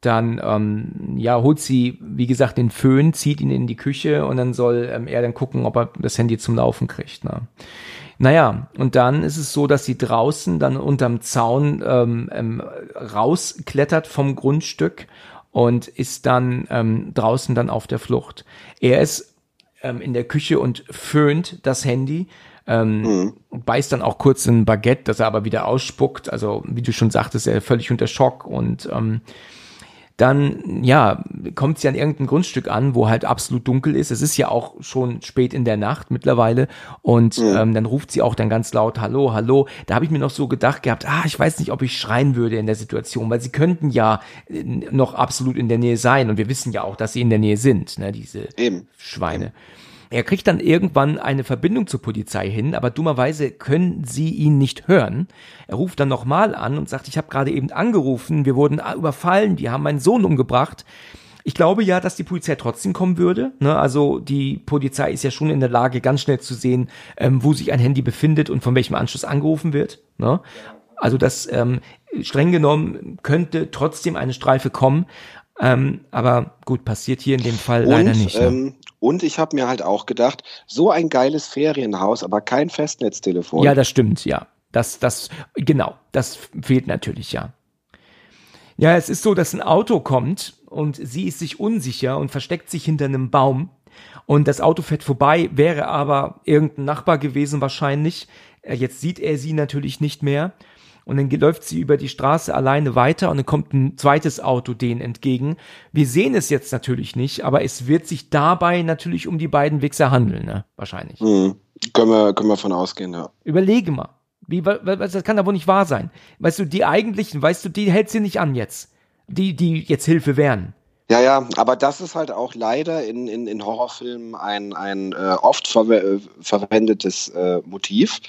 A: dann ähm, ja, holt sie, wie gesagt, den Föhn, zieht ihn in die Küche und dann soll ähm, er dann gucken, ob er das Handy zum Laufen kriegt. Ne? Naja, und dann ist es so, dass sie draußen dann unterm Zaun ähm, ähm, rausklettert vom Grundstück und ist dann ähm, draußen dann auf der Flucht. Er ist ähm, in der Küche und föhnt das Handy, ähm, beißt dann auch kurz ein Baguette, das er aber wieder ausspuckt. Also wie du schon sagtest, er völlig unter Schock und ähm, dann, ja, kommt sie an irgendein Grundstück an, wo halt absolut dunkel ist. Es ist ja auch schon spät in der Nacht mittlerweile. Und mhm. ähm, dann ruft sie auch dann ganz laut, hallo, hallo. Da habe ich mir noch so gedacht gehabt, ah, ich weiß nicht, ob ich schreien würde in der Situation, weil sie könnten ja äh, noch absolut in der Nähe sein. Und wir wissen ja auch, dass sie in der Nähe sind, ne, diese Eben. Schweine. Eben. Er kriegt dann irgendwann eine Verbindung zur Polizei hin, aber dummerweise können sie ihn nicht hören. Er ruft dann nochmal an und sagt, ich habe gerade eben angerufen, wir wurden überfallen, die haben meinen Sohn umgebracht. Ich glaube ja, dass die Polizei trotzdem kommen würde. Ne? Also die Polizei ist ja schon in der Lage, ganz schnell zu sehen, ähm, wo sich ein Handy befindet und von welchem Anschluss angerufen wird. Ne? Also das ähm, streng genommen könnte trotzdem eine Streife kommen. Ähm, aber gut, passiert hier in dem Fall und, leider nicht. Ne?
B: Ähm, und ich habe mir halt auch gedacht, so ein geiles Ferienhaus, aber kein Festnetztelefon.
A: Ja, das stimmt, ja. Das, das, genau, das fehlt natürlich, ja. Ja, es ist so, dass ein Auto kommt und sie ist sich unsicher und versteckt sich hinter einem Baum. Und das Auto fährt vorbei, wäre aber irgendein Nachbar gewesen wahrscheinlich. Äh, jetzt sieht er sie natürlich nicht mehr und dann läuft sie über die Straße alleine weiter und dann kommt ein zweites Auto denen entgegen. Wir sehen es jetzt natürlich nicht, aber es wird sich dabei natürlich um die beiden Wichser handeln, ne? Wahrscheinlich.
B: Mhm. Können, wir, können wir von ausgehen, ja.
A: Überlege mal. Wie, was, das kann da wohl nicht wahr sein. Weißt du, die eigentlichen, weißt du, die hält sie nicht an jetzt. Die, die jetzt Hilfe wären.
B: Ja, ja, aber das ist halt auch leider in, in, in Horrorfilmen ein, ein äh, oft ver äh, verwendetes äh, Motiv.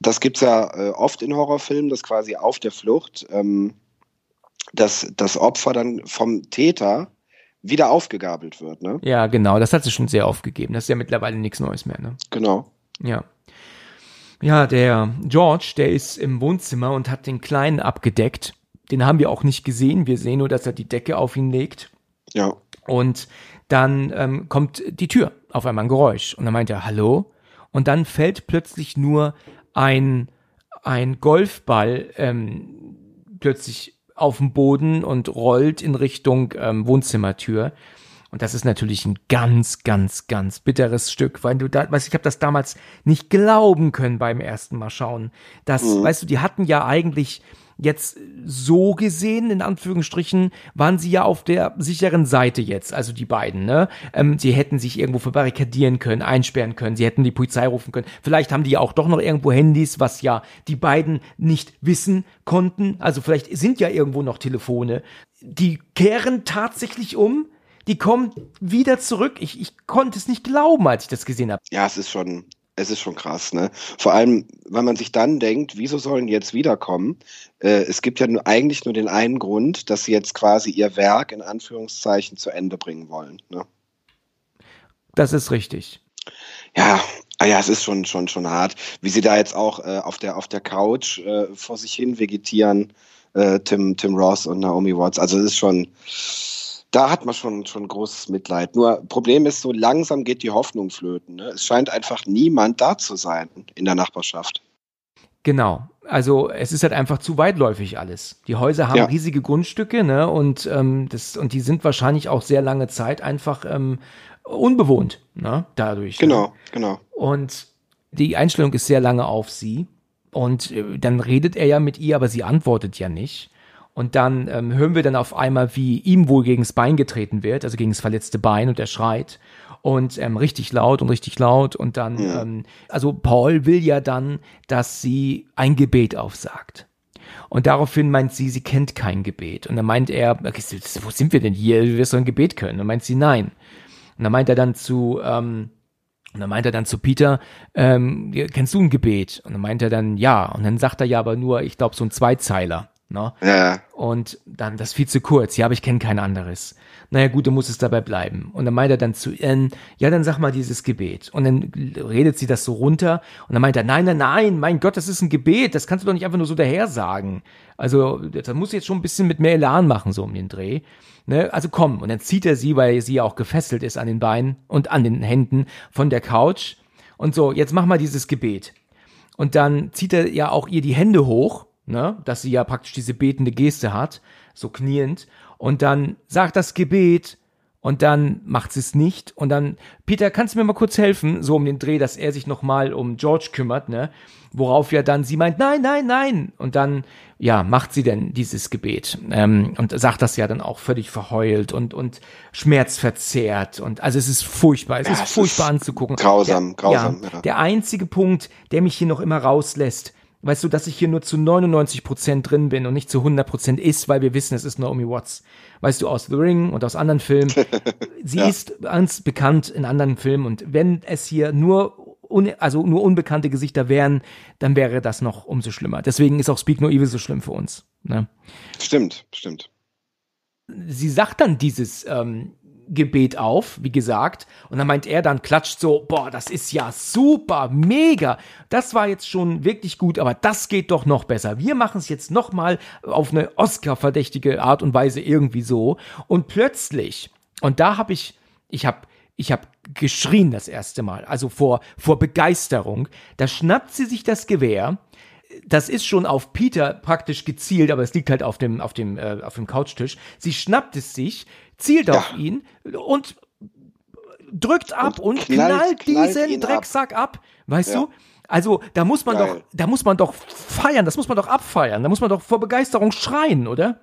B: Das gibt es ja äh, oft in Horrorfilmen, dass quasi auf der Flucht ähm, dass das Opfer dann vom Täter wieder aufgegabelt wird. Ne?
A: Ja, genau, das hat sie schon sehr aufgegeben. Das ist ja mittlerweile nichts Neues mehr. Ne?
B: Genau.
A: Ja. Ja, der George, der ist im Wohnzimmer und hat den Kleinen abgedeckt. Den haben wir auch nicht gesehen. Wir sehen nur, dass er die Decke auf ihn legt.
B: Ja.
A: Und dann ähm, kommt die Tür, auf einmal ein Geräusch. Und dann meint er, hallo? Und dann fällt plötzlich nur ein, ein Golfball ähm, plötzlich auf dem Boden und rollt in Richtung ähm, Wohnzimmertür. Und das ist natürlich ein ganz, ganz, ganz bitteres Stück, weil du da, weißt ich habe das damals nicht glauben können beim ersten Mal schauen. Das, mhm. weißt du, die hatten ja eigentlich Jetzt so gesehen, in Anführungsstrichen, waren sie ja auf der sicheren Seite jetzt, also die beiden, ne? Ähm, sie hätten sich irgendwo verbarrikadieren können, einsperren können, sie hätten die Polizei rufen können. Vielleicht haben die ja auch doch noch irgendwo Handys, was ja die beiden nicht wissen konnten. Also vielleicht sind ja irgendwo noch Telefone. Die kehren tatsächlich um die kommen wieder zurück. Ich, ich konnte es nicht glauben, als ich das gesehen habe.
B: Ja, es ist schon, es ist schon krass, ne? Vor allem, wenn man sich dann denkt, wieso sollen die jetzt wiederkommen? Äh, es gibt ja nur, eigentlich nur den einen Grund, dass sie jetzt quasi ihr Werk in Anführungszeichen zu Ende bringen wollen. Ne?
A: Das ist richtig.
B: Ja, ah ja, es ist schon, schon, schon hart, wie sie da jetzt auch äh, auf, der, auf der Couch äh, vor sich hin vegetieren, äh, Tim, Tim Ross und Naomi Watts. Also es ist schon da hat man schon, schon großes Mitleid. Nur Problem ist, so langsam geht die Hoffnung flöten. Ne? Es scheint einfach niemand da zu sein in der Nachbarschaft.
A: Genau. Also es ist halt einfach zu weitläufig alles. Die Häuser haben ja. riesige Grundstücke, ne? Und ähm, das und die sind wahrscheinlich auch sehr lange Zeit einfach ähm, unbewohnt, ne? Dadurch.
B: Ne? Genau, ne? genau.
A: Und die Einstellung ist sehr lange auf sie. Und äh, dann redet er ja mit ihr, aber sie antwortet ja nicht. Und dann ähm, hören wir dann auf einmal, wie ihm wohl gegens Bein getreten wird, also gegen das verletzte Bein und er schreit. Und ähm, richtig laut und richtig laut. Und dann, ja. ähm, also Paul will ja dann, dass sie ein Gebet aufsagt. Und daraufhin meint sie, sie kennt kein Gebet. Und dann meint er, wo sind wir denn hier? Wir wirst doch ein Gebet können. Und dann meint sie, nein. Und dann meint er dann zu, ähm, und dann meint er dann zu Peter, ähm, kennst du ein Gebet? Und dann meint er dann, ja. Und dann sagt er ja aber nur, ich glaube, so ein Zweizeiler. Ne?
B: Ja.
A: Und dann, das ist viel zu kurz. Ja, aber ich kenne kein anderes. Naja, gut, du musst es dabei bleiben. Und dann meint er dann zu Anne, ja, dann sag mal dieses Gebet. Und dann redet sie das so runter. Und dann meint er, nein, nein, nein, mein Gott, das ist ein Gebet. Das kannst du doch nicht einfach nur so daher sagen. Also, das muss jetzt schon ein bisschen mit mehr Elan machen, so um den Dreh. Ne? Also komm. Und dann zieht er sie, weil sie ja auch gefesselt ist an den Beinen und an den Händen von der Couch. Und so, jetzt mach mal dieses Gebet. Und dann zieht er ja auch ihr die Hände hoch ne, dass sie ja praktisch diese betende Geste hat, so kniend, und dann sagt das Gebet und dann macht sie es nicht und dann Peter, kannst du mir mal kurz helfen, so um den Dreh, dass er sich nochmal um George kümmert, ne? Worauf ja dann sie meint, nein, nein, nein. Und dann, ja, macht sie denn dieses Gebet ähm, und sagt das ja dann auch völlig verheult und, und schmerzverzerrt. Und also es ist furchtbar, es
B: Ja,
A: ist furchtbar
B: ist
A: anzugucken.
B: grausam,
A: der,
B: grausam,
A: Ja,
B: ja.
A: Der einzige Punkt, der mich hier noch immer rauslässt, weißt du, dass ich hier nur zu 99 Prozent drin bin und nicht zu 100 Prozent ist, weil wir wissen, es ist Naomi Watts. Weißt du, aus The Ring und aus anderen Filmen. Sie
B: Ja.
A: ist ganz bekannt in anderen Filmen und wenn es hier nur also nur unbekannte Gesichter wären, dann wäre das noch umso schlimmer. Deswegen ist auch Speak No Evil so schlimm für uns. Ne?
B: Stimmt, stimmt.
A: sie sagt dann dieses ähm, Gebet auf, wie gesagt, und dann meint er dann, klatscht so, boah, das ist ja super, mega, das war jetzt schon wirklich gut, aber das geht doch noch besser. Wir machen es jetzt noch mal auf eine Oscar-verdächtige Art und Weise irgendwie so. Und plötzlich, und da habe ich, ich habe ich habe geschrien das erste Mal, also vor, vor Begeisterung. Da schnappt sie sich das Gewehr, das ist schon auf Peter praktisch gezielt, aber es liegt halt auf dem, auf dem, äh, auf dem Couchtisch. Sie schnappt es sich, zielt auf ihn und drückt ab und,
B: Und
A: knallt,
B: knallt-
A: diesen
B: ihn ab.
A: Drecksack ab. Weißt
B: Ja.
A: du? Also, da muss man
B: Geil.
A: doch, da muss man doch feiern, das muss man doch abfeiern, da muss man doch vor Begeisterung schreien, oder?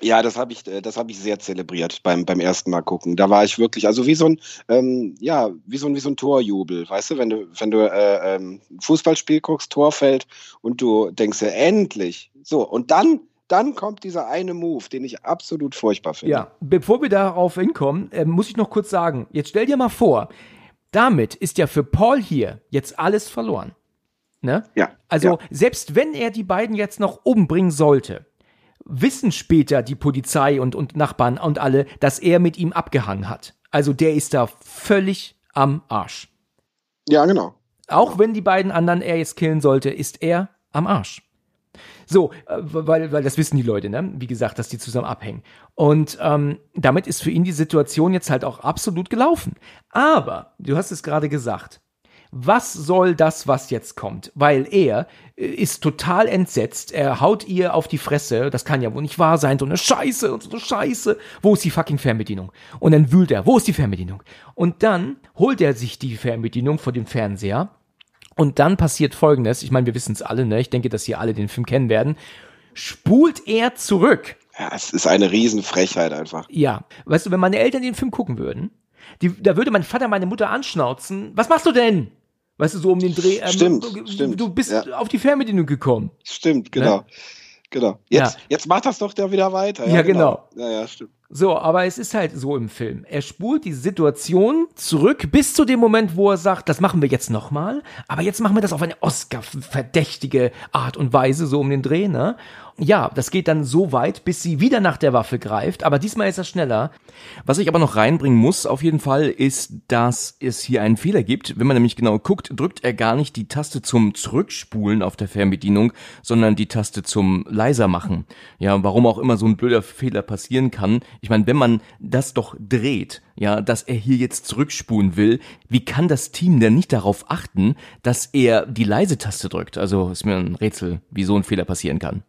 B: Ja, das habe ich, äh, das habe ich sehr zelebriert beim, beim ersten Mal gucken. Da war ich wirklich, also wie so ein, ähm, ja, wie so ein, wie so ein Torjubel, weißt du, wenn du, wenn du äh, ähm, ein Fußballspiel guckst, Tor fällt und du denkst ja endlich. So, und dann, dann kommt dieser eine Move, den ich absolut furchtbar finde.
A: Ja, bevor wir darauf hinkommen, äh, muss ich noch kurz sagen, jetzt stell dir mal vor, damit ist ja für Paul hier jetzt alles verloren. Ne?
B: Ja.
A: Also,
B: ja.
A: selbst wenn er die beiden jetzt noch umbringen sollte, wissen später die Polizei und, und Nachbarn und alle, dass er mit ihm abgehangen hat. Also, der ist da völlig am Arsch.
B: ja, genau.
A: Auch wenn die beiden anderen er jetzt killen sollte, ist er am Arsch. So, äh, weil, weil das wissen die Leute, ne? Wie gesagt, dass die zusammen abhängen. Und ähm, damit ist für ihn die Situation jetzt halt auch absolut gelaufen. Aber, du hast es gerade gesagt, was soll das, was jetzt kommt? Weil er äh, ist total entsetzt. Er haut ihr auf die Fresse. Das kann ja wohl nicht wahr sein. So eine Scheiße und so eine Scheiße. Wo ist die fucking Fernbedienung? Und dann wühlt er. Wo ist die Fernbedienung? Und dann holt er sich die Fernbedienung vor dem Fernseher. Und dann passiert Folgendes. Ich meine, wir wissen es alle, ne? Ich denke, dass hier alle den Film kennen werden. Spult er zurück.
B: Ja, es ist eine Riesenfrechheit einfach.
A: Ja. Weißt du, wenn meine Eltern den Film gucken würden, die, da würde mein Vater meine Mutter anschnauzen. Was machst du denn? Weißt du, so um den Dreh. Ähm,
B: Stimmt,
A: du,
B: stimmt,
A: Du bist
B: ja.
A: auf die Fernbedienung gekommen.
B: Stimmt, genau. Genau. Jetzt,
A: Ja.
B: jetzt macht das doch da wieder weiter.
A: Ja, genau.
B: Ja, ja, stimmt.
A: So, aber es ist halt so im Film. Er spult die Situation zurück bis zu dem Moment, wo er sagt, das machen wir jetzt nochmal, aber jetzt machen wir das auf eine Oscar-verdächtige Art und Weise, so um den Dreh, ne? Ja, das geht dann so weit, bis sie wieder nach der Waffe greift, aber diesmal ist er schneller.
C: Was ich aber noch reinbringen muss, auf jeden Fall, ist, dass es hier einen Fehler gibt. Wenn man nämlich genau guckt, drückt er gar nicht die Taste zum Zurückspulen auf der Fernbedienung, sondern die Taste zum leiser machen. Ja, warum auch immer so ein blöder Fehler passieren kann. Ich meine, wenn man das doch dreht, ja, dass er hier jetzt zurückspulen will, wie kann das Team denn nicht darauf achten, dass er die leise Taste drückt? Also ist mir ein Rätsel, wie so ein Fehler passieren kann.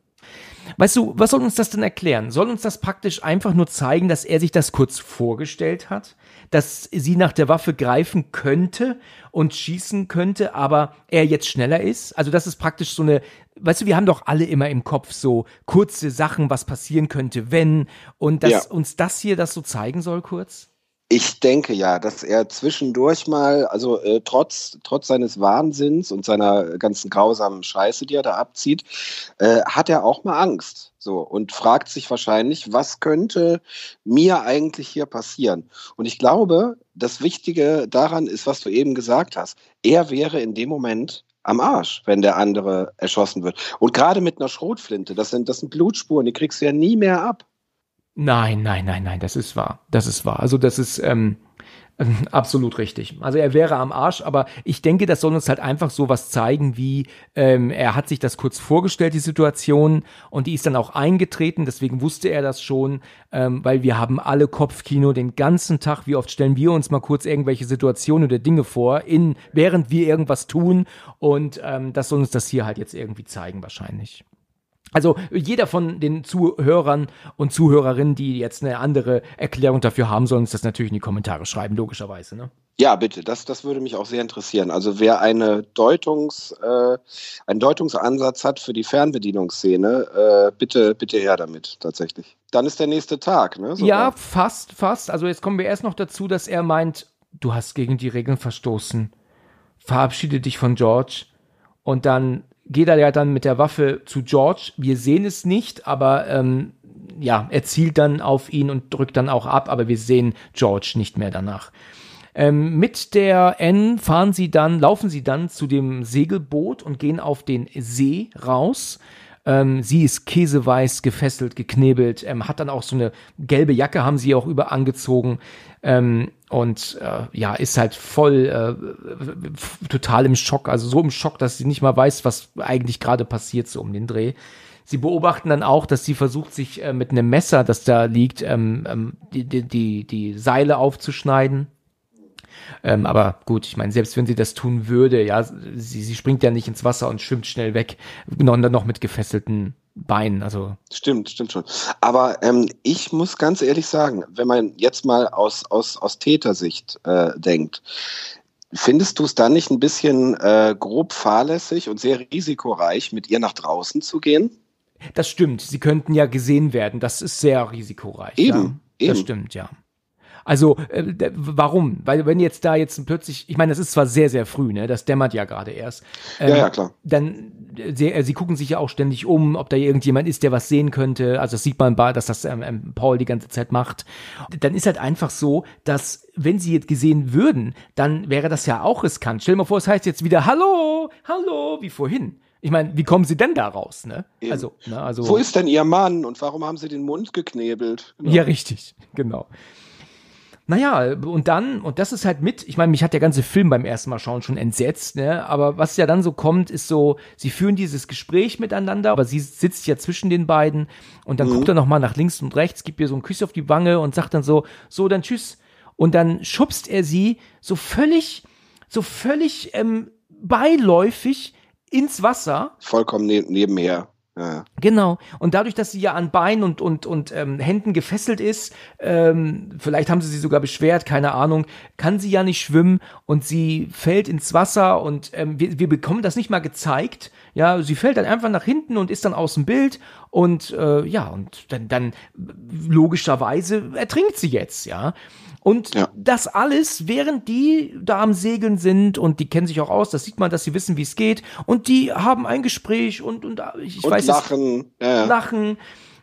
A: Weißt du, was soll uns das denn erklären? Soll uns das praktisch einfach nur zeigen, dass er sich das kurz vorgestellt hat? Dass sie nach der Waffe greifen könnte und schießen könnte, aber er jetzt schneller ist? Also das ist praktisch so eine, weißt du, wir haben doch alle immer im Kopf so kurze Sachen, was passieren könnte, wenn, und dass
B: Ja.
A: uns das hier das so zeigen soll kurz?
B: Ich denke ja, dass er zwischendurch mal, also äh, trotz, trotz seines Wahnsinns und seiner ganzen grausamen Scheiße, die er da abzieht, äh, hat er auch mal Angst. So und fragt sich wahrscheinlich, was könnte mir eigentlich hier passieren? Und ich glaube, das Wichtige daran ist, was du eben gesagt hast. Er wäre in dem Moment am Arsch, wenn der andere erschossen wird. Und gerade mit einer Schrotflinte, das sind, das sind Blutspuren, die kriegst du ja nie mehr ab.
A: Nein, nein, nein, nein, das ist wahr. Das ist wahr. Also das ist ähm, absolut richtig. Also er wäre am Arsch, aber ich denke, das soll uns halt einfach so was zeigen, wie ähm, er hat sich das kurz vorgestellt, die Situation, und die ist dann auch eingetreten. Deswegen wusste er das schon, ähm, weil wir haben alle Kopfkino den ganzen Tag. Wie oft stellen wir uns mal kurz irgendwelche Situationen oder Dinge vor, in während wir irgendwas tun, und ähm, das soll uns das hier halt jetzt irgendwie zeigen wahrscheinlich. Also jeder von den Zuhörern und Zuhörerinnen, die jetzt eine andere Erklärung dafür haben, sollen uns das natürlich in die Kommentare schreiben, logischerweise. Ne?
B: Ja, bitte, das, das würde mich auch sehr interessieren. Also wer eine Deutungs, äh, einen Deutungsansatz hat für die Fernbedienungsszene, äh, bitte, bitte her damit, tatsächlich. Dann ist der nächste Tag, ne?
A: Sogar. Ja, fast, fast. Also jetzt kommen wir erst noch dazu, dass er meint, du hast gegen die Regeln verstoßen. Verabschiede dich von George. Und dann geht er ja dann mit der Waffe zu George. Wir sehen es nicht, aber ähm, ja, er zielt dann auf ihn und drückt dann auch ab, aber wir sehen George nicht mehr danach. Ähm, mit der N fahren sie dann, laufen sie dann zu dem Segelboot und gehen auf den See raus. Ähm, sie ist käseweiß, gefesselt, geknebelt, ähm, hat dann auch so eine gelbe Jacke, haben sie auch über angezogen. Ähm, und äh, ja, ist halt voll äh, total im Schock, also so im Schock, dass sie nicht mal weiß, was eigentlich gerade passiert, so um den Dreh. Sie beobachten dann auch, dass sie versucht, sich äh, mit einem Messer, das da liegt, ähm, ähm, die, die, die, die Seile aufzuschneiden. Ähm, aber gut, ich meine, selbst wenn sie das tun würde, ja, sie, sie springt ja nicht ins Wasser und schwimmt schnell weg, dann noch mit gefesselten Beinen. Also
B: stimmt, stimmt schon. Aber ähm, ich muss ganz ehrlich sagen, wenn man jetzt mal aus aus aus Tätersicht äh, denkt, Findest du es dann nicht ein bisschen äh, grob fahrlässig und sehr risikoreich, mit ihr nach draußen zu gehen?
A: Das stimmt. Sie könnten ja gesehen werden. Das ist sehr risikoreich.
B: Eben.
A: Ja.
B: Eben.
A: Das stimmt, ja. Also, äh, warum? Weil wenn jetzt da jetzt plötzlich, ich meine, das ist zwar sehr, sehr früh, ne? Das dämmert ja gerade erst.
B: Ähm, ja, ja, klar.
A: Dann, äh, sie, äh, sie gucken sich ja auch ständig um, ob da irgendjemand ist, der was sehen könnte. Also das sieht man, dass das ähm, ähm, Paul die ganze Zeit macht. Dann ist halt einfach so, dass wenn sie jetzt gesehen würden, dann wäre das ja auch riskant. Stell dir mal vor, es heißt jetzt wieder Hallo, Hallo, wie vorhin. Ich meine, wie kommen sie denn da raus? Ne?
B: Also, ne, also, Wo ist denn ihr Mann und warum haben sie den Mund geknebelt?
A: Genau. Ja, richtig, genau. Naja, und dann, und das ist halt mit, ich meine, mich hat der ganze Film beim ersten Mal schauen schon entsetzt, ne? Aber was ja dann so kommt, ist so, sie führen dieses Gespräch miteinander, aber sie sitzt ja zwischen den beiden und dann mhm. guckt er nochmal nach links und rechts, gibt ihr so einen Kuss auf die Wange und sagt dann so, so, dann tschüss. Und dann schubst er sie so völlig, so völlig ähm, beiläufig ins Wasser.
B: Vollkommen ne nebenher.
A: Genau. Und dadurch, dass sie ja an Beinen und, und, und ähm, Händen gefesselt ist, ähm, vielleicht haben sie sie sogar beschwert, keine Ahnung, kann sie ja nicht schwimmen und sie fällt ins Wasser und ähm, wir, wir bekommen das nicht mal gezeigt. Ja, sie fällt dann einfach nach hinten und ist dann aus dem Bild und äh, ja, und dann, dann logischerweise ertrinkt sie jetzt, ja. Und ja. das alles, während die da am Segeln sind und die kennen sich auch aus, das sieht man, dass sie wissen, wie es geht. Und die haben ein Gespräch und, und ich
B: und
A: weiß
B: lachen.
A: Es, ja. lachen.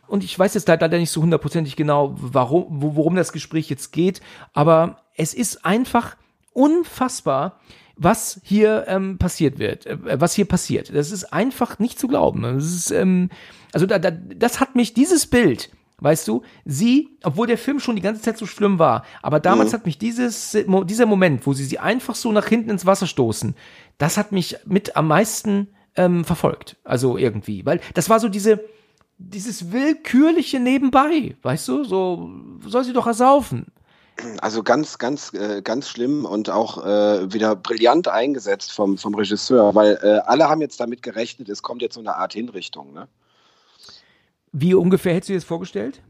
A: Und ich weiß jetzt leider nicht so hundertprozentig genau, warum, worum das Gespräch jetzt geht. Aber es ist einfach unfassbar, was hier ähm, passiert wird, äh, was hier passiert. Das ist einfach nicht zu glauben. Das ist, ähm, also da, da, das hat mich, dieses Bild, Weißt du, sie, obwohl der Film schon die ganze Zeit so schlimm war, aber damals mhm. hat mich dieses, dieser Moment, wo sie sie einfach so nach hinten ins Wasser stoßen, das hat mich mit am meisten ähm, verfolgt. Also irgendwie, weil das war so diese, dieses willkürliche Nebenbei, weißt du, so soll sie doch ersaufen.
B: Also ganz, ganz, äh, ganz schlimm und auch äh, wieder brillant eingesetzt vom, vom Regisseur, weil äh, alle haben jetzt damit gerechnet, es kommt jetzt so eine Art Hinrichtung, ne?
A: Wie ungefähr hättest du dir das vorgestellt?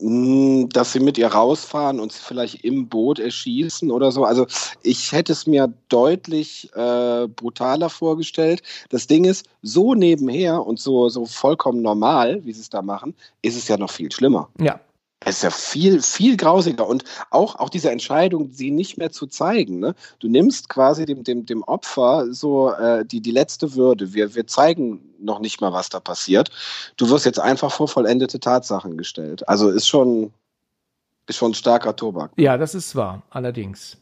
B: Hm, dass sie mit ihr rausfahren und sie vielleicht im Boot erschießen oder so. Also ich hätte es mir deutlich äh, brutaler vorgestellt. Das Ding ist, so nebenher und so, so vollkommen normal, wie sie es da machen, ist es ja noch viel schlimmer.
A: Ja,
B: es ist ja viel, viel grausiger. Und auch, auch diese Entscheidung, sie nicht mehr zu zeigen. Ne? Du nimmst quasi dem, dem, dem Opfer so äh, die, die letzte Würde. Wir, wir zeigen noch nicht mal, was da passiert. Du wirst jetzt einfach vor vollendete Tatsachen gestellt. Also ist schon, ist schon starker Tobak.
A: Ja, das ist wahr, allerdings.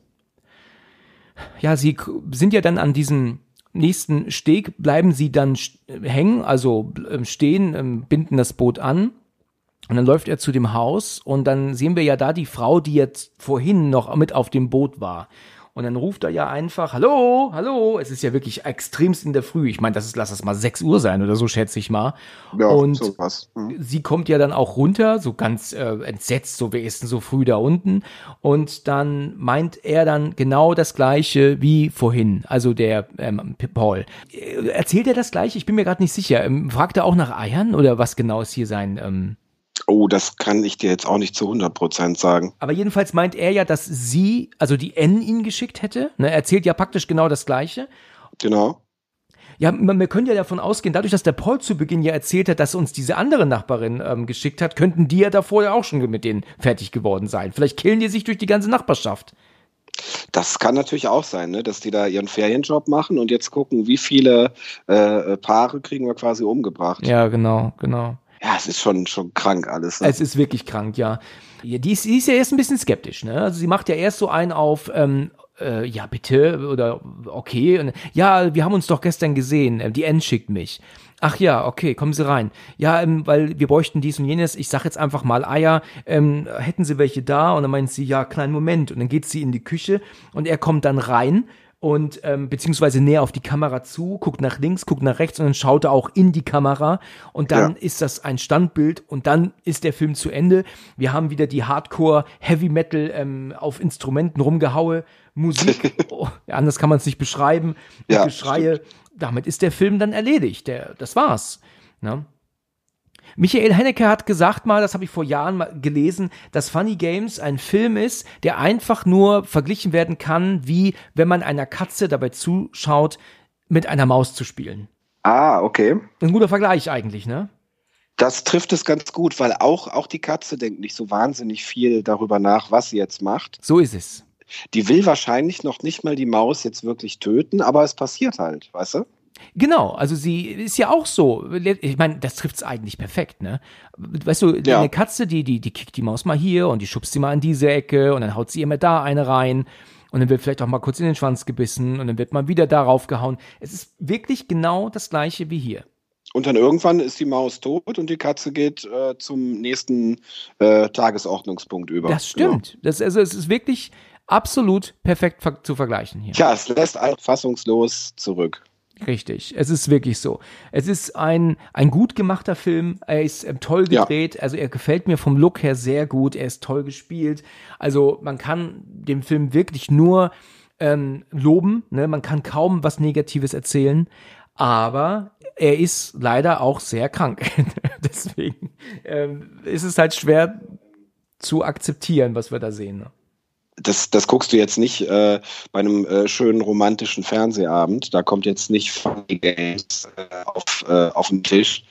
A: Ja, sie sind ja dann an diesem nächsten Steg, bleiben sie dann hängen, also stehen, ähm, binden das Boot an und dann läuft er zu dem Haus und dann sehen wir ja da die Frau, die jetzt vorhin noch mit auf dem Boot war. Und dann ruft er ja einfach, hallo, hallo. Es ist ja wirklich extremst in der Früh. Ich meine, das ist, lass das mal 6 Uhr sein oder so, schätze ich mal.
B: Ja,
A: und
B: sowas. Mhm.
A: sie kommt ja dann auch runter, so ganz äh, entsetzt, so wer ist denn so früh da unten? Und dann meint er dann genau das gleiche wie vorhin, also der ähm, Paul. Äh, Erzählt er das gleiche? Ich bin mir gerade nicht sicher. Ähm, fragt er auch nach Eiern oder was genau ist hier sein? Ähm
B: Oh, das kann ich dir jetzt auch nicht zu 100 Prozent sagen.
A: aber jedenfalls meint er ja, dass sie, also die N ihn geschickt hätte. Ne, er erzählt ja praktisch genau das Gleiche.
B: Genau.
A: Ja, man, wir können ja davon ausgehen, dadurch, dass der Paul zu Beginn ja erzählt hat, dass uns diese andere Nachbarin ähm, geschickt hat, könnten die ja davor ja auch schon mit denen fertig geworden sein. Vielleicht killen die sich durch die ganze Nachbarschaft.
B: Das kann natürlich auch sein, ne? dass die da ihren Ferienjob machen und jetzt gucken, wie viele äh, Paare kriegen wir quasi umgebracht.
A: Ja, genau, genau.
B: Ja, es ist schon, schon krank alles. Ne?
A: Es ist wirklich krank, ja. die, ist, die ist ja erst ein bisschen skeptisch, ne? Also sie macht ja erst so einen auf, ähm, äh, ja, bitte, oder okay. Und, ja, wir haben uns doch gestern gesehen. äh, Die N schickt mich. Ach ja, okay, kommen Sie rein. Ja, ähm, weil wir bräuchten dies und jenes. Ich sag jetzt einfach mal Eier. Ähm, hätten Sie welche da? Und dann meint sie, ja, kleinen Moment. Und dann geht sie in die Küche und er kommt dann rein und ähm, beziehungsweise näher auf die Kamera zu, guckt nach links, guckt nach rechts und dann schaut er auch in die Kamera und dann
B: Ja.
A: ist das ein Standbild und dann ist der Film zu Ende. Wir haben wieder die Hardcore Heavy Metal ähm, auf Instrumenten rumgehaue Musik. oh, anders kann man es nicht beschreiben.
B: Ja,
A: Geschreie. Damit ist der Film dann erledigt. Der, das war's. Ne? Michael Hennecke hat gesagt mal, das habe ich vor Jahren mal gelesen, dass Funny Games ein Film ist, der einfach nur verglichen werden kann, wie wenn man einer Katze dabei zuschaut, mit einer Maus zu spielen.
B: Ah, okay.
A: Ein guter Vergleich eigentlich, ne?
B: Das trifft es ganz gut, weil auch, auch die Katze denkt nicht so wahnsinnig viel darüber nach, was sie jetzt macht.
A: So ist es.
B: Die will wahrscheinlich noch nicht mal die Maus jetzt wirklich töten, aber es passiert halt, weißt du?
A: Genau, also sie ist ja auch so. Ich meine, das trifft's eigentlich perfekt, ne? Weißt du,
B: Ja.
A: eine Katze, die, die, die kickt die Maus mal hier und die schubst sie mal in diese Ecke und dann haut sie immer da eine rein und dann wird vielleicht auch mal kurz in den Schwanz gebissen und dann wird mal wieder darauf gehauen. Es ist wirklich genau das gleiche wie hier.
B: Und dann irgendwann ist die Maus tot und die Katze geht äh, zum nächsten äh, Tagesordnungspunkt über.
A: Das stimmt. Das, also es ist wirklich absolut perfekt zu vergleichen hier.
B: Tja, es lässt einen fassungslos zurück.
A: Richtig, es ist wirklich so. Es ist ein, ein gut gemachter Film. Er ist ähm, toll
B: Ja.
A: gedreht. Also er gefällt mir vom Look her sehr gut. Er ist toll gespielt. Also man kann dem Film wirklich nur ähm, loben. Ne? Man kann kaum was Negatives erzählen. Aber er ist leider auch sehr krank. Deswegen ähm, ist es halt schwer zu akzeptieren, was wir da sehen. Ne?
B: Das, das guckst du jetzt nicht äh, bei einem äh, schönen romantischen Fernsehabend. Da kommt jetzt nicht Funny Games äh, auf, äh, auf den Tisch.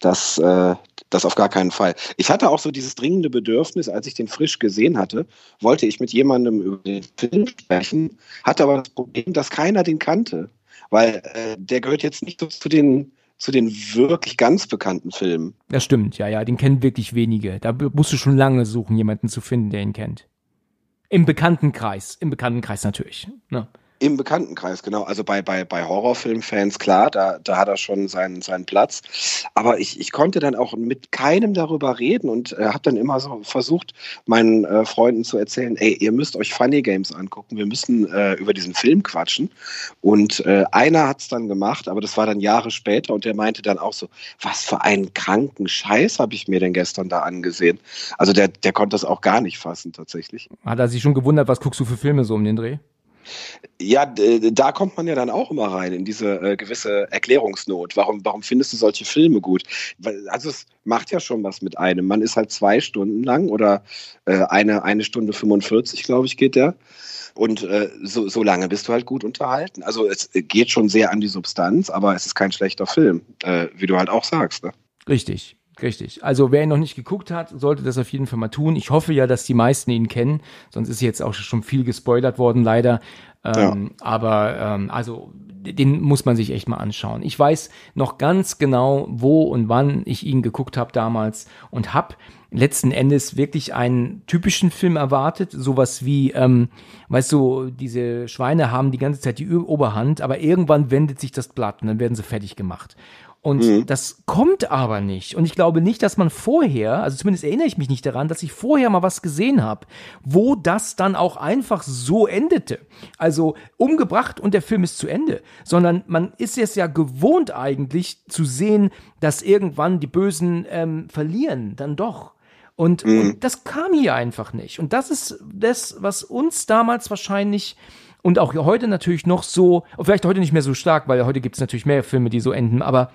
B: Das, äh, das auf gar keinen Fall. Ich hatte auch so dieses dringende Bedürfnis, als ich den frisch gesehen hatte, wollte ich mit jemandem über den Film sprechen, hatte aber das Problem, dass keiner den kannte. Weil äh, der gehört jetzt nicht so zu den, zu den wirklich ganz bekannten Filmen.
A: Das stimmt, ja, ja, den kennen wirklich wenige. Da musst du schon lange suchen, jemanden zu finden, der ihn kennt. Im Bekanntenkreis, im Bekanntenkreis natürlich. Ne?
B: Im Bekanntenkreis, genau. Also bei, bei, bei Horrorfilmfans, klar, da, da hat er schon seinen, seinen Platz. Aber ich, ich konnte dann auch mit keinem darüber reden und äh, habe dann immer so versucht, meinen äh, Freunden zu erzählen, ey, ihr müsst euch Funny Games angucken, wir müssen äh, über diesen Film quatschen. Und äh, einer hat es dann gemacht, aber das war dann Jahre später und der meinte dann auch so, was für einen kranken Scheiß habe ich mir denn gestern da angesehen. Also der, der konnte das auch gar nicht fassen tatsächlich.
A: Hat er sich schon gewundert, was guckst du für Filme so um den Dreh?
B: Ja, da kommt man ja dann auch immer rein in diese äh, gewisse Erklärungsnot. Warum, warum findest du solche Filme gut? Also es macht ja schon was mit einem. Man ist halt zwei Stunden lang oder äh, eine, eine Stunde 45, glaube ich, geht der. Und äh, so, so lange bist du halt gut unterhalten. Also es geht schon sehr an die Substanz, aber es ist kein schlechter Film, äh, wie du halt auch sagst. Ne?
A: Richtig, richtig. Also wer ihn noch nicht geguckt hat, sollte das auf jeden Fall mal tun. Ich hoffe ja, dass die meisten ihn kennen, sonst ist jetzt auch schon viel gespoilert worden, leider. Ähm, Aber ähm, also den muss man sich echt mal anschauen. Ich weiß noch ganz genau, wo und wann ich ihn geguckt habe damals und hab letzten Endes wirklich einen typischen Film erwartet, sowas wie, ähm, weißt du, diese Schweine haben die ganze Zeit die Oberhand, aber irgendwann wendet sich das Blatt und dann werden sie fertig gemacht. Und mhm. das kommt aber nicht. Und ich glaube nicht, dass man vorher, also zumindest erinnere ich mich nicht daran, dass ich vorher mal was gesehen habe, wo das dann auch einfach so endete. Also umgebracht und der Film ist zu Ende. Sondern man ist es ja gewohnt eigentlich zu sehen, dass irgendwann die Bösen ähm, verlieren, dann doch. Und, mhm. und das kam hier einfach nicht. Und das ist das, was uns damals wahrscheinlich und auch heute natürlich noch so, vielleicht heute nicht mehr so stark, weil heute gibt es natürlich mehr Filme, die so enden, aber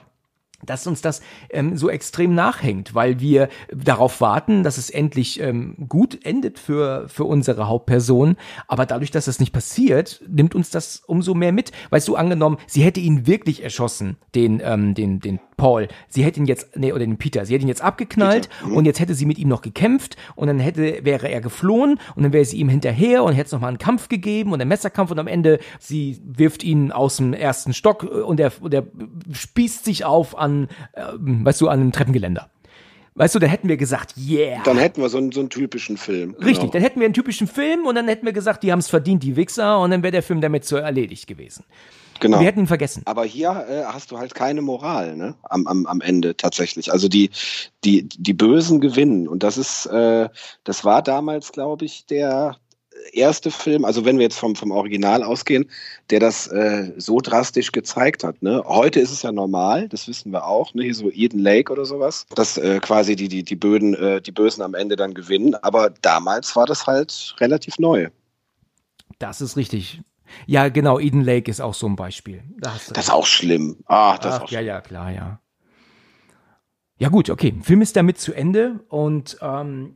A: dass uns das ähm, so extrem nachhängt, weil wir darauf warten, dass es endlich ähm, gut endet für, für unsere Hauptperson. Aber dadurch, dass das nicht passiert, nimmt uns das umso mehr mit. Weißt du, angenommen, sie hätte ihn wirklich erschossen, den, ähm, den, den Paul. Sie hätte ihn jetzt, nee, oder den Peter, sie hätte ihn jetzt abgeknallt mhm. und jetzt hätte sie mit ihm noch gekämpft und dann hätte, wäre er geflohen und dann wäre sie ihm hinterher und hätte es nochmal einen Kampf gegeben und einen Messerkampf und am Ende, sie wirft ihn aus dem ersten Stock und er, und er spießt sich auf an, äh, weißt du, an einem Treppengeländer. Weißt du, da hätten wir gesagt, yeah.
B: Dann hätten wir so einen, so einen typischen Film.
A: Richtig, genau. dann hätten wir einen typischen Film und dann hätten wir gesagt, die haben es verdient, die Wichser, und dann wäre der Film damit so erledigt gewesen. Genau. Wir hätten ihn vergessen.
B: Aber hier äh, hast du halt keine Moral, ne? Am, am, am Ende tatsächlich. Also die, die, die Bösen gewinnen. Und das ist, äh, das war damals, glaube ich, der erste Film, also wenn wir jetzt vom, vom Original ausgehen, der das äh, so drastisch gezeigt hat. Ne? Heute ist es ja normal, das wissen wir auch, ne? hier so Eden Lake oder sowas, dass äh, quasi die, die, die, Böden, äh, die Bösen am Ende dann gewinnen. Aber damals war das halt relativ neu.
A: Das ist richtig. Ja, genau, Eden Lake ist auch so ein Beispiel.
B: Da das ist auch schlimm. Ah, das Ach, ist auch
A: ja, schlimm. ja, klar, ja. Ja gut, okay. Film ist damit zu Ende und ähm,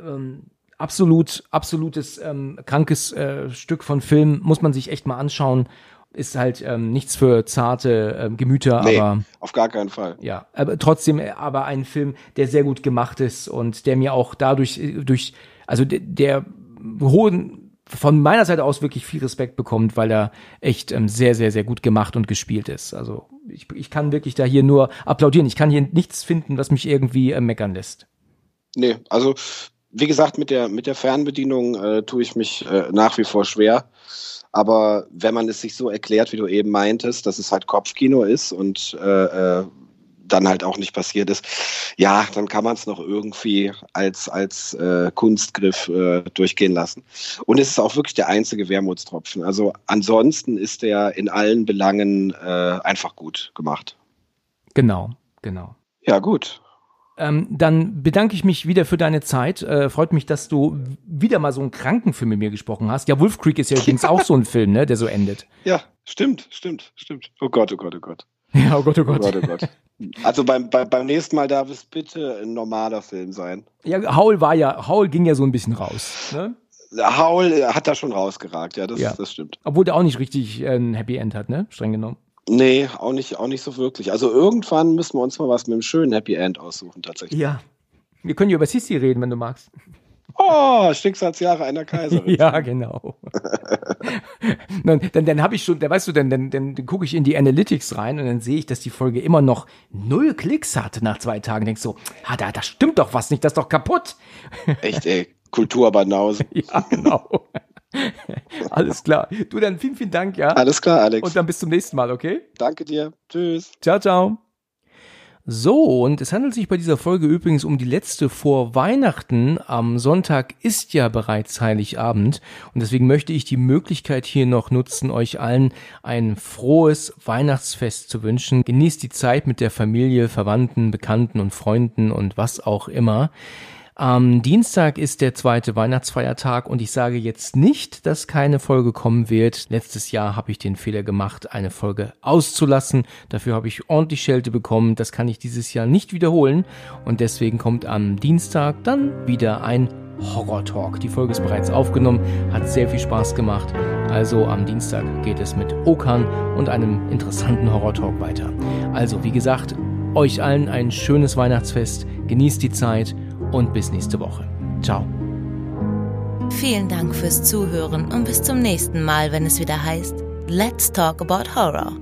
A: ähm, absolut, absolutes ähm, krankes äh, Stück von Film muss man sich echt mal anschauen. Ist halt ähm, nichts für zarte ähm, Gemüter, nee, aber
B: auf gar keinen Fall.
A: Ja, aber trotzdem, äh, aber ein Film, der sehr gut gemacht ist und der mir auch dadurch äh, durch, also der, der hohen von meiner Seite aus wirklich viel Respekt bekommt, weil er echt ähm, sehr, sehr, sehr gut gemacht und gespielt ist. Also ich, ich kann wirklich da hier nur applaudieren. Ich kann hier nichts finden, was mich irgendwie äh, meckern lässt.
B: Nee, also wie gesagt, mit der, mit der Fernbedienung äh, tue ich mich äh, nach wie vor schwer. Aber wenn man es sich so erklärt, wie du eben meintest, dass es halt Kopfkino ist und äh, äh dann halt auch nicht passiert ist, ja, dann kann man es noch irgendwie als, als äh, Kunstgriff äh, durchgehen lassen. Und es ist auch wirklich der einzige Wermutstropfen. Also ansonsten ist der in allen Belangen äh, einfach gut gemacht.
A: Genau, genau.
B: Ja, gut.
A: Ähm, dann bedanke ich mich wieder für deine Zeit. Äh, freut mich, dass du wieder mal so einen Krankenfilm mit mir gesprochen hast. Ja, Wolf Creek ist ja übrigens auch so ein Film, ne, der so endet.
B: Ja, stimmt, stimmt, stimmt. Oh Gott, oh Gott, oh Gott.
A: Ja, oh Gott, oh Gott. Oh Gott, oh
B: Gott. Also beim, beim, beim nächsten Mal darf es bitte ein normaler Film sein.
A: Ja, Haul war ja, Haul ging ja so ein bisschen raus. Ne?
B: Haul hat da schon rausgeragt, ja, das, ja. das stimmt.
A: Obwohl der auch nicht richtig äh, ein Happy End hat, ne? Streng genommen.
B: Nee, auch nicht, auch nicht so wirklich. Also irgendwann müssen wir uns mal was mit einem schönen Happy End aussuchen, tatsächlich.
A: Ja. Wir können ja über Sissi reden, wenn du magst.
B: Oh, Schicksalsjahre einer Kaiserin.
A: ja, genau. dann dann, dann habe ich schon, da weißt du, dann, dann, dann, dann gucke ich in die Analytics rein und dann sehe ich, dass die Folge immer noch null Klicks hatte nach zwei Tagen. Denkst so, ah, da, da stimmt doch was nicht, das ist doch kaputt.
B: Echt, ey, Kulturbanause.
A: ja, genau. Alles klar. Du dann vielen, vielen Dank, ja.
B: Alles klar, Alex.
A: Und dann bis zum nächsten Mal, okay?
B: Danke dir. Tschüss.
A: Ciao, ciao. So, und es handelt sich bei dieser Folge übrigens um die letzte vor Weihnachten. Am Sonntag ist ja bereits Heiligabend und deswegen möchte ich die Möglichkeit hier noch nutzen, euch allen ein frohes Weihnachtsfest zu wünschen. Genießt die Zeit mit der Familie, Verwandten, Bekannten und Freunden und was auch immer. Am Dienstag ist der zweite Weihnachtsfeiertag und ich sage jetzt nicht, dass keine Folge kommen wird. Letztes Jahr habe ich den Fehler gemacht, eine Folge auszulassen. Dafür habe ich ordentlich Schelte bekommen. Das kann ich dieses Jahr nicht wiederholen und deswegen kommt am Dienstag dann wieder ein Horror Talk. Die Folge ist bereits aufgenommen, hat sehr viel Spaß gemacht. Also am Dienstag geht es mit Okan und einem interessanten Horror Talk weiter. Also wie gesagt, euch allen ein schönes Weihnachtsfest, genießt die Zeit und bis nächste Woche. Ciao.
D: Vielen Dank fürs Zuhören und bis zum nächsten Mal, wenn es wieder heißt Let's Talk About Horror.